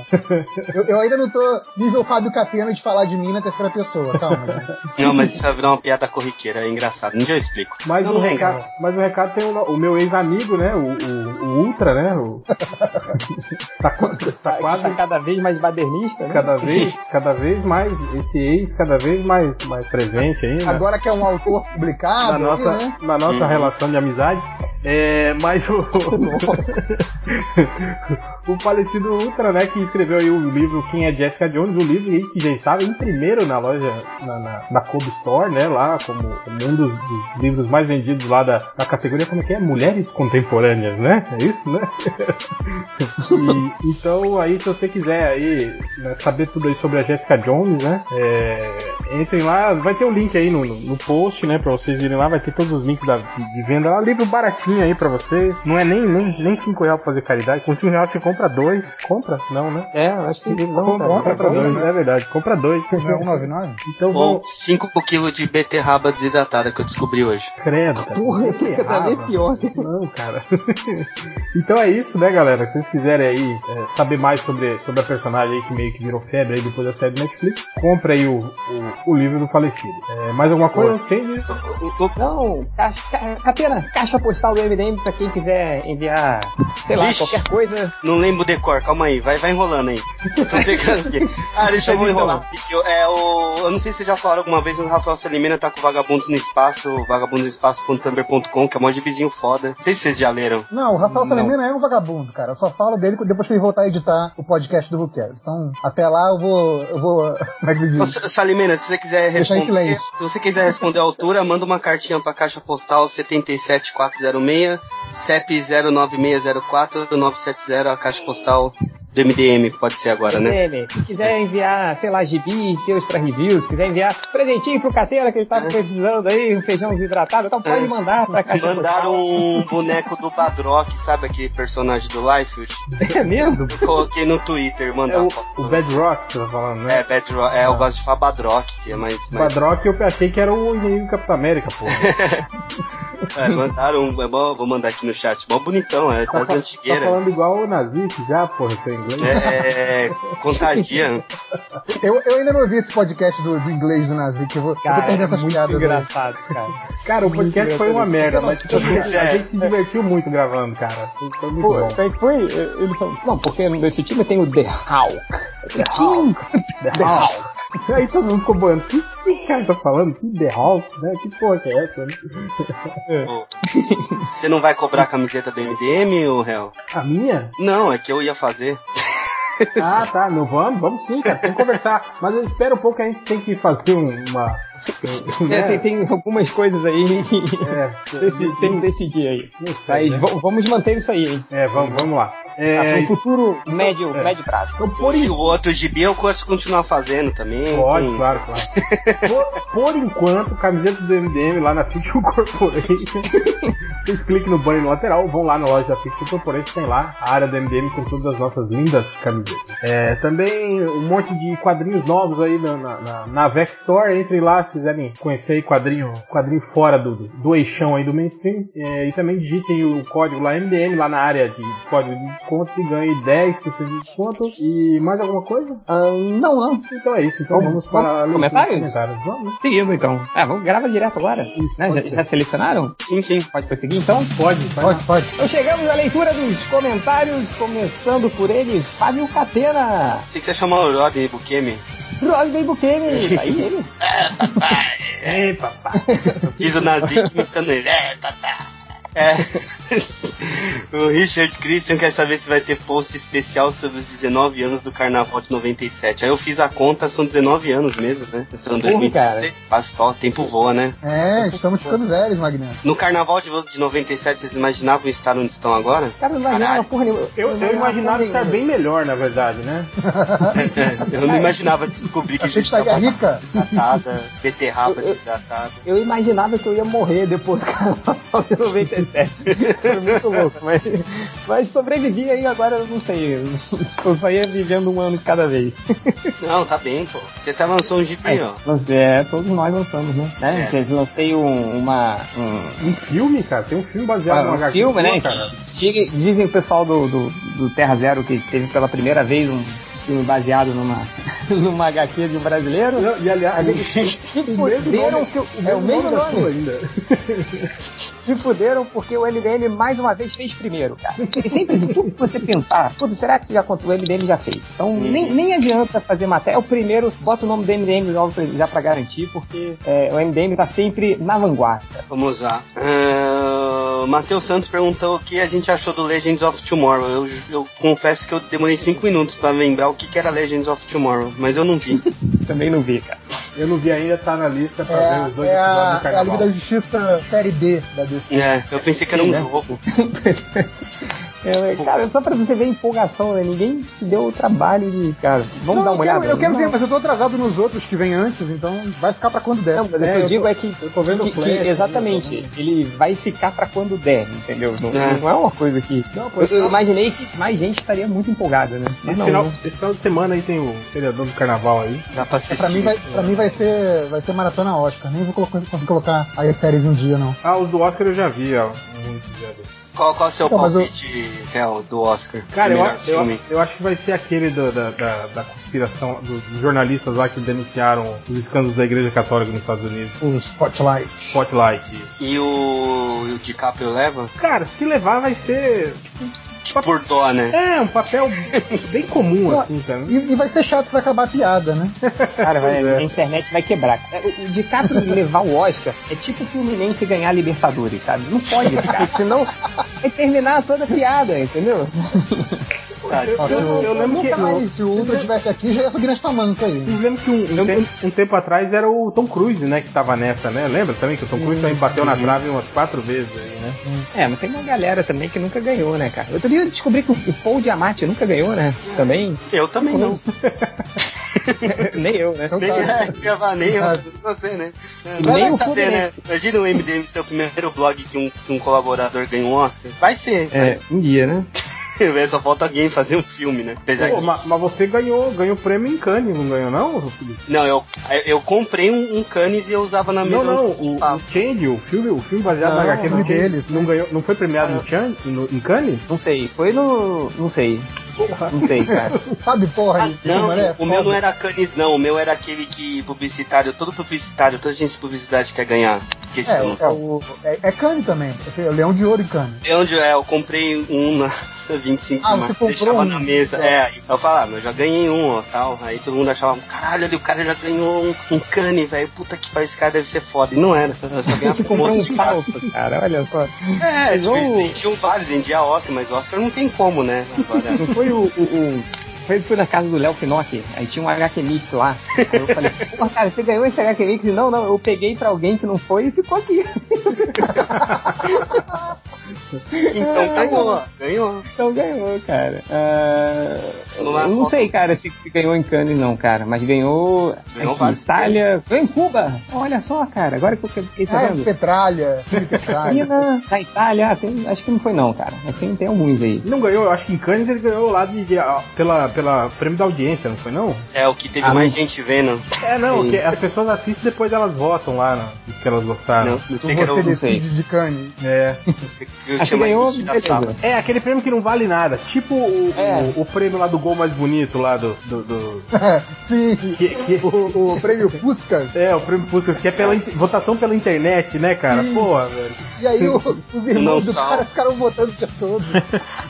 Eu, eu ainda não tô nível Fábio Catena de falar de mim na terceira pessoa, calma. gente. Não, mas isso vai virar uma piada corriqueira, é engraçado. Um dia eu explico. Mas, Não, o não recado, mas o recado tem o, o meu ex-amigo, né, o, o, o Ultra, né, o... tá, qua- tá quase... Tá cada vez mais badernista, né? Cada vez, cada vez mais, esse ex cada vez mais, mais presente aí, né? Agora que é um autor publicado, na aí, nossa, né? na nossa Uhum. relação de amizade. É, mas o, o falecido Ultra, né, que escreveu aí o livro Quem é Jessica Jones, o livro aí que já estava em primeiro na loja, na, na, na Kobe Store, né, lá, como, um dos, dos livros mais vendidos lá da, da categoria, como é que é? Mulheres Contemporâneas, né? É isso, né? E, então, aí, se você quiser aí né, saber tudo aí sobre a Jessica Jones, né? é, entrem lá, vai ter o link aí no, no, post, né? Pra vocês irem lá, vai ter todos os links da, de venda lá. Livro baratinho aí pra vocês. Não é nem, nem, nem 5 reais pra fazer caridade. Custa um real você compra dois. Compra? Não, né? É, acho que não, compra, cara. compra dois, é verdade. Compra dois. Não é 199? Então Ou vamos. 5 kg de beterraba desidratada que eu descobri hoje. Credo, cara. Porra, tá bem Errava. pior. Não, cara. então é isso, né, galera? Se vocês quiserem aí é, saber mais sobre, sobre a personagem aí que meio que virou febre aí depois da série do Netflix, compre aí o, o, o livro do falecido. É, mais alguma coisa? Change? Não, caixa, ca- Catena, caixa postal do MDM pra quem quiser enviar, sei lá, Vixe. qualquer coisa. Não lembro o decor, calma aí, vai, vai enrolando aí. Tô pegando aqui. Ah, deixa eu vou enrolar. rapidinho. É, o, eu não sei se vocês já falaram alguma vez, o Rafael Salimena tá com Vagabundos no Espaço, vagabundosespaço.tumblr.com, que é um monte de vizinho foda. Não sei se vocês já leram. Não, o Rafael Não. Salemena é um vagabundo, cara. Eu só falo dele depois que ele voltar a editar o podcast do Vulcano. Então, até lá eu vou. Eu vou. Como é que se Ô, diz? Sa- Salimena, se você quiser responder, se você quiser responder a altura, manda uma cartinha pra caixa postal 77406, CEP 09604 970, a caixa postal do MDM, pode ser agora, né? MDM, se quiser enviar, sei lá, gibis seus pra review, se quiser enviar presentinho pro Catena que ele tá precisando aí, um feijão desidratado, então pode É. mandar pra caixa Mandaram um boneco do Badrock, sabe aquele personagem do Lifefield? É mesmo? Eu coloquei no Twitter, É mandar o, foto. o Bedrock que você tá falando, né? É, Bedrock, é, eu gosto de falar Badrock, que é mais... O mais Badrock eu achei que era o inimigo do Capitão América, pô. é, mandaram, um- é bom, vou mandar aqui no chat, mó bonitão, é das Tá antigueiras. falando igual o nazista já, porra, seu inglês. É, contagia. Eu, eu ainda não ouvi esse podcast do, do inglês do Nazi, que eu vou. eu tô Cara, perdendo é essas muito piadas. aí. engraçado, cara. Cara, o podcast foi uma merda, mas tipo, Pois a é. gente se divertiu muito gravando, cara. Foi- muito Pô, bom. foi, foi, ele falou, não, porque nesse time tem o The Hulk. The Hulk. The Hulk. Aí todo mundo ficou boando. O que, esse cara tá falando? Que The Hulk, né? Que porra que é essa, né? Você não vai cobrar a camiseta do MDM, ou réu? A minha? Não, é que eu ia fazer. Ah, tá. Não vamos? Vamos sim, cara. Tem que conversar. Mas espera um pouco que a gente tem que fazer um- uma. Um- É, né? tem, tem algumas coisas aí que É, tem que decidir aí. sei, Mas né? vamos manter isso aí, hein? É, vamos, vamos lá. É, para um futuro médio, é. médio prazo. então, por, o outro gibi eu posso continuar fazendo também. Pode, tem- claro, claro. Por, por enquanto, camiseta do MDM lá na Fiction Corporation. Vocês cliquem no banner no lateral, vão lá na loja da Fiction Corporation, tem lá a área do MDM com todas as nossas lindas camisetas. É, também um monte de quadrinhos novos aí na, na, na, na Vex Store. Entrem lá se quiserem conhecer aí quadrinho, quadrinho fora do, do, eixão aí do mainstream. É, e também digitem o código lá MDM lá na área de código de desconto e ganhem 10% de desconto. E mais alguma coisa? Ah, não, não. Então é isso. Então vamos, para a leitura de comentários? comentários. Vamos. Seguindo então. Ah, vamos gravar direto agora. Né? Já, já selecionaram? Sim, sim. Pode prosseguir então? Pode, lá. Pode, pode. Então chegamos à leitura dos comentários, começando por ele, Fábio Catena. Sei que você chamou o Rodney Bukemi. Rodney Bukemi. Tá aí ele. Ei, papai. Diz o Nazik imitando ele. É, tá. É. o Richard Christian quer saber se vai ter post especial sobre os 19 anos do Carnaval de 97. Aí eu fiz a conta, são 19 anos mesmo, né? São Porra, 2016. Passa o tempo voa, né? É, estamos ficando velhos, Magneto. No Carnaval de, de 97, vocês imaginavam estar onde estão agora? Cara, não imaginava porra nenhuma. Eu, eu imaginava estar bem melhor, na verdade, né? eu não imaginava descobrir que a gente que estaria tava rica. desidratada, beterraba desidratada. Eu imaginava que eu ia morrer depois do carnaval de 97. Foi muito louco, mas, mas sobrevivi aí agora, eu não sei. Eu, só ia vivendo um ano de cada vez. Não, tá bem, pô. Você até lançou um gibi, ó. Lancei- É, todos nós lançamos, né? né? É. Eu Lancei um, uma. Um, Um filme, cara. Tem um filme baseado Ah, no um filme, né? Cara. que- Dizem o pessoal do, do, do Terra Zero que teve pela primeira vez um filme baseado numa, numa HQ de um brasileiro. Não, E aliás, Que fuderam nome, que o, é o mesmo sua nome. ainda. Se fuderam porque o MDM mais uma vez fez primeiro, cara. E sempre tudo que você pensar, putz, será que já aconteceu? O MDM já fez. Então nem, nem adianta fazer matéria. É o primeiro, bota o nome do MDM logo pra- já pra garantir, porque é, o MDM tá sempre na vanguarda. Vamos lá. O Matheus Santos perguntou o que a gente achou do Legends of Tomorrow. Eu, eu confesso que eu demorei 5 minutos pra lembrar o que, que era Legends of Tomorrow, mas eu não vi. Também não vi, cara. Eu não vi ainda, tá na lista pra ver os É, dois é, episódios a, do é a Liga Carnaval. da Justiça Série B da DC. É, eu pensei que era um né? jogo. É, cara, só pra você ver a empolgação, né? Ninguém se deu o trabalho de, cara, vamos Não, dar uma eu quero, olhada. eu quero Não. ver, mas eu tô atrasado nos outros que vem antes, então vai ficar pra quando der. Não, mas o que É, eu eu digo tô- é que, eu tô vendo que- o Flash, que- exatamente, né? ele vai ficar pra quando der, entendeu? Não É. não é uma coisa que. Não, Eu, pois eu não. imaginei que mais gente estaria muito empolgada, né? Mas Esse não, final, não. esse final de semana aí tem o feriadão do carnaval aí. Dá pra É, assistir. pra, mim vai, pra mim vai ser vai ser maratona Oscar. Nem vou colocar, conseguir colocar aí as séries em dia, não. Ah, os do Oscar eu já vi, ó. Muitos já vi. Qual, qual é o seu Então, eu- palpite, Real, do Oscar? Cara, eu, eu, filme? eu acho que vai ser aquele do- da, da, da conspiração dos jornalistas lá que denunciaram os escândalos da Igreja Católica nos Estados Unidos. O Spotlight. Spotlight. E o, e o DiCaprio leva? Cara, se levar vai ser. Tipo, por dó, né? É, um papel bem comum, assim, cara. E, e vai ser chato que vai acabar a piada, né? Cara, vai- é. a internet vai quebrar. O, o DiCaprio levar o Oscar é tipo o Fluminense ganhar a Libertadores, sabe? Não pode, cara. Senão vai terminar toda a piada, entendeu? Eu- lembro que- mais, se o Ultra estivesse aqui, já ia subir nesta manca aí. Eu lembro que um, um, tempo, um tempo atrás era o Tom Cruise, né, que tava nessa, né? Lembra também que o Tom Cruise também bateu na trave umas quatro vezes aí, né? É, mas tem uma galera também que nunca ganhou, né, cara? Outro dia eu descobri que o Paul Diamante nunca ganhou, né? Também. Eu também não. Nem eu, né? Então Nem, é, gravar, nem eu, você, né? Nem vai o saber, né? Imagina o MDM ser o primeiro blog que um, que um colaborador ganha um Oscar. Vai ser, É, mas um dia, né? só falta alguém fazer um filme, né? Apesar Pô, que... ma- mas, você ganhou, ganhou prêmio em Cannes, não ganhou não, Felipe? Não, eu, eu comprei um, um Cannes e eu usava na Não, mesa. não, onde o, tava. o Change, o filme, o filme baseado Não, na HQ o do filme Change, deles, não, ganhou, não foi premiado Ah. no Chan, no, em Cannes? Não sei. Foi no. Não sei. Não sei, cara. Sabe, porra, Ah, não, né? o meu não era Cannes, não. O meu era aquele que publicitário, todo publicitário, toda gente de publicidade quer ganhar. Esqueci É, o nome. é, o, é, é Cane também. É Leão de Ouro em Cane. É onde é, eu comprei um na 25 Ah, de março, deixava um? na mesa. É, eu falava, ah, mas eu já ganhei um, ó, tal. Aí todo mundo achava, caralho, ali o cara já ganhou um, um cane, velho. Puta que pariu, esse cara deve ser foda. E não era, eu só ganhava moço um de falso, cara. Olha só. É, tipo, Igual- existiam vários, vendia Oscar, mas Oscar não tem como, né? Agora, Não foi o. o, o... Foi, foi na casa do Léo Finocchi, aí tinha um HQ Mix lá. Aí eu falei, pô, cara, você ganhou esse HQ Mix? Não, não, eu peguei pra alguém que não foi e ficou aqui. então ganhou, ganhou. Então ganhou, cara. Lá, eu não sei, cara, se, se ganhou em Cannes não, cara, mas ganhou, Ganhou aqui, vários Itália, ganhou em Cuba. Olha só, cara, agora que eu fiquei Ah, é sabendo. Petralha. Filme Petralha. China, da Itália, ah, tem- acho que não foi não, cara. Mas tem, tem alguns aí. Não ganhou, eu acho que em Cannes ele ganhou lá de, de- pela, pela prêmio da audiência, não foi não? É o que teve Ah, mais não. gente vendo. É, não, que as pessoas assistem e depois elas votam lá no que elas gostaram. Não, não sei que era Você o não decide de Cane. É. eu Acho que tinha ganhou. É, aquele prêmio que não vale nada. Tipo o, É. o, o prêmio lá do gol mais bonito lá do. do, do- Sim. que- que- O, o prêmio Puskas. é, o prêmio Puskas, que é pela votação pela internet, né, cara? Sim. Porra, velho. E aí o- os irmãos Não do cara ficaram votando o dia todo.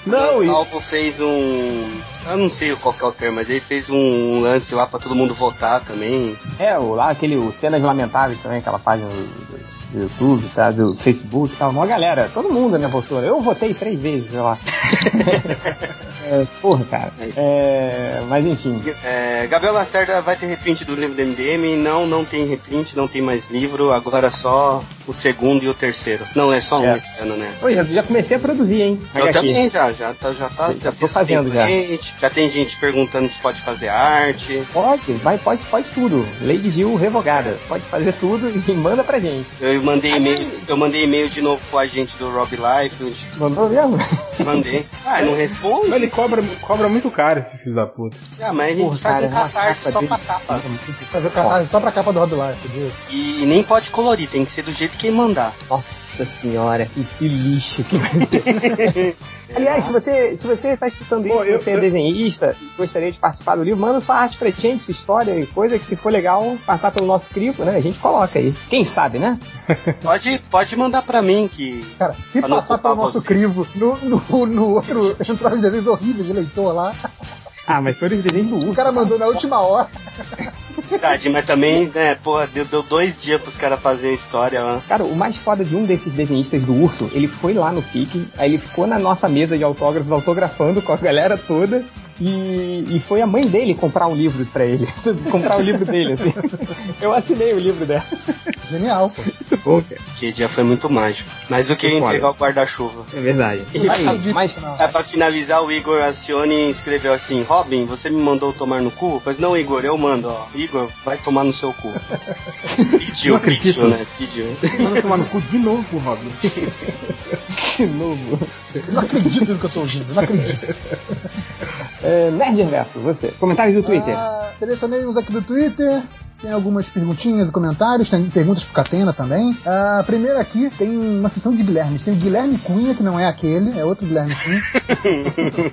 Não, o e, Salvo fez um. Eu não sei qual que é o termo, mas ele fez um lance lá pra todo mundo votar também. É, o, lá aquele o Cenas Lamentáveis também, aquela página do, do- do YouTube, tá? Do Facebook e tal. Uma galera, todo mundo, né, votou. Eu votei três vezes, sei lá. É, porra, cara. É, mas enfim. É, Gabriel Lacerda vai ter reprint do livro do MDM. Não, não tem reprint, não tem mais livro. Agora só o segundo e o terceiro. Não, é só um É. esse ano, né? Pô, já, já comecei a produzir, hein? Eu também já, já tá, já tá, Já tô fiz fazendo já. já tem gente perguntando se pode fazer arte. Pode, vai, pode, pode tudo. Lady Gil revogada. Pode fazer tudo e manda pra gente. Eu mandei e-mail, eu mandei e-mail de novo pro agente do Rob Life, Mandou mesmo? mandei. Ah, não responde? ele cobra, cobra muito caro esse filho da puta. Ah, mas a gente Porra, faz cara, um uma catarse só dele. pra capa. Fazer catarse só pra capa do Life, Deus. E nem pode colorir, tem que ser do jeito que ele mandar. Nossa senhora, que, que lixo que vai ter. Aliás, se você, se você tá escutando isso, Pô, eu- você é eu- desenhista e gostaria de participar do livro, manda sua arte pra gente, sua história e coisa que se for legal passar pelo nosso crivo, né? A gente coloca aí. Quem sabe, né? Pode, pode mandar pra mim que. Cara, se passar pelo nosso vocês. crivo no, no, no outro, entraram desenhos horríveis de leitor lá, Ah, mas foi os desenhos do o urso. cara mandou na última hora. Verdade, mas também, né, porra, deu, deu dois dias pros caras fazerem a história lá. Cara, o mais foda de um desses desenhistas do urso, ele foi lá no FIC, aí ele ficou na nossa mesa de autógrafos autografando com a galera toda. E, e foi a mãe dele comprar um livro pra ele. comprar o livro dele, assim. Eu assinei o livro dela. Genial, pô. Que dia foi muito mágico. Mais do que entregar o guarda-chuva. É verdade. Aí, mas não. É, pra finalizar, o Igor Acione escreveu assim: Robin, você me mandou tomar no cu? Pois não, Igor, eu mando, ó. Igor, vai tomar no seu cu. Pediu, Não acredito. pediu, né? Pediu. Manda tomar no cu de novo, Robin. de novo. Não acredito no que eu tô ouvindo, não acredito. É, Nerd Reverso, você. Comentários do Twitter. Ah, selecionei uns aqui do Twitter. Tem algumas perguntinhas e comentários, tem perguntas pro Catena também. A primeira aqui tem uma sessão de Guilherme. Tem o Guilherme Cunha, que não é aquele, é outro Guilherme Cunha.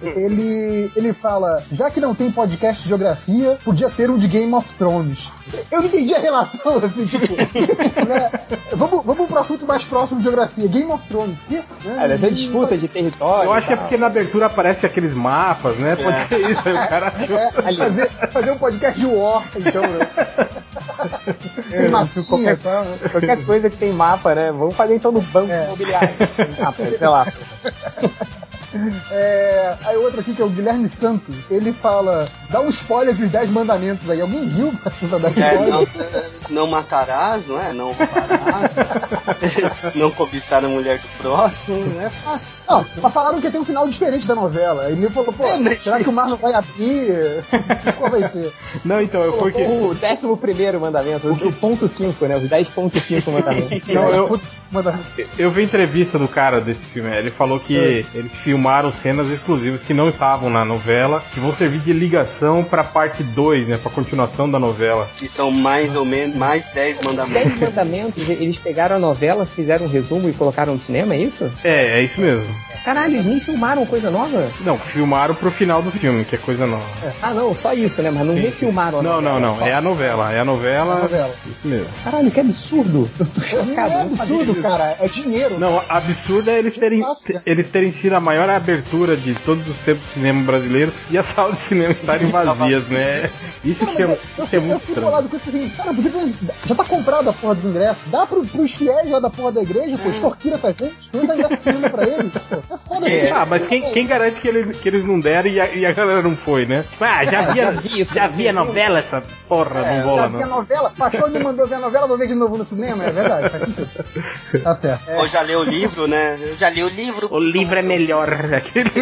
ele, ele fala: já que não tem podcast de geografia, podia ter um de Game of Thrones. Eu não entendi a relação, assim, tipo. né? vamos, vamos pro assunto mais próximo de geografia. Game of Thrones. Que, né? É, ter disputa de território. Eu acho que é porque na abertura aparece aqueles mapas, né? Pode ser isso. Aí o cara achou. É, fazer, fazer um podcast de War, então, né? Tem mapinha qualquer- né? Qualquer coisa que tem mapa, né? Vamos fazer então no banco É. imobiliário. Mapa, sei lá. É, aí outro aqui que é o Guilherme Santos, ele fala, dá um spoiler dos 10 mandamentos aí. Alguém viu pra dar É, spoiler? não, não matarás, não é? Não roubarás. não cobiçar a mulher do próximo. É fácil. Não, mas falaram que tem um final diferente da novela. Ele falou, pô, É, mas- será que o mar não vai abrir? Qual vai ser? Não, então, eu fui que. O décimo primeiro mandamento, o, o ponto 5, né? Os 10.5 mandamentos. Não, eu, eu vi entrevista do cara desse filme. Ele falou que eles filmaram cenas exclusivas que não estavam na novela, que vão servir de ligação pra parte 2, né? Pra continuação da novela. Que são mais ou menos mais 10 10 mandamentos. mandamentos, eles pegaram a novela, fizeram um resumo e colocaram no cinema, é isso? É, é isso mesmo. Caralho, eles nem filmaram coisa nova? Não, filmaram pro final do filme, que é coisa nova. Ah, não, só isso, né? Mas não refilmaram a Não, novela. não, não. É a novela. É a novela. novela. Isso mesmo. Caralho, que absurdo. Eu tô Não chocado. é não absurdo, cara. É dinheiro. Não, absurdo é eles terem, eles terem sido a maior abertura de todos os tempos do cinema brasileiro e as salas de cinema estarem vazias, né? Isso Cara, que é, isso é muito fico estranho. bolado com isso assim, cara, por que que já tá comprado a porra dos ingressos? Dá pro, pros fiéis lá da porra da igreja, pô, extorquir essa gente, não dá ingresso de cinema pra eles. Pô, é foda É. isso. Ah, mas quem, quem garante que eles, que eles não deram e a, e a galera não foi, né? Ah, já via, vi isso, já via novela essa porra, É, não vou já lá vi a não. novela, Paixão me mandou ver a novela, vou ver de novo no cinema, é verdade, faz sentido. Tá certo. É, Ou já leu o livro, né? Eu já li o livro. O livro é melhor. Aquele...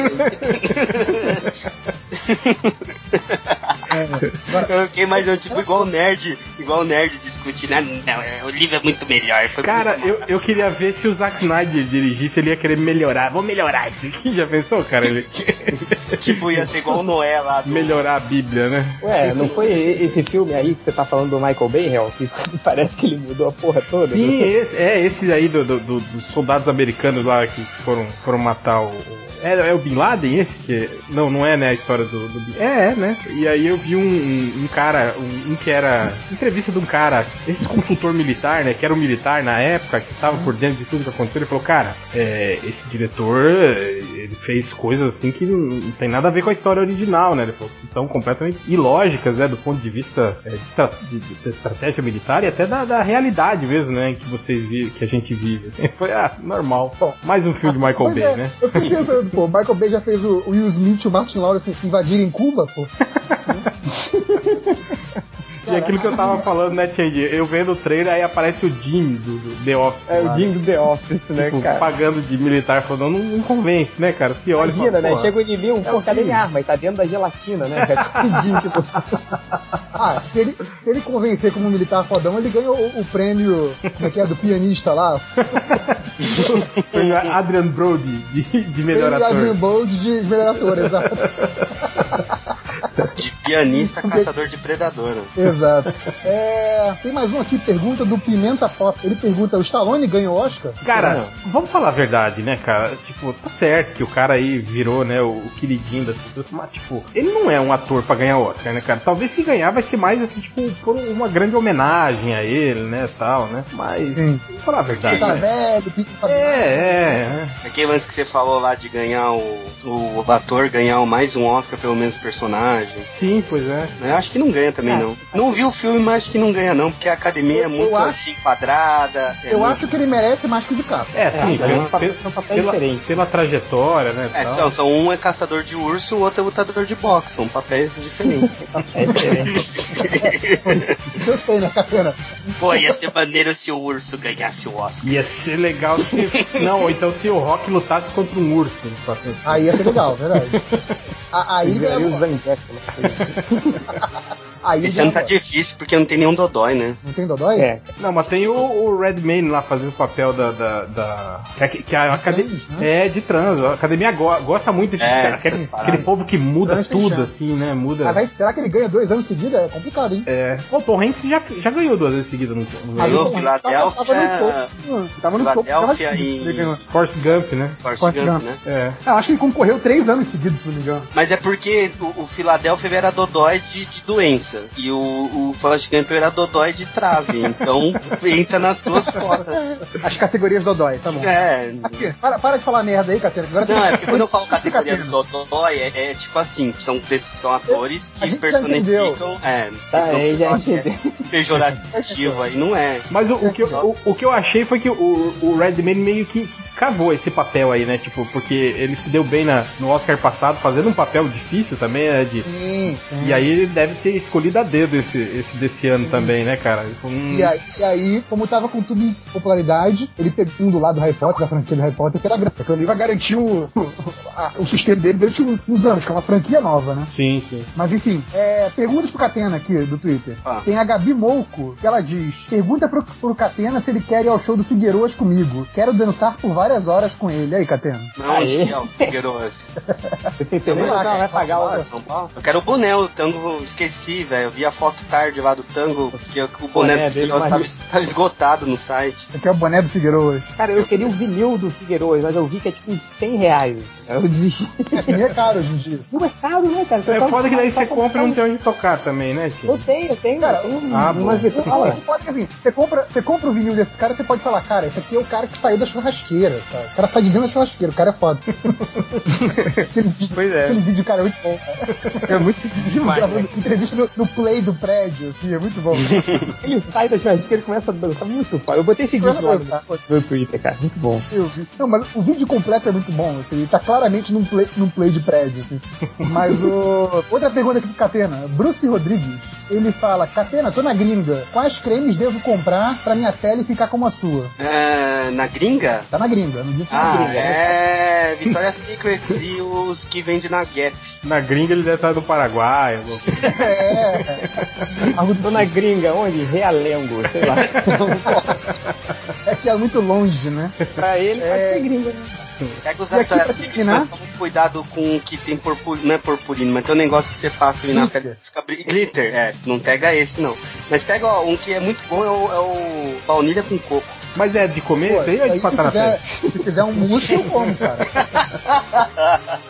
Eu fiquei imaginando, tipo, igual o nerd, igual o nerd discutindo. Ah, não, é, o livro é muito melhor. Foi Cara, muito eu, eu queria ver se o Zack Snyder dirigisse, ele ia querer melhorar. Vou melhorar isso aqui. Já pensou, cara? Ele Tipo, ia ser igual o Noé lá. Do... melhorar a Bíblia, né? Ué, não foi esse filme aí que você tá falando do Michael Bay? Que parece que ele mudou a porra toda? Sim, esse, é esse aí do, do- do- dos soldados americanos lá que foram, foram matar o. É, é o Bin Laden esse? Que, não, não é né, a história do, do Bin- É, é, né? E aí eu vi um, um, um cara, um, um que era. Entrevista de um cara, esse consultor militar, né? Que era um militar na época, que estava por dentro de tudo que aconteceu. Ele falou, cara, é, esse diretor, ele fez coisas assim que não, não tem nada a ver com a história original, né? Ele falou são completamente ilógicas, né? Do ponto de vista é, de, de- de estratégia militar e até da, da realidade mesmo, né? Que vocês que a gente vive. Foi, ah, normal. Bom, Mais um filme de Michael Pois Bay, é, né? Eu fico pensando, pô, o Michael Bay já fez o Will Smith e o Martin Lawrence invadirem Cuba, pô. E aquilo que eu tava falando, né, Change? Eu vendo o trailer, aí aparece o Jim do, do The Office. É lá, o Jim do The Office, né, tipo, cara? pagando de militar, falando, não, não convence, né, cara? Você olha e Imagina, fala, né? "Porra, Chega o inimigo, é pô, cadê Jim." minha arma? E tá dentro da gelatina, né? É o Jim, tipo... Ah, se ele, se ele convencer como um militar fodão, ele ganha o, o prêmio, como é que é, do pianista lá. Adrian Brody de, de melhor Adrian. Bold de ator, exato. De pianista caçador de predador. Exato. É, tem mais um aqui, pergunta do Pimenta Pop. Ele pergunta, o Stallone ganha o Oscar? Cara, vamos falar a verdade, né, cara? Tipo, tá certo que o cara aí virou, né, o, o queridinho das pessoas, mas, tipo, ele não é um ator pra ganhar Oscar, né, cara? Talvez se ganhar vai ser mais, assim, tipo, por uma grande homenagem a ele, né, tal, né? Mas, Sim. vamos falar a verdade, Você tá né? velho, pico É, é, é. Aquele lance que você falou lá de ganhar ganhar o, o ator ganhar mais um Oscar pelo mesmo personagem. Sim, pois é. Eu acho que não ganha também, não. Não vi o filme, mas acho que não ganha, não, porque a academia é Eu- muito eu acho- assim, quadrada. é Eu muito- acho que ele merece mais que o DiCaprio. É, sim, são papéis- diferentes. pela trajetória, né? É, tal. são, são um é caçador de urso, o outro é lutador de boxe. São papéis diferentes. É diferente. Eu sei, né, Catena? Pô, ia ser maneiro se o urso ganhasse o Oscar. Ia ser legal se. Não, ou então se o Rock lutasse contra um urso. Só que- Aí ia ser legal, verdade. Aí ele. Zangief. Aí Esse ano tá ganhava. difícil porque não tem nenhum Dodói, né? Não tem Dodói? É. Não, mas tem o, o Redmayne lá fazendo o papel da. da, da- que, a- que a academia. trans, né? É, de trans. A academia go- gosta muito de É, aquele, aquele povo que muda Trans tudo, assim, né? Muda. Mas aí, será que ele ganha dois anos seguidos? É complicado, hein? É. O Tom Hanks já, já ganhou duas vezes seguidas no, no Aí o Hanks Filadélfia- Tava, tava no topo. Tava no topo. tava e- ganhou. Forrest Gump, né? Forrest Gump, Gump. né? É. Eu acho que ele concorreu três anos seguidos, se não me engano. Mas é porque o, o Philadelphia era dodói de, de doença. E o, o Forrest Gump era dodói de trave. Então entra nas duas fotos. As categorias Dodói, tá bom. É. Aqui, para, para de falar merda aí, Catena. Agora Não, é porque quando eu falo categoria do Dodói, é, é tipo assim, são, pessoas- são atores A que personificam. É, Tá, aí já é pejorativo aí, não é. Mas o, o que eu, o, o que eu achei foi que o, o Redmayne meio que cavou esse papel aí, né? Tipo, porque ele se deu bem na, no Oscar passado, fazendo um papel difícil também, né? De, Sim, sim. e aí ele deve ter escolhido a dedo esse, esse desse ano também, né, cara? Hum, E aí, e aí, como tava com tudo em popularidade, ele pegou um do lado do Harry Potter, da franquia do Harry Potter, que era grande. Aquilo ali vai garantir o, a- o sustento dele durante uns anos, que é uma franquia nova, né? Sim, sim. Mas enfim, é, perguntas pro Catena aqui do Twitter. Ah. Tem a Gabi Mouco, que ela diz: Pergunta pro, pro Catena se ele quer ir ao show do Figueiroas comigo. Quero dançar por várias horas com ele. E aí, Catena? Não, Aê. onde que é o Figueiroas? Vai pagar o. São Paulo? Eu quero o boné, o tango, esqueci, velho. Eu vi a foto tarde lá do tango, porque o boné, Boné do Figueiredo tava, tava esgotado no site. Você quer o boné do Figueiroas? Cara, eu queria o vinil do Figueiredo, mas eu vi que é tipo uns 100 reais. Eu desisti. É caro hoje em dia. Não é caro, né, cara? Você É tá- foda que daí tá você compra e não tem onde tocar também, né, tio? Eu tenho, eu tenho, Cara, tenho ah, umas bom. vitrolas. Você pode, assim, você compra, você compra o vinil desse cara, você pode falar, cara, esse aqui é o cara que saiu da churrasqueira, cara. O cara sai de dentro da churrasqueira, o cara é foda. aquele, vídeo, Pois é. aquele vídeo, cara, é muito bom. Cara. É muito demais. Né? entrevista no, no play do prédio, assim, é muito bom. Ele sai da churrasqueira e começa a dançar muito foda. Eu botei esse vídeo lá no meu Twitter, cara. Muito bom. Eu vi. Não, mas o vídeo completo é muito bom, assim, tá claramente num play, num play de prédio, assim. Mas o. Outra pergunta aqui pro Catena. Bruce Rodrigues, ele fala, Catena, tô na gringa. Quais cremes devo comprar pra minha pele ficar como a sua? É, na gringa? Tá na gringa, não disse na Ah, gringa. é. Victoria's Secrets e os que vendem na Gap. Na gringa ele deve estar do Paraguai. alguma coisa. É. Tô na gringa, onde? Realengo, sei lá. É que é muito longe, né? pra ele, É. pode ser gringa, né? Pega os E aqui, pra Victoria's Secrets, terminar? mas toma cuidado com o que tem purpurina. Não é purpurina, mas tem um negócio que você passa ali na pele. Fica glitter, é. Não pega esse, não. Mas pega ó, um que é muito bom, é o, é o baunilha com coco. Mas é de comer Pô, isso aí ou é de passar na se fizer um mousse, eu como, cara.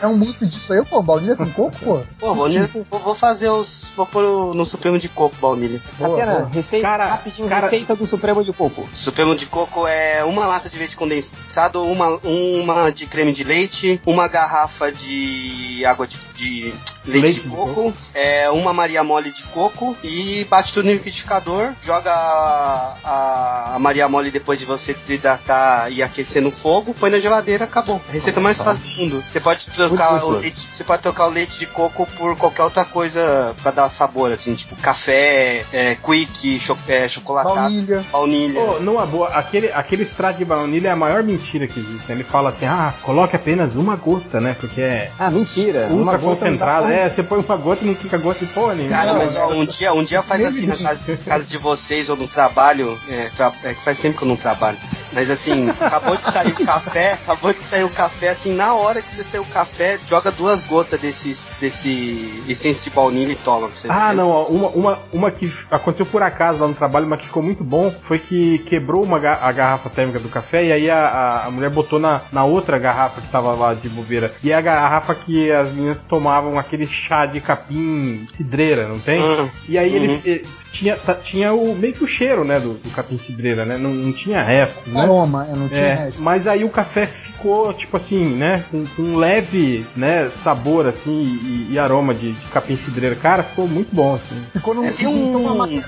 É um mousse disso aí, pô. Baunilha com coco, pô. Pô, baunilha com vou, vou fazer os. Vou pôr no Supremo de Coco baunilha. Boa, Catena, boa. receita, Cara, rapidinho, cara- receita do Supremo de Coco. Supremo de coco é uma lata de leite condensado, uma, uma de creme de leite, uma garrafa de água de, de leite, Leite de de coco, é, uma Maria Mole de coco e bate tudo no liquidificador, joga a, a, Maria Mole depois de você desidratar e aquecer no fogo, põe na geladeira, acabou. A receita mais fácil do mundo. Você pode trocar Muito o leite, você pode trocar o leite de coco por qualquer outra coisa pra dar sabor, assim, tipo café, é, quick, cho, é, chocolatado, Baunilha. baunilha. Pô, numa boa, aquele, aquele extrato de baunilha é a maior mentira que existe. né? Ele fala assim, ah, coloque apenas uma gota, né? Porque é Ah, mentira. Uma ultra gota pra- É, você põe uma gota e não fica gota de porra nenhuma. Cara, Não, mas ó, um dia, um dia faz assim na casa, casa de vocês ou no trabalho. É, tra- é que faz tempo que eu não trabalho. Mas assim, acabou de sair o café, acabou de sair o café, assim, na hora que você saiu o café, joga duas gotas desse, desse essência de baunilha e toma. pra você Ah, ver. não, ó, uma, uma, uma que aconteceu por acaso lá no trabalho, mas que ficou muito bom, foi que quebrou uma a garrafa térmica do café e aí a, a, mulher botou na, na outra garrafa que tava lá de bobeira. E é a garrafa que as meninas tomavam aquele chá de capim cidreira, não tem? Ah, E aí Uhum. ele- tinha, tá- tinha o, meio que o cheiro, né, do, do capim cidreira, né? Não, não tinha resto, né? Aroma, eu não tinha É, resto. mas aí o café ficou, tipo assim, né? Com, com um leve, né, sabor, assim, e, e aroma de, de capim cidreira. Cara, ficou muito bom, assim. Ficou num. É, tem um.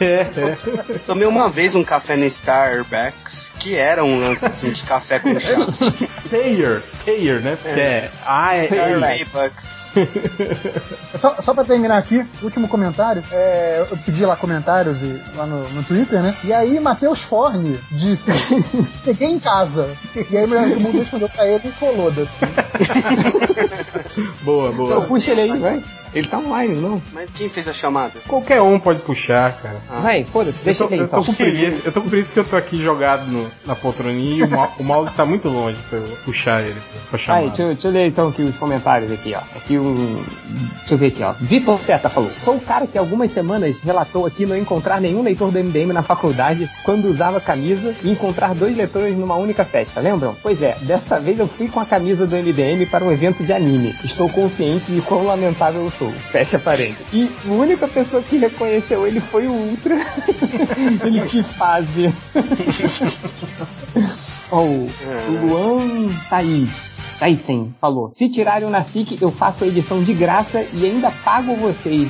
É, é. Tomei uma vez um café no Starbucks que era um lance assim de café com chá. Stayer, Stayer, né? Porque é. Ah, é. é Starbucks. Só, só pra terminar aqui, último comentário. é, eu pedi lá comentários e- lá no, no Twitter, né? E aí, Matheus Forne disse: Cheguei em casa. E aí, do mundo respondeu pra ele: Coloda-se. boa, Então boa. puxa ele aí, vai. Ele tá online, não? Mas quem fez a chamada? Qualquer um pode puxar, cara. Vai, foda-se, deixa eu tô, ele aí eu tô então. com preguiça, eu tô com preguiça que eu tô aqui jogado no- na poltroninha e o, o mouse tá muito longe pra eu puxar ele pra chamar. Vai, deixa, eu- deixa eu ler então aqui os comentários aqui, ó. Aqui um. Deixa eu ver aqui, ó. Vitor Seta falou: Sou o cara que há algumas semanas relatou aqui não encontrar nenhum leitor do MDM na faculdade quando usava camisa e encontrar dois leitores numa única festa, lembram? Pois é, dessa vez eu fui com a camisa do MDM para um evento de anime. Estou consciente de quão lamentável eu sou. Fecha parênteses. E a única pessoa que reconheceu ele foi o Ultra. ele que fase. Ó, o o Luan Thaís. Thaisen falou: Se tirarem o Nasik, eu faço a edição de graça e ainda pago vocês.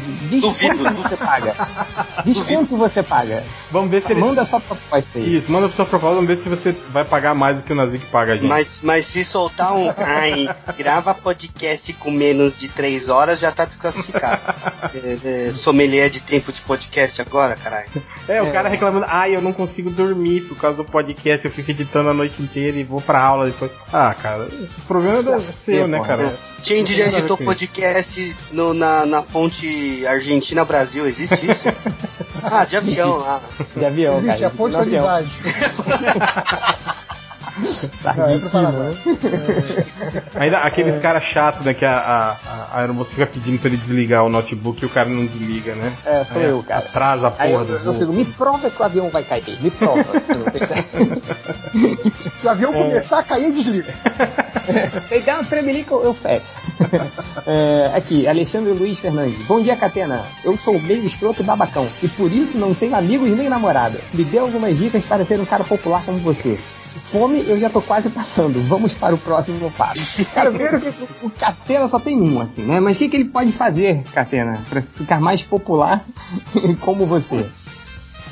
Quanto você paga. Diz quanto você paga. Vamos ver se ele. Manda sua proposta aí. Isso, manda pra sua proposta, vamos ver se você vai pagar mais do que o Nazik paga a gente. Mas, mas se soltar um ai, grava podcast com menos de 3 horas, já tá desclassificado. É, é, sommelier de tempo de podcast agora, caralho. É, o É. cara reclamando, ai, eu não consigo dormir por causa do podcast, eu fico editando a noite inteira e vou pra aula depois. Ah, cara, o problema é seu, né, porra, cara? Change já editou podcast no- na, na ponte Argentina-Brasil, existe isso? ah, de avião lá. De avião, Existe cara. a ponte da amizade. Tá Não, é né? Ainda aqueles caras chatos, né, que a, a, a aeromoça fica pedindo pra ele desligar o notebook e o cara não desliga, né? É, sou Aí eu, cara. Atrasa a Aí porra eu, do eu voo. fico, me prova que o avião vai cair. Me prova. Se o avião começar a cair, eu desligo. Pegar uma tremelica, eu fecho. É, aqui, Alexandre Luiz Fernandes. Bom dia, Catena. Eu sou meio escroto e babacão. E por isso não tenho amigos nem namorada. Me dê algumas dicas para ser um cara popular como você. Fome eu já tô quase passando. Vamos para o próximo passo. Cara, primeiro que o- Catena só tem um, assim, né? Mas o que, que ele pode fazer, Catena, para ficar mais popular como você?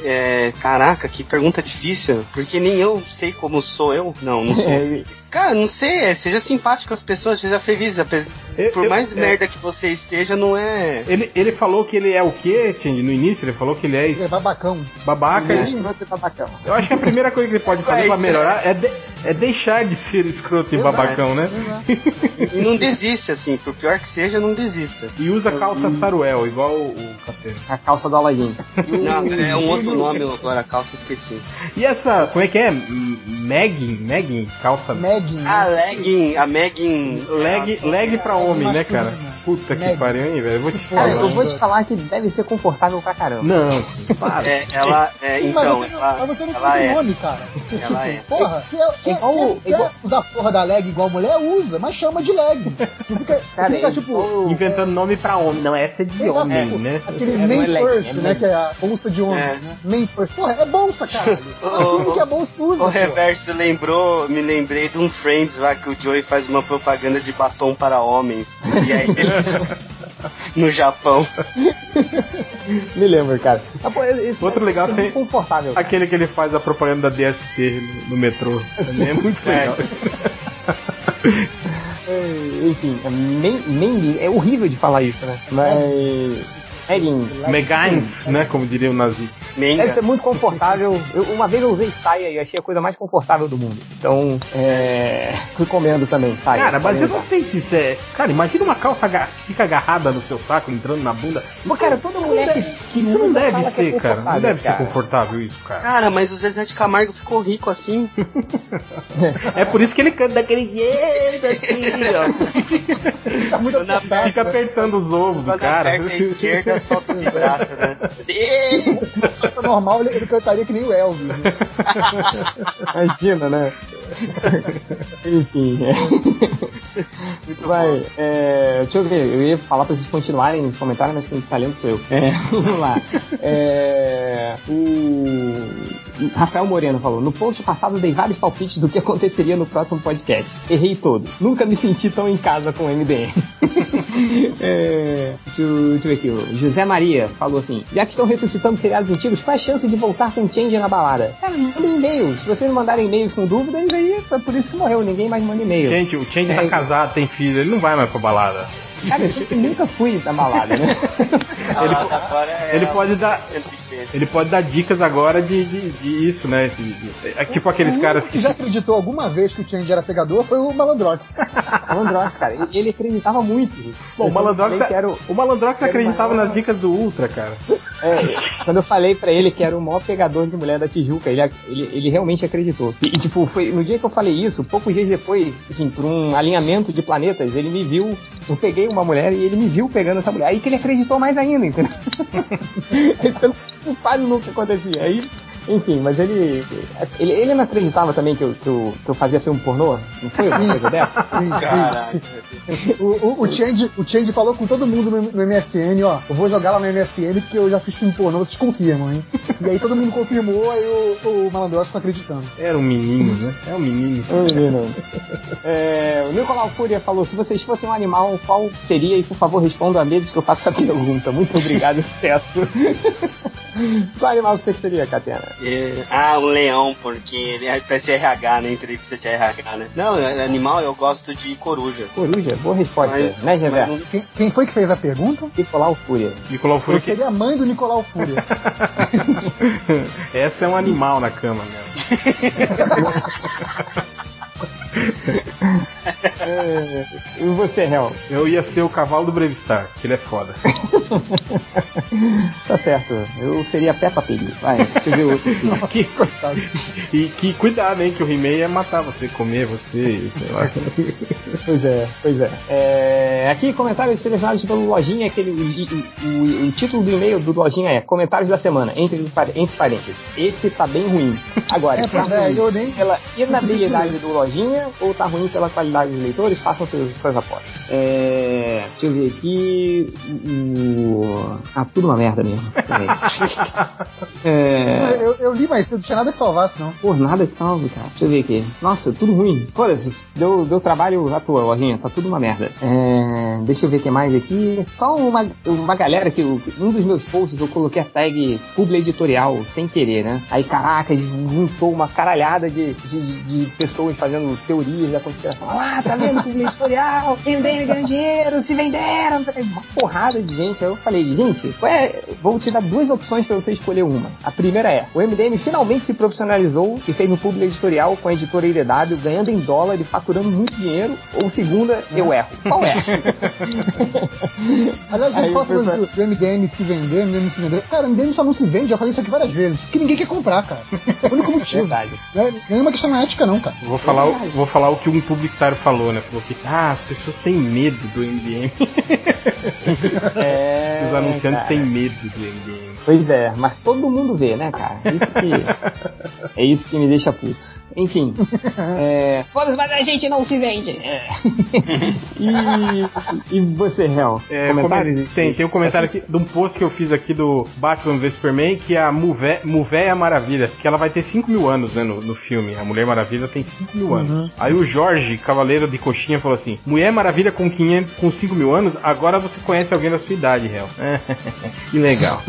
É, caraca, que pergunta difícil. Porque nem eu sei como sou eu. Não, não sou. É, Cara, não sei, é, seja simpático com as pessoas, seja feliz. Eu- Por eu- mais é, merda que você esteja, não é. Ele, ele falou que ele é o quê, Change? No início ele falou que ele é Ele é babacão. babaca. meio escroto e babacão. Eu acho que a primeira coisa que ele pode fazer É pra melhorar é, de- é deixar de ser escroto e babacão, né? E não desiste, assim, por pior que seja, não desista. E usa calça saruel, igual o, o Catena. A calça do Aladdin. Não, é um outro nome agora, a calça esqueci. E essa, como é que é? M- Megging? Megging? Calça. Megan. A legging, a Megan. Leg, leg pra homem, né, cara? Puta que Meg. pariu, hein, velho? Eu vou te falar. Cara, eu vou te falar que deve ser confortável pra caramba. Não, para. É, ela, é, Sim, então, mas você, ela, mas você não ela tem é, nome, cara. ela é. Porra, se é, quer, igual- quer, quer igual- usar a porra da leg igual mulher, usa, mas chama de leg. Não fica, Cara, fica é tipo. Inventando nome pra homem. Não, essa é de Exato, homem, tipo, né? Aquele É, não main é leg, first, é né? Que é a bolsa de homem, É. né? Main first. Porra, é bolsa. Ô, Tudo que é bolsa, usa. O reverso lembrou, me lembrei de um Friends lá que o Joey faz uma propaganda de batom para homens. E aí no Japão. Me lembro, cara. Ah, pô, esse- Outro legal é tem- muito confortável. cara. Aquele que ele faz a propaganda da DST no, no metrô. Também é muito legal. É, Enfim, é, men, men, é horrível de falar isso, né? Mas. Megan, Megains, né? Como diria o Nazi. deve Menga. ser muito confortável. Eu, uma vez eu usei saia e achei a coisa mais confortável do mundo. Então, é. Recomendo também, saia. Cara, mas eu não sei se isso é. Cara, imagina uma calça que fica agarrada no seu saco, entrando na bunda. Pô, cara, toda mulher que, que Isso não usa deve que é ser, cara. Não deve ser cara. confortável isso, cara. Cara, mas o Zezé de Camargo ficou rico assim. É por isso que ele canta daquele jeito assim, ó. Tá Na. Fica apertando os ovos cara. aperta a esquerda, solta o vibrato, né? Se fosse normal, ele, ele cantaria que nem o Elvis. Né? Imagina, né? Enfim, é. Vai, é, deixa eu ver, eu ia falar pra vocês continuarem nos comentários, mas quem tá lendo sou eu. É, vamos lá. É, o Rafael Moreno falou: No post passado dei vários palpites do que aconteceria no próximo podcast. Errei todos. Nunca me senti tão em casa com o MDM. é, deixa, eu, ver aqui. O José Maria falou assim: Já que estão ressuscitando seriados antigos, qual é a chance de voltar com o Change na balada? Cara, mandem e-mails. Se vocês mandarem e-mails com dúvidas, aí é por isso que morreu. Ninguém mais manda e-mail. Gente, o Change tá É. casado, tem filho, ele não vai mais pra balada. Cara, eu nunca fui na balada, né? Ele, é ele pode dar-. Ele pode dar dicas agora de, de, de isso, né? De- de- é tipo aqueles o caras que já acreditou alguma vez que o Change era pegador foi o Malandrox. Malandrox, cara, ele, ele acreditava muito. Bom, o Malandrox, era o- o Malandrox acreditava maior- nas dicas do Ultra, cara. É, quando eu falei pra ele que era o maior pegador de mulher da Tijuca, ele, ele, ele realmente acreditou. E, e, tipo, foi no dia que eu falei isso, poucos dias depois, assim, por um alinhamento de planetas, ele me viu, eu peguei uma mulher e ele me viu pegando essa mulher. Aí que ele acreditou mais ainda, entendeu? Isso quase nunca acontecia. Aí, enfim, mas ele, ele. Ele não acreditava também que eu, que eu, que eu fazia filme pornô? Não foi uma coisa dessa? Sim, sim. Caralho. O, o, o, Change, o Change falou com todo mundo no, no MSN, ó. Eu vou jogar lá no MSN porque eu já fiz filme pornô, vocês confirmam, hein? E aí todo mundo confirmou, aí o, o Malandrox ficou acreditando. Era um menino, né? É um menino. Ô, menino. É, o Nicolau Fúria falou: se vocês fossem um animal, qual seria? E por favor, respondam a medos que eu faço essa pergunta. Muito obrigado, Ceto. qual animal você seria, Catena? É, ah, um leão, porque ele é- parece RH, né? Entrevista de RH, né? Não, é- animal eu gosto de coruja. Coruja? Boa resposta, Mas- né, não- Quem, quem foi que fez a pergunta? Nicolau Fúria. Nicolau Eu Fúria que... seria a mãe do Nicolau Fúria. Essa é um animal na cama mesmo. É, e você, Hel? Eu ia ser o cavalo do Brevistar, que ele é foda. Tá certo. Eu seria a Peppa Pig. Vai, deixa eu ver outro aqui. que, Coitado. e que cuidado, hein, que o He-Man ia matar você, comer você, sei lá. Pois é, pois é. É, Aqui, comentários selecionados pelo Lojinha, aquele, o, o- o título do e-mail do Lojinha é Comentários da Semana, entre, entre parênteses. Esse tá bem ruim. Agora, É, tá é, ruim eu nem- pela inabilidade do Lojinha ou tá ruim pela qualidade dos leitores? Façam seus, suas apostas. É, deixa eu ver aqui. O, ah, tudo uma merda mesmo. É, Eu, eu li mais cedo, não tinha nada que salvasse, não. Pô, nada de salve, cara. Deixa eu ver aqui. Nossa, tudo ruim. Foda-se, deu, deu trabalho à toa, lojinha. Tá tudo uma merda. É, deixa eu ver o que mais aqui. Só uma, uma galera que eu- um dos meus posts eu coloquei a tag publi editorial sem querer, né? Aí, caraca, juntou uma caralhada de, de, de pessoas fazendo teorias da conspiração. Ah, tá vendo publi editorial? MDM ganhando dinheiro, se venderam. Uma porrada de gente. Aí eu falei, gente, qual é? vou te dar duas opções pra você escolher uma. A primeira é, o MDM finalmente se profissionalizou e fez um publi editorial com a editora IDW, ganhando em dólar e faturando muito dinheiro. Ou segunda, eu erro. Qual é? Aliás, eu coisa pra- do, MDM se vender, MDM se vender. Cara, o MDM só não se vende, já falei isso aqui várias vezes. Porque ninguém quer comprar, cara. É o único motivo. Verdade. Não é, não é uma questão ética, não, cara. Vou falar, o, vou falar o que um publicitário falou, né? Falou que, ah, as pessoas têm medo do MDM. É, Os anunciantes cara. têm medo do MDM. Pois é, mas todo mundo vê, né, cara? Isso que, é isso que me deixa puto. Enfim. É... Foda-se, mas a gente não se vende. É. E, e você, Hel? É, Comentários? come- tem, tem um comentário aqui de um post que eu fiz aqui do Batman vs Superman, que é a Muvé, Muvéia Maravilha, que ela vai ter 5 mil anos, né, no, no filme. A Mulher Maravilha tem 5 mil anos. Aí o Jorge, Cavaleiro de Coxinha, falou assim: Mulher Maravilha com 500, com 5 mil anos, agora você conhece alguém da sua idade, Hel. que legal.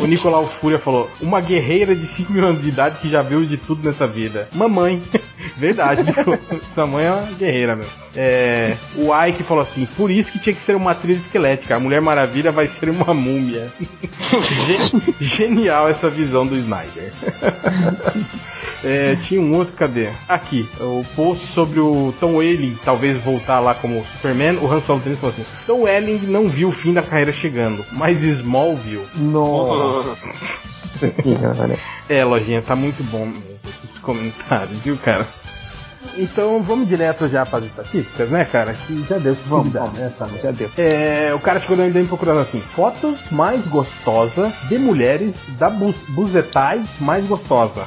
O Nicolau Fúria falou: Uma guerreira de 5 mil anos de idade que já viu de tudo nessa vida. Mamãe. Verdade, sua mãe é uma guerreira mesmo. É, o Ike falou assim: Por isso que tinha que ser uma atriz esquelética. A Mulher Maravilha vai ser uma múmia. Ge- Genial essa visão do Snyder. É, tinha um outro, cadê? Aqui, o post sobre o Tom Welling talvez voltar lá como Superman. O Han Solo 3 falou assim: Tom Welling não viu o fim da carreira chegando, mas Smallville. Nossa senhora. É, lojinha, tá muito bom mesmo, esses comentários, viu, cara? Então vamos direto já para as estatísticas, né, cara? Que já deu Vamos, vamos, né? Tá já deu. É, o cara chegou ainda procurando assim: fotos mais gostosas de mulheres da bu buzetais mais gostosa.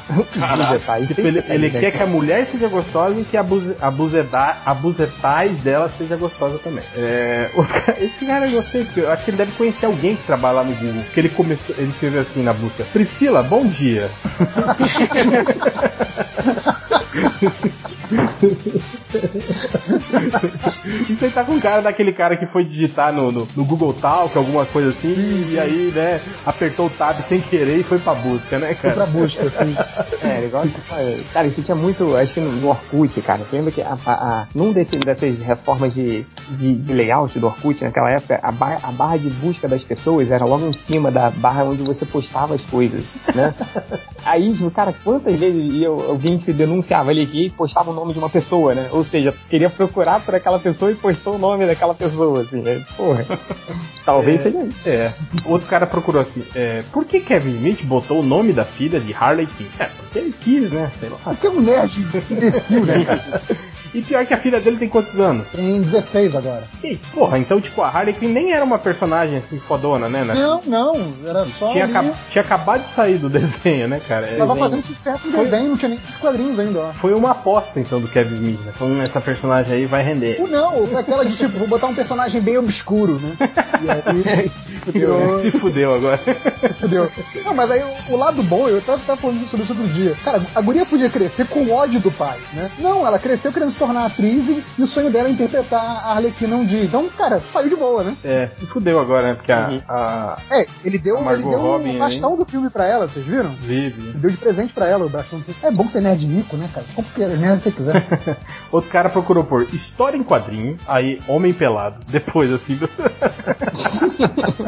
Detalhes. Tipo, ele, ele quer que a mulher seja gostosa e que a, buze, a, buzeda, a buzetais dela seja gostosa também. É, cara- esse cara eu gostei, porque eu acho que ele deve conhecer alguém que trabalha lá no Google. Que ele começou, ele escreveu assim na busca: Priscila, bom dia. Isso aí tá com cara daquele cara que foi digitar no, no, no Google Talk, alguma coisa assim, e aí, né, apertou o tab sem querer e foi pra busca, né, Foi cara? pra busca, assim. É, negócio. Cara, isso tinha muito. Acho que no, no Orkut, cara. Lembra que a, a, num desses, dessas reformas de, de, de layout do Orkut, naquela época, a, bar- a barra de busca das pessoas era logo em cima da barra onde você postava as coisas, né? Aí, cara, quantas vezes eu, alguém se denunciava ali que postava o nome de uma pessoa, né? Ou seja, queria procurar por aquela pessoa e postou o nome daquela pessoa, assim. né? Porra. Talvez É. seja isso. É. Outro cara procurou assim: é, por que Kevin Smith botou o nome da filha de Harley Quinn? É, porque ele quis, né? Sei lá. Porque é um nerd imbecil, né? E pior que a filha dele tem quantos anos? Tem 16 agora. E, porra, então, tipo, a Harley Quinn nem era uma personagem assim fodona, né? né? Não, não, era só. Tinha, ali, acab- tinha acabado de sair do desenho, né, cara? É, Tava fazendo sucesso no desenho, não tinha nem os quadrinhos ainda, ó. Foi uma aposta, então, do Kevin Smith, né? Então, essa personagem aí vai render. Ou não, foi aquela de tipo, vou botar um personagem bem obscuro, né? E aí, virou- Se fudeu agora. Entendeu? Não, mas aí o, lado bom, eu tava, tava falando sobre isso outro dia. Cara, a guria podia crescer com ódio do pai, né? Não, ela cresceu querendo se tornar atriz e, e o sonho dela é interpretar a Arlequina um dia. Então, cara, saiu de boa, né? É, se fudeu agora, né? Porque a, Uhum. a É, ele deu, A ele deu Robbie um bastão do filme pra ela, vocês viram? vive. Ele deu de presente pra ela o bastão do filme. É bom ser nerd rico, né, cara? Compra que merda você quiser. Outro cara procurou por história em quadrinho, aí homem pelado. Depois, assim.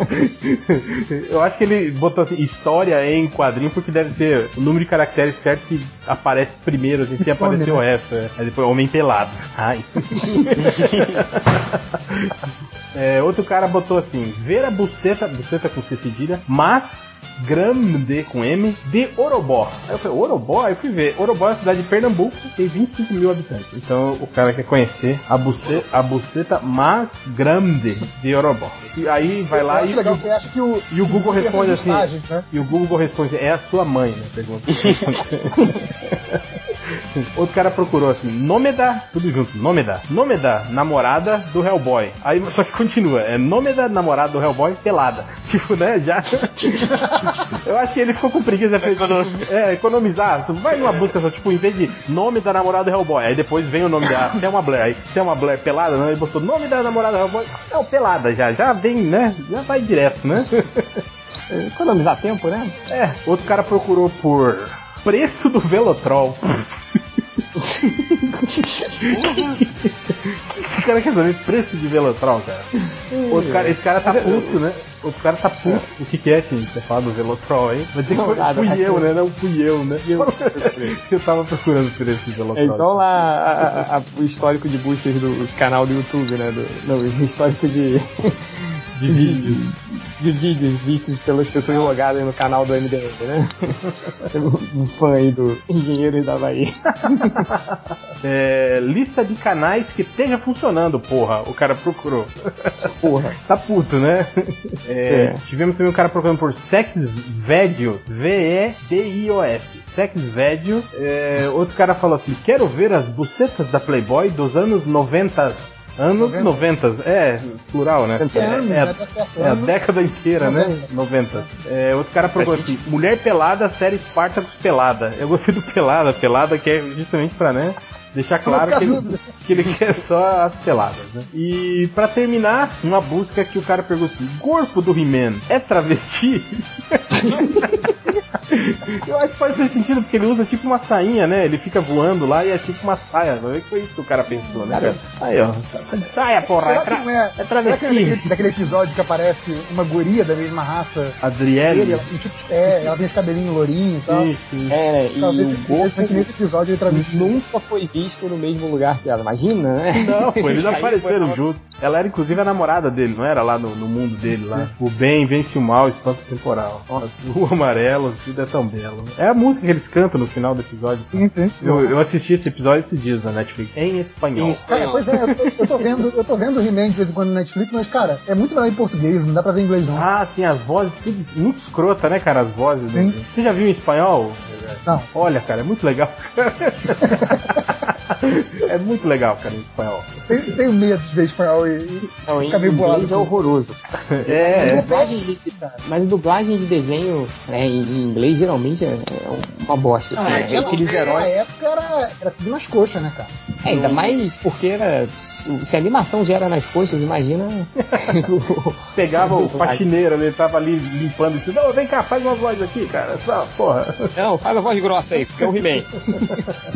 Eu acho que ele botou assim, história em quadrinho, porque deve ser o número de caracteres certo que aparece primeiro, assim, se some, o né? resto. é. Aí depois homem pelado. Ai. É, outro cara botou assim: ver a buceta, buceta com C cedilha, mas grande com M de Orobó. Aí eu falei, Orobó? Aí eu fui ver. Orobó é uma cidade de Pernambuco, tem 25 mil habitantes. Então o cara quer conhecer a, buce, a buceta mais grande de Orobó. E aí vai lá e, legal que acho que o. e o Google responde assim. né? E o Google responde, é a sua mãe, né? Pergunta. Outro cara procurou assim, nome da, tudo junto, nome da, nome da namorada do Hellboy. Aí só que continua, é nome da namorada do Hellboy pelada. Tipo, né, já. Eu acho que ele ficou com preguiça de é, economizar. Tu vai numa busca só, tipo, em vez de nome da namorada do Hellboy, aí depois vem o nome da Selma Blair. Aí Selma Blair pelada, não, ele botou nome da namorada do Hellboy. É o pelada já, já vem, né? Já vai direto, né? Economizar tempo, né? É, outro cara procurou por preço do Velotrol. Esse cara quer saber preço de Velotrol, cara. Outro cara, esse cara tá puto, né? Outro cara tá puto. O que, que é, gente? Você fala do Velotrol aí? Vai dizer que foi- nada, fui eu, né? Não fui eu, né? Eu tava procurando preço de Velotrol. Então lá a- a- o histórico de buscas do canal do YouTube, né? Do, não, o histórico de, de vídeo. de vídeos vistos pelas pessoas logadas no canal do MDM, né? um fã aí do Engenheiros da Bahia. É, lista de canais que esteja funcionando, porra. O cara procurou. Porra. Tá puto, né? É, É. Tivemos também um cara procurando por Sex Video, V-E-D-I-O-S. Sex Video. É, outro cara falou assim: Quero ver as bucetas da Playboy dos anos 90. Anos 90, é, plural, né? É, É, né? Tá é a década inteira, né? 90. É, outro cara procurou assim: Mulher Pelada, série Spartacus Pelada. Eu gostei do Pelada, Pelada, que é justamente pra, né? Deixar claro que ele, que ele quer só as peladas, né? E pra terminar, uma busca que o cara pergunta assim: corpo do He-Man é travesti? Eu acho que faz sentido porque ele usa tipo uma sainha, né? Ele fica voando lá e é tipo uma saia. Não é que foi isso que o cara pensou, né? cara? Aí, ó. Saia, porra! É tra... é, é não é travesti. daquele, daquele episódio que aparece uma guria da mesma raça? Adriele. Tipo, é, ela tem esse cabelinho lourinho e tal. Sim, sim. É, e Talvez o Goku nesse episódio ele travesti. nunca foi visto no mesmo lugar que ela. Imagina, né? Não, pô, eles apareceram juntos. Ela era inclusive a namorada dele, não era? Lá no, no mundo dele, lá. O bem vence o mal, espanto temporal. Nossa, o amarelo, tudo é tão belo. É a música que eles cantam no final do episódio. Sim, sim. Eu, eu assisti esse episódio esses dias na Netflix, em espanhol. Em espanhol. pois é, eu tô, eu tô vendo, eu tô vendo o He-Man de vez em quando na Netflix, mas, cara, é muito melhor em português, não dá pra ver em inglês, não. Ah, sim, as vozes, tudo muito escrota, né, cara? As vozes. Sim. Você já viu em espanhol? Não. Olha, cara, é muito legal. é muito legal, cara, em espanhol. Tenho, tenho medo de ver espanhol e, e Não, ficar meio bolado. é horroroso. É, é. Dublagem de- Mas dublagem de desenho né, em em inglês geralmente é é uma bosta. Ah, assim, é, é aqueles Na heróis. época era, era tudo nas coxas, né, cara? É, ainda mais porque era, se a animação já era nas coxas, imagina. Pegava o faxineiro, ele tava ali limpando tudo. Não, vem cá, faz uma voz aqui, cara. Só, porra. Não, faz a voz grossa aí, porque é o He-Man.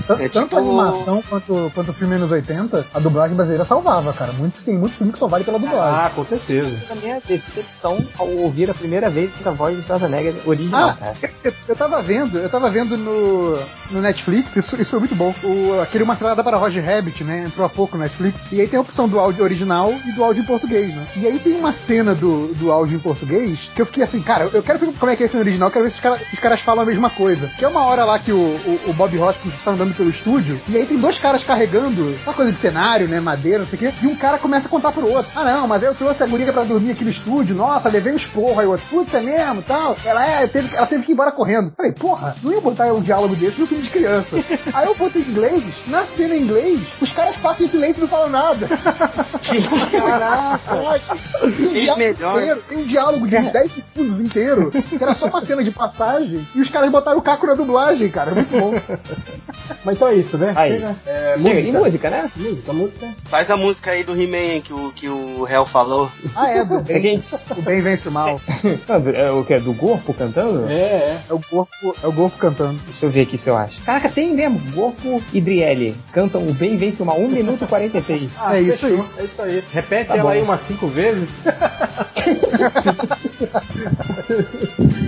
Tanto, É tanto tipo- a animação quanto, quanto o filme anos 80, a dublagem brasileira salvava, cara. Muitos, tem muito filme que só vale pela dublagem. Ah, com certeza. A minha decepção ao ouvir a primeira vez a voz de Schwarzenegger original, Ah, eu, eu tava vendo, eu tava vendo no, no Netflix, isso, isso foi muito bom. O, aquele Uma Salada para Roger Rabbit, né? Entrou há pouco no Netflix. E aí tem a opção do áudio original e do áudio em português, né? E aí tem uma cena do, do áudio em português que eu fiquei assim, cara, eu quero ver como é que é esse no original, quero ver se os, cara- os caras falam a mesma coisa. Que é uma hora lá que o, o, o Bob Hoskins tá andando pelo estúdio, e aí tem dois caras carregando uma coisa de cenário, né? Madeira, não sei o quê, e um cara começa a contar pro outro. Ah, não, mas eu trouxe a guria pra dormir aqui no estúdio, nossa, levei um esporro, aí o outro, putz, é mesmo, tal. Ela é, teve, ela teve que ir embora correndo. Falei, porra, não ia botar um diálogo desse no filme de criança. aí eu botei em inglês, na cena em inglês, os caras passam em silêncio e não falam nada. Caraca! Tem um, melhor. inteiro, tem um diálogo de uns 10 segundos inteiro, que era só uma cena de passagem, e os caras botaram o caco na dublagem, cara. Muito bom. Mas então é isso, né? Aí. Chega. É, Chega, e música. música, né? Música, música. Faz a música aí do He-Man que o, que o Hell falou. Ah, é, do É bem, quem? o bem vence o mal. É o que? É do Gorpo cantando? É, é. É o corpo, é o corpo cantando. Deixa eu ver aqui se eu acho. Caraca, tem mesmo. Gorpo e Driele cantam o Bem Vence o Mal 1 minuto e 43. Ah, É isso fechou. É isso aí. Repete Tá ela bom. aí umas cinco vezes.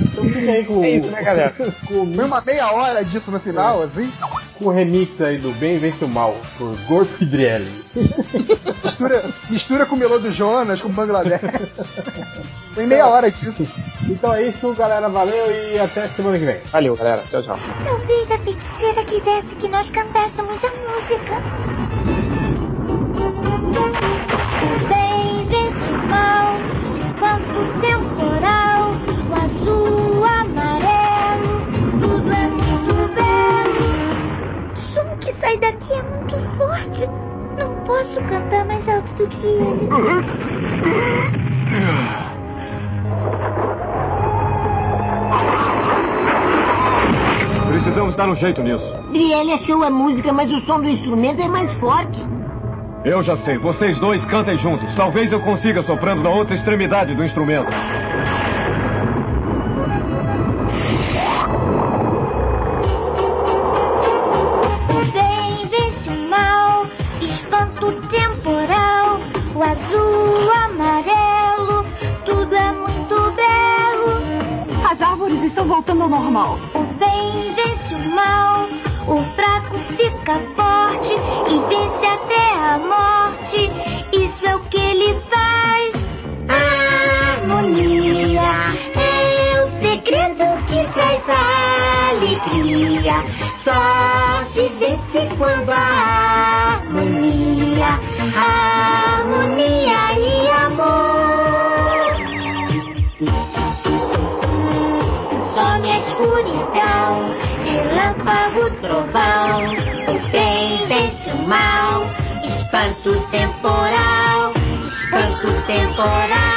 então fica aí com, É isso, né, galera? com, Foi uma meia hora disso no final, assim. com o remix aí do Bem Vence o Mal, por Gorpo e Drielli. Mistura, mistura com o Melô do Jonas, com o Bangladesh. Foi meia hora disso. Então é isso, galera. Valeu e até semana que vem. Valeu, galera. Tchau, tchau. Talvez a feiticeira quisesse que nós cantássemos a música. O bem vence o mal, espanto temporal, o azul, o amarelo, sai daqui é muito forte. Não posso cantar mais alto do que eles. Precisamos dar um jeito nisso. Driele achou a música, mas o som do instrumento é mais forte. Eu já sei, vocês dois cantem juntos. Talvez eu consiga soprando na outra extremidade do instrumento. Espanto temporal, o azul, o amarelo, tudo é muito belo. As árvores estão voltando ao normal. O bem vence o mal, o fraco fica forte e vence até a morte. Isso é o que ele faz. Harmonia segredo que traz alegria. Só se vence quando há harmonia, harmonia e amor. Some a escuridão, relâmpago, trovão. O bem vence o mal, espanto temporal, espanto temporal.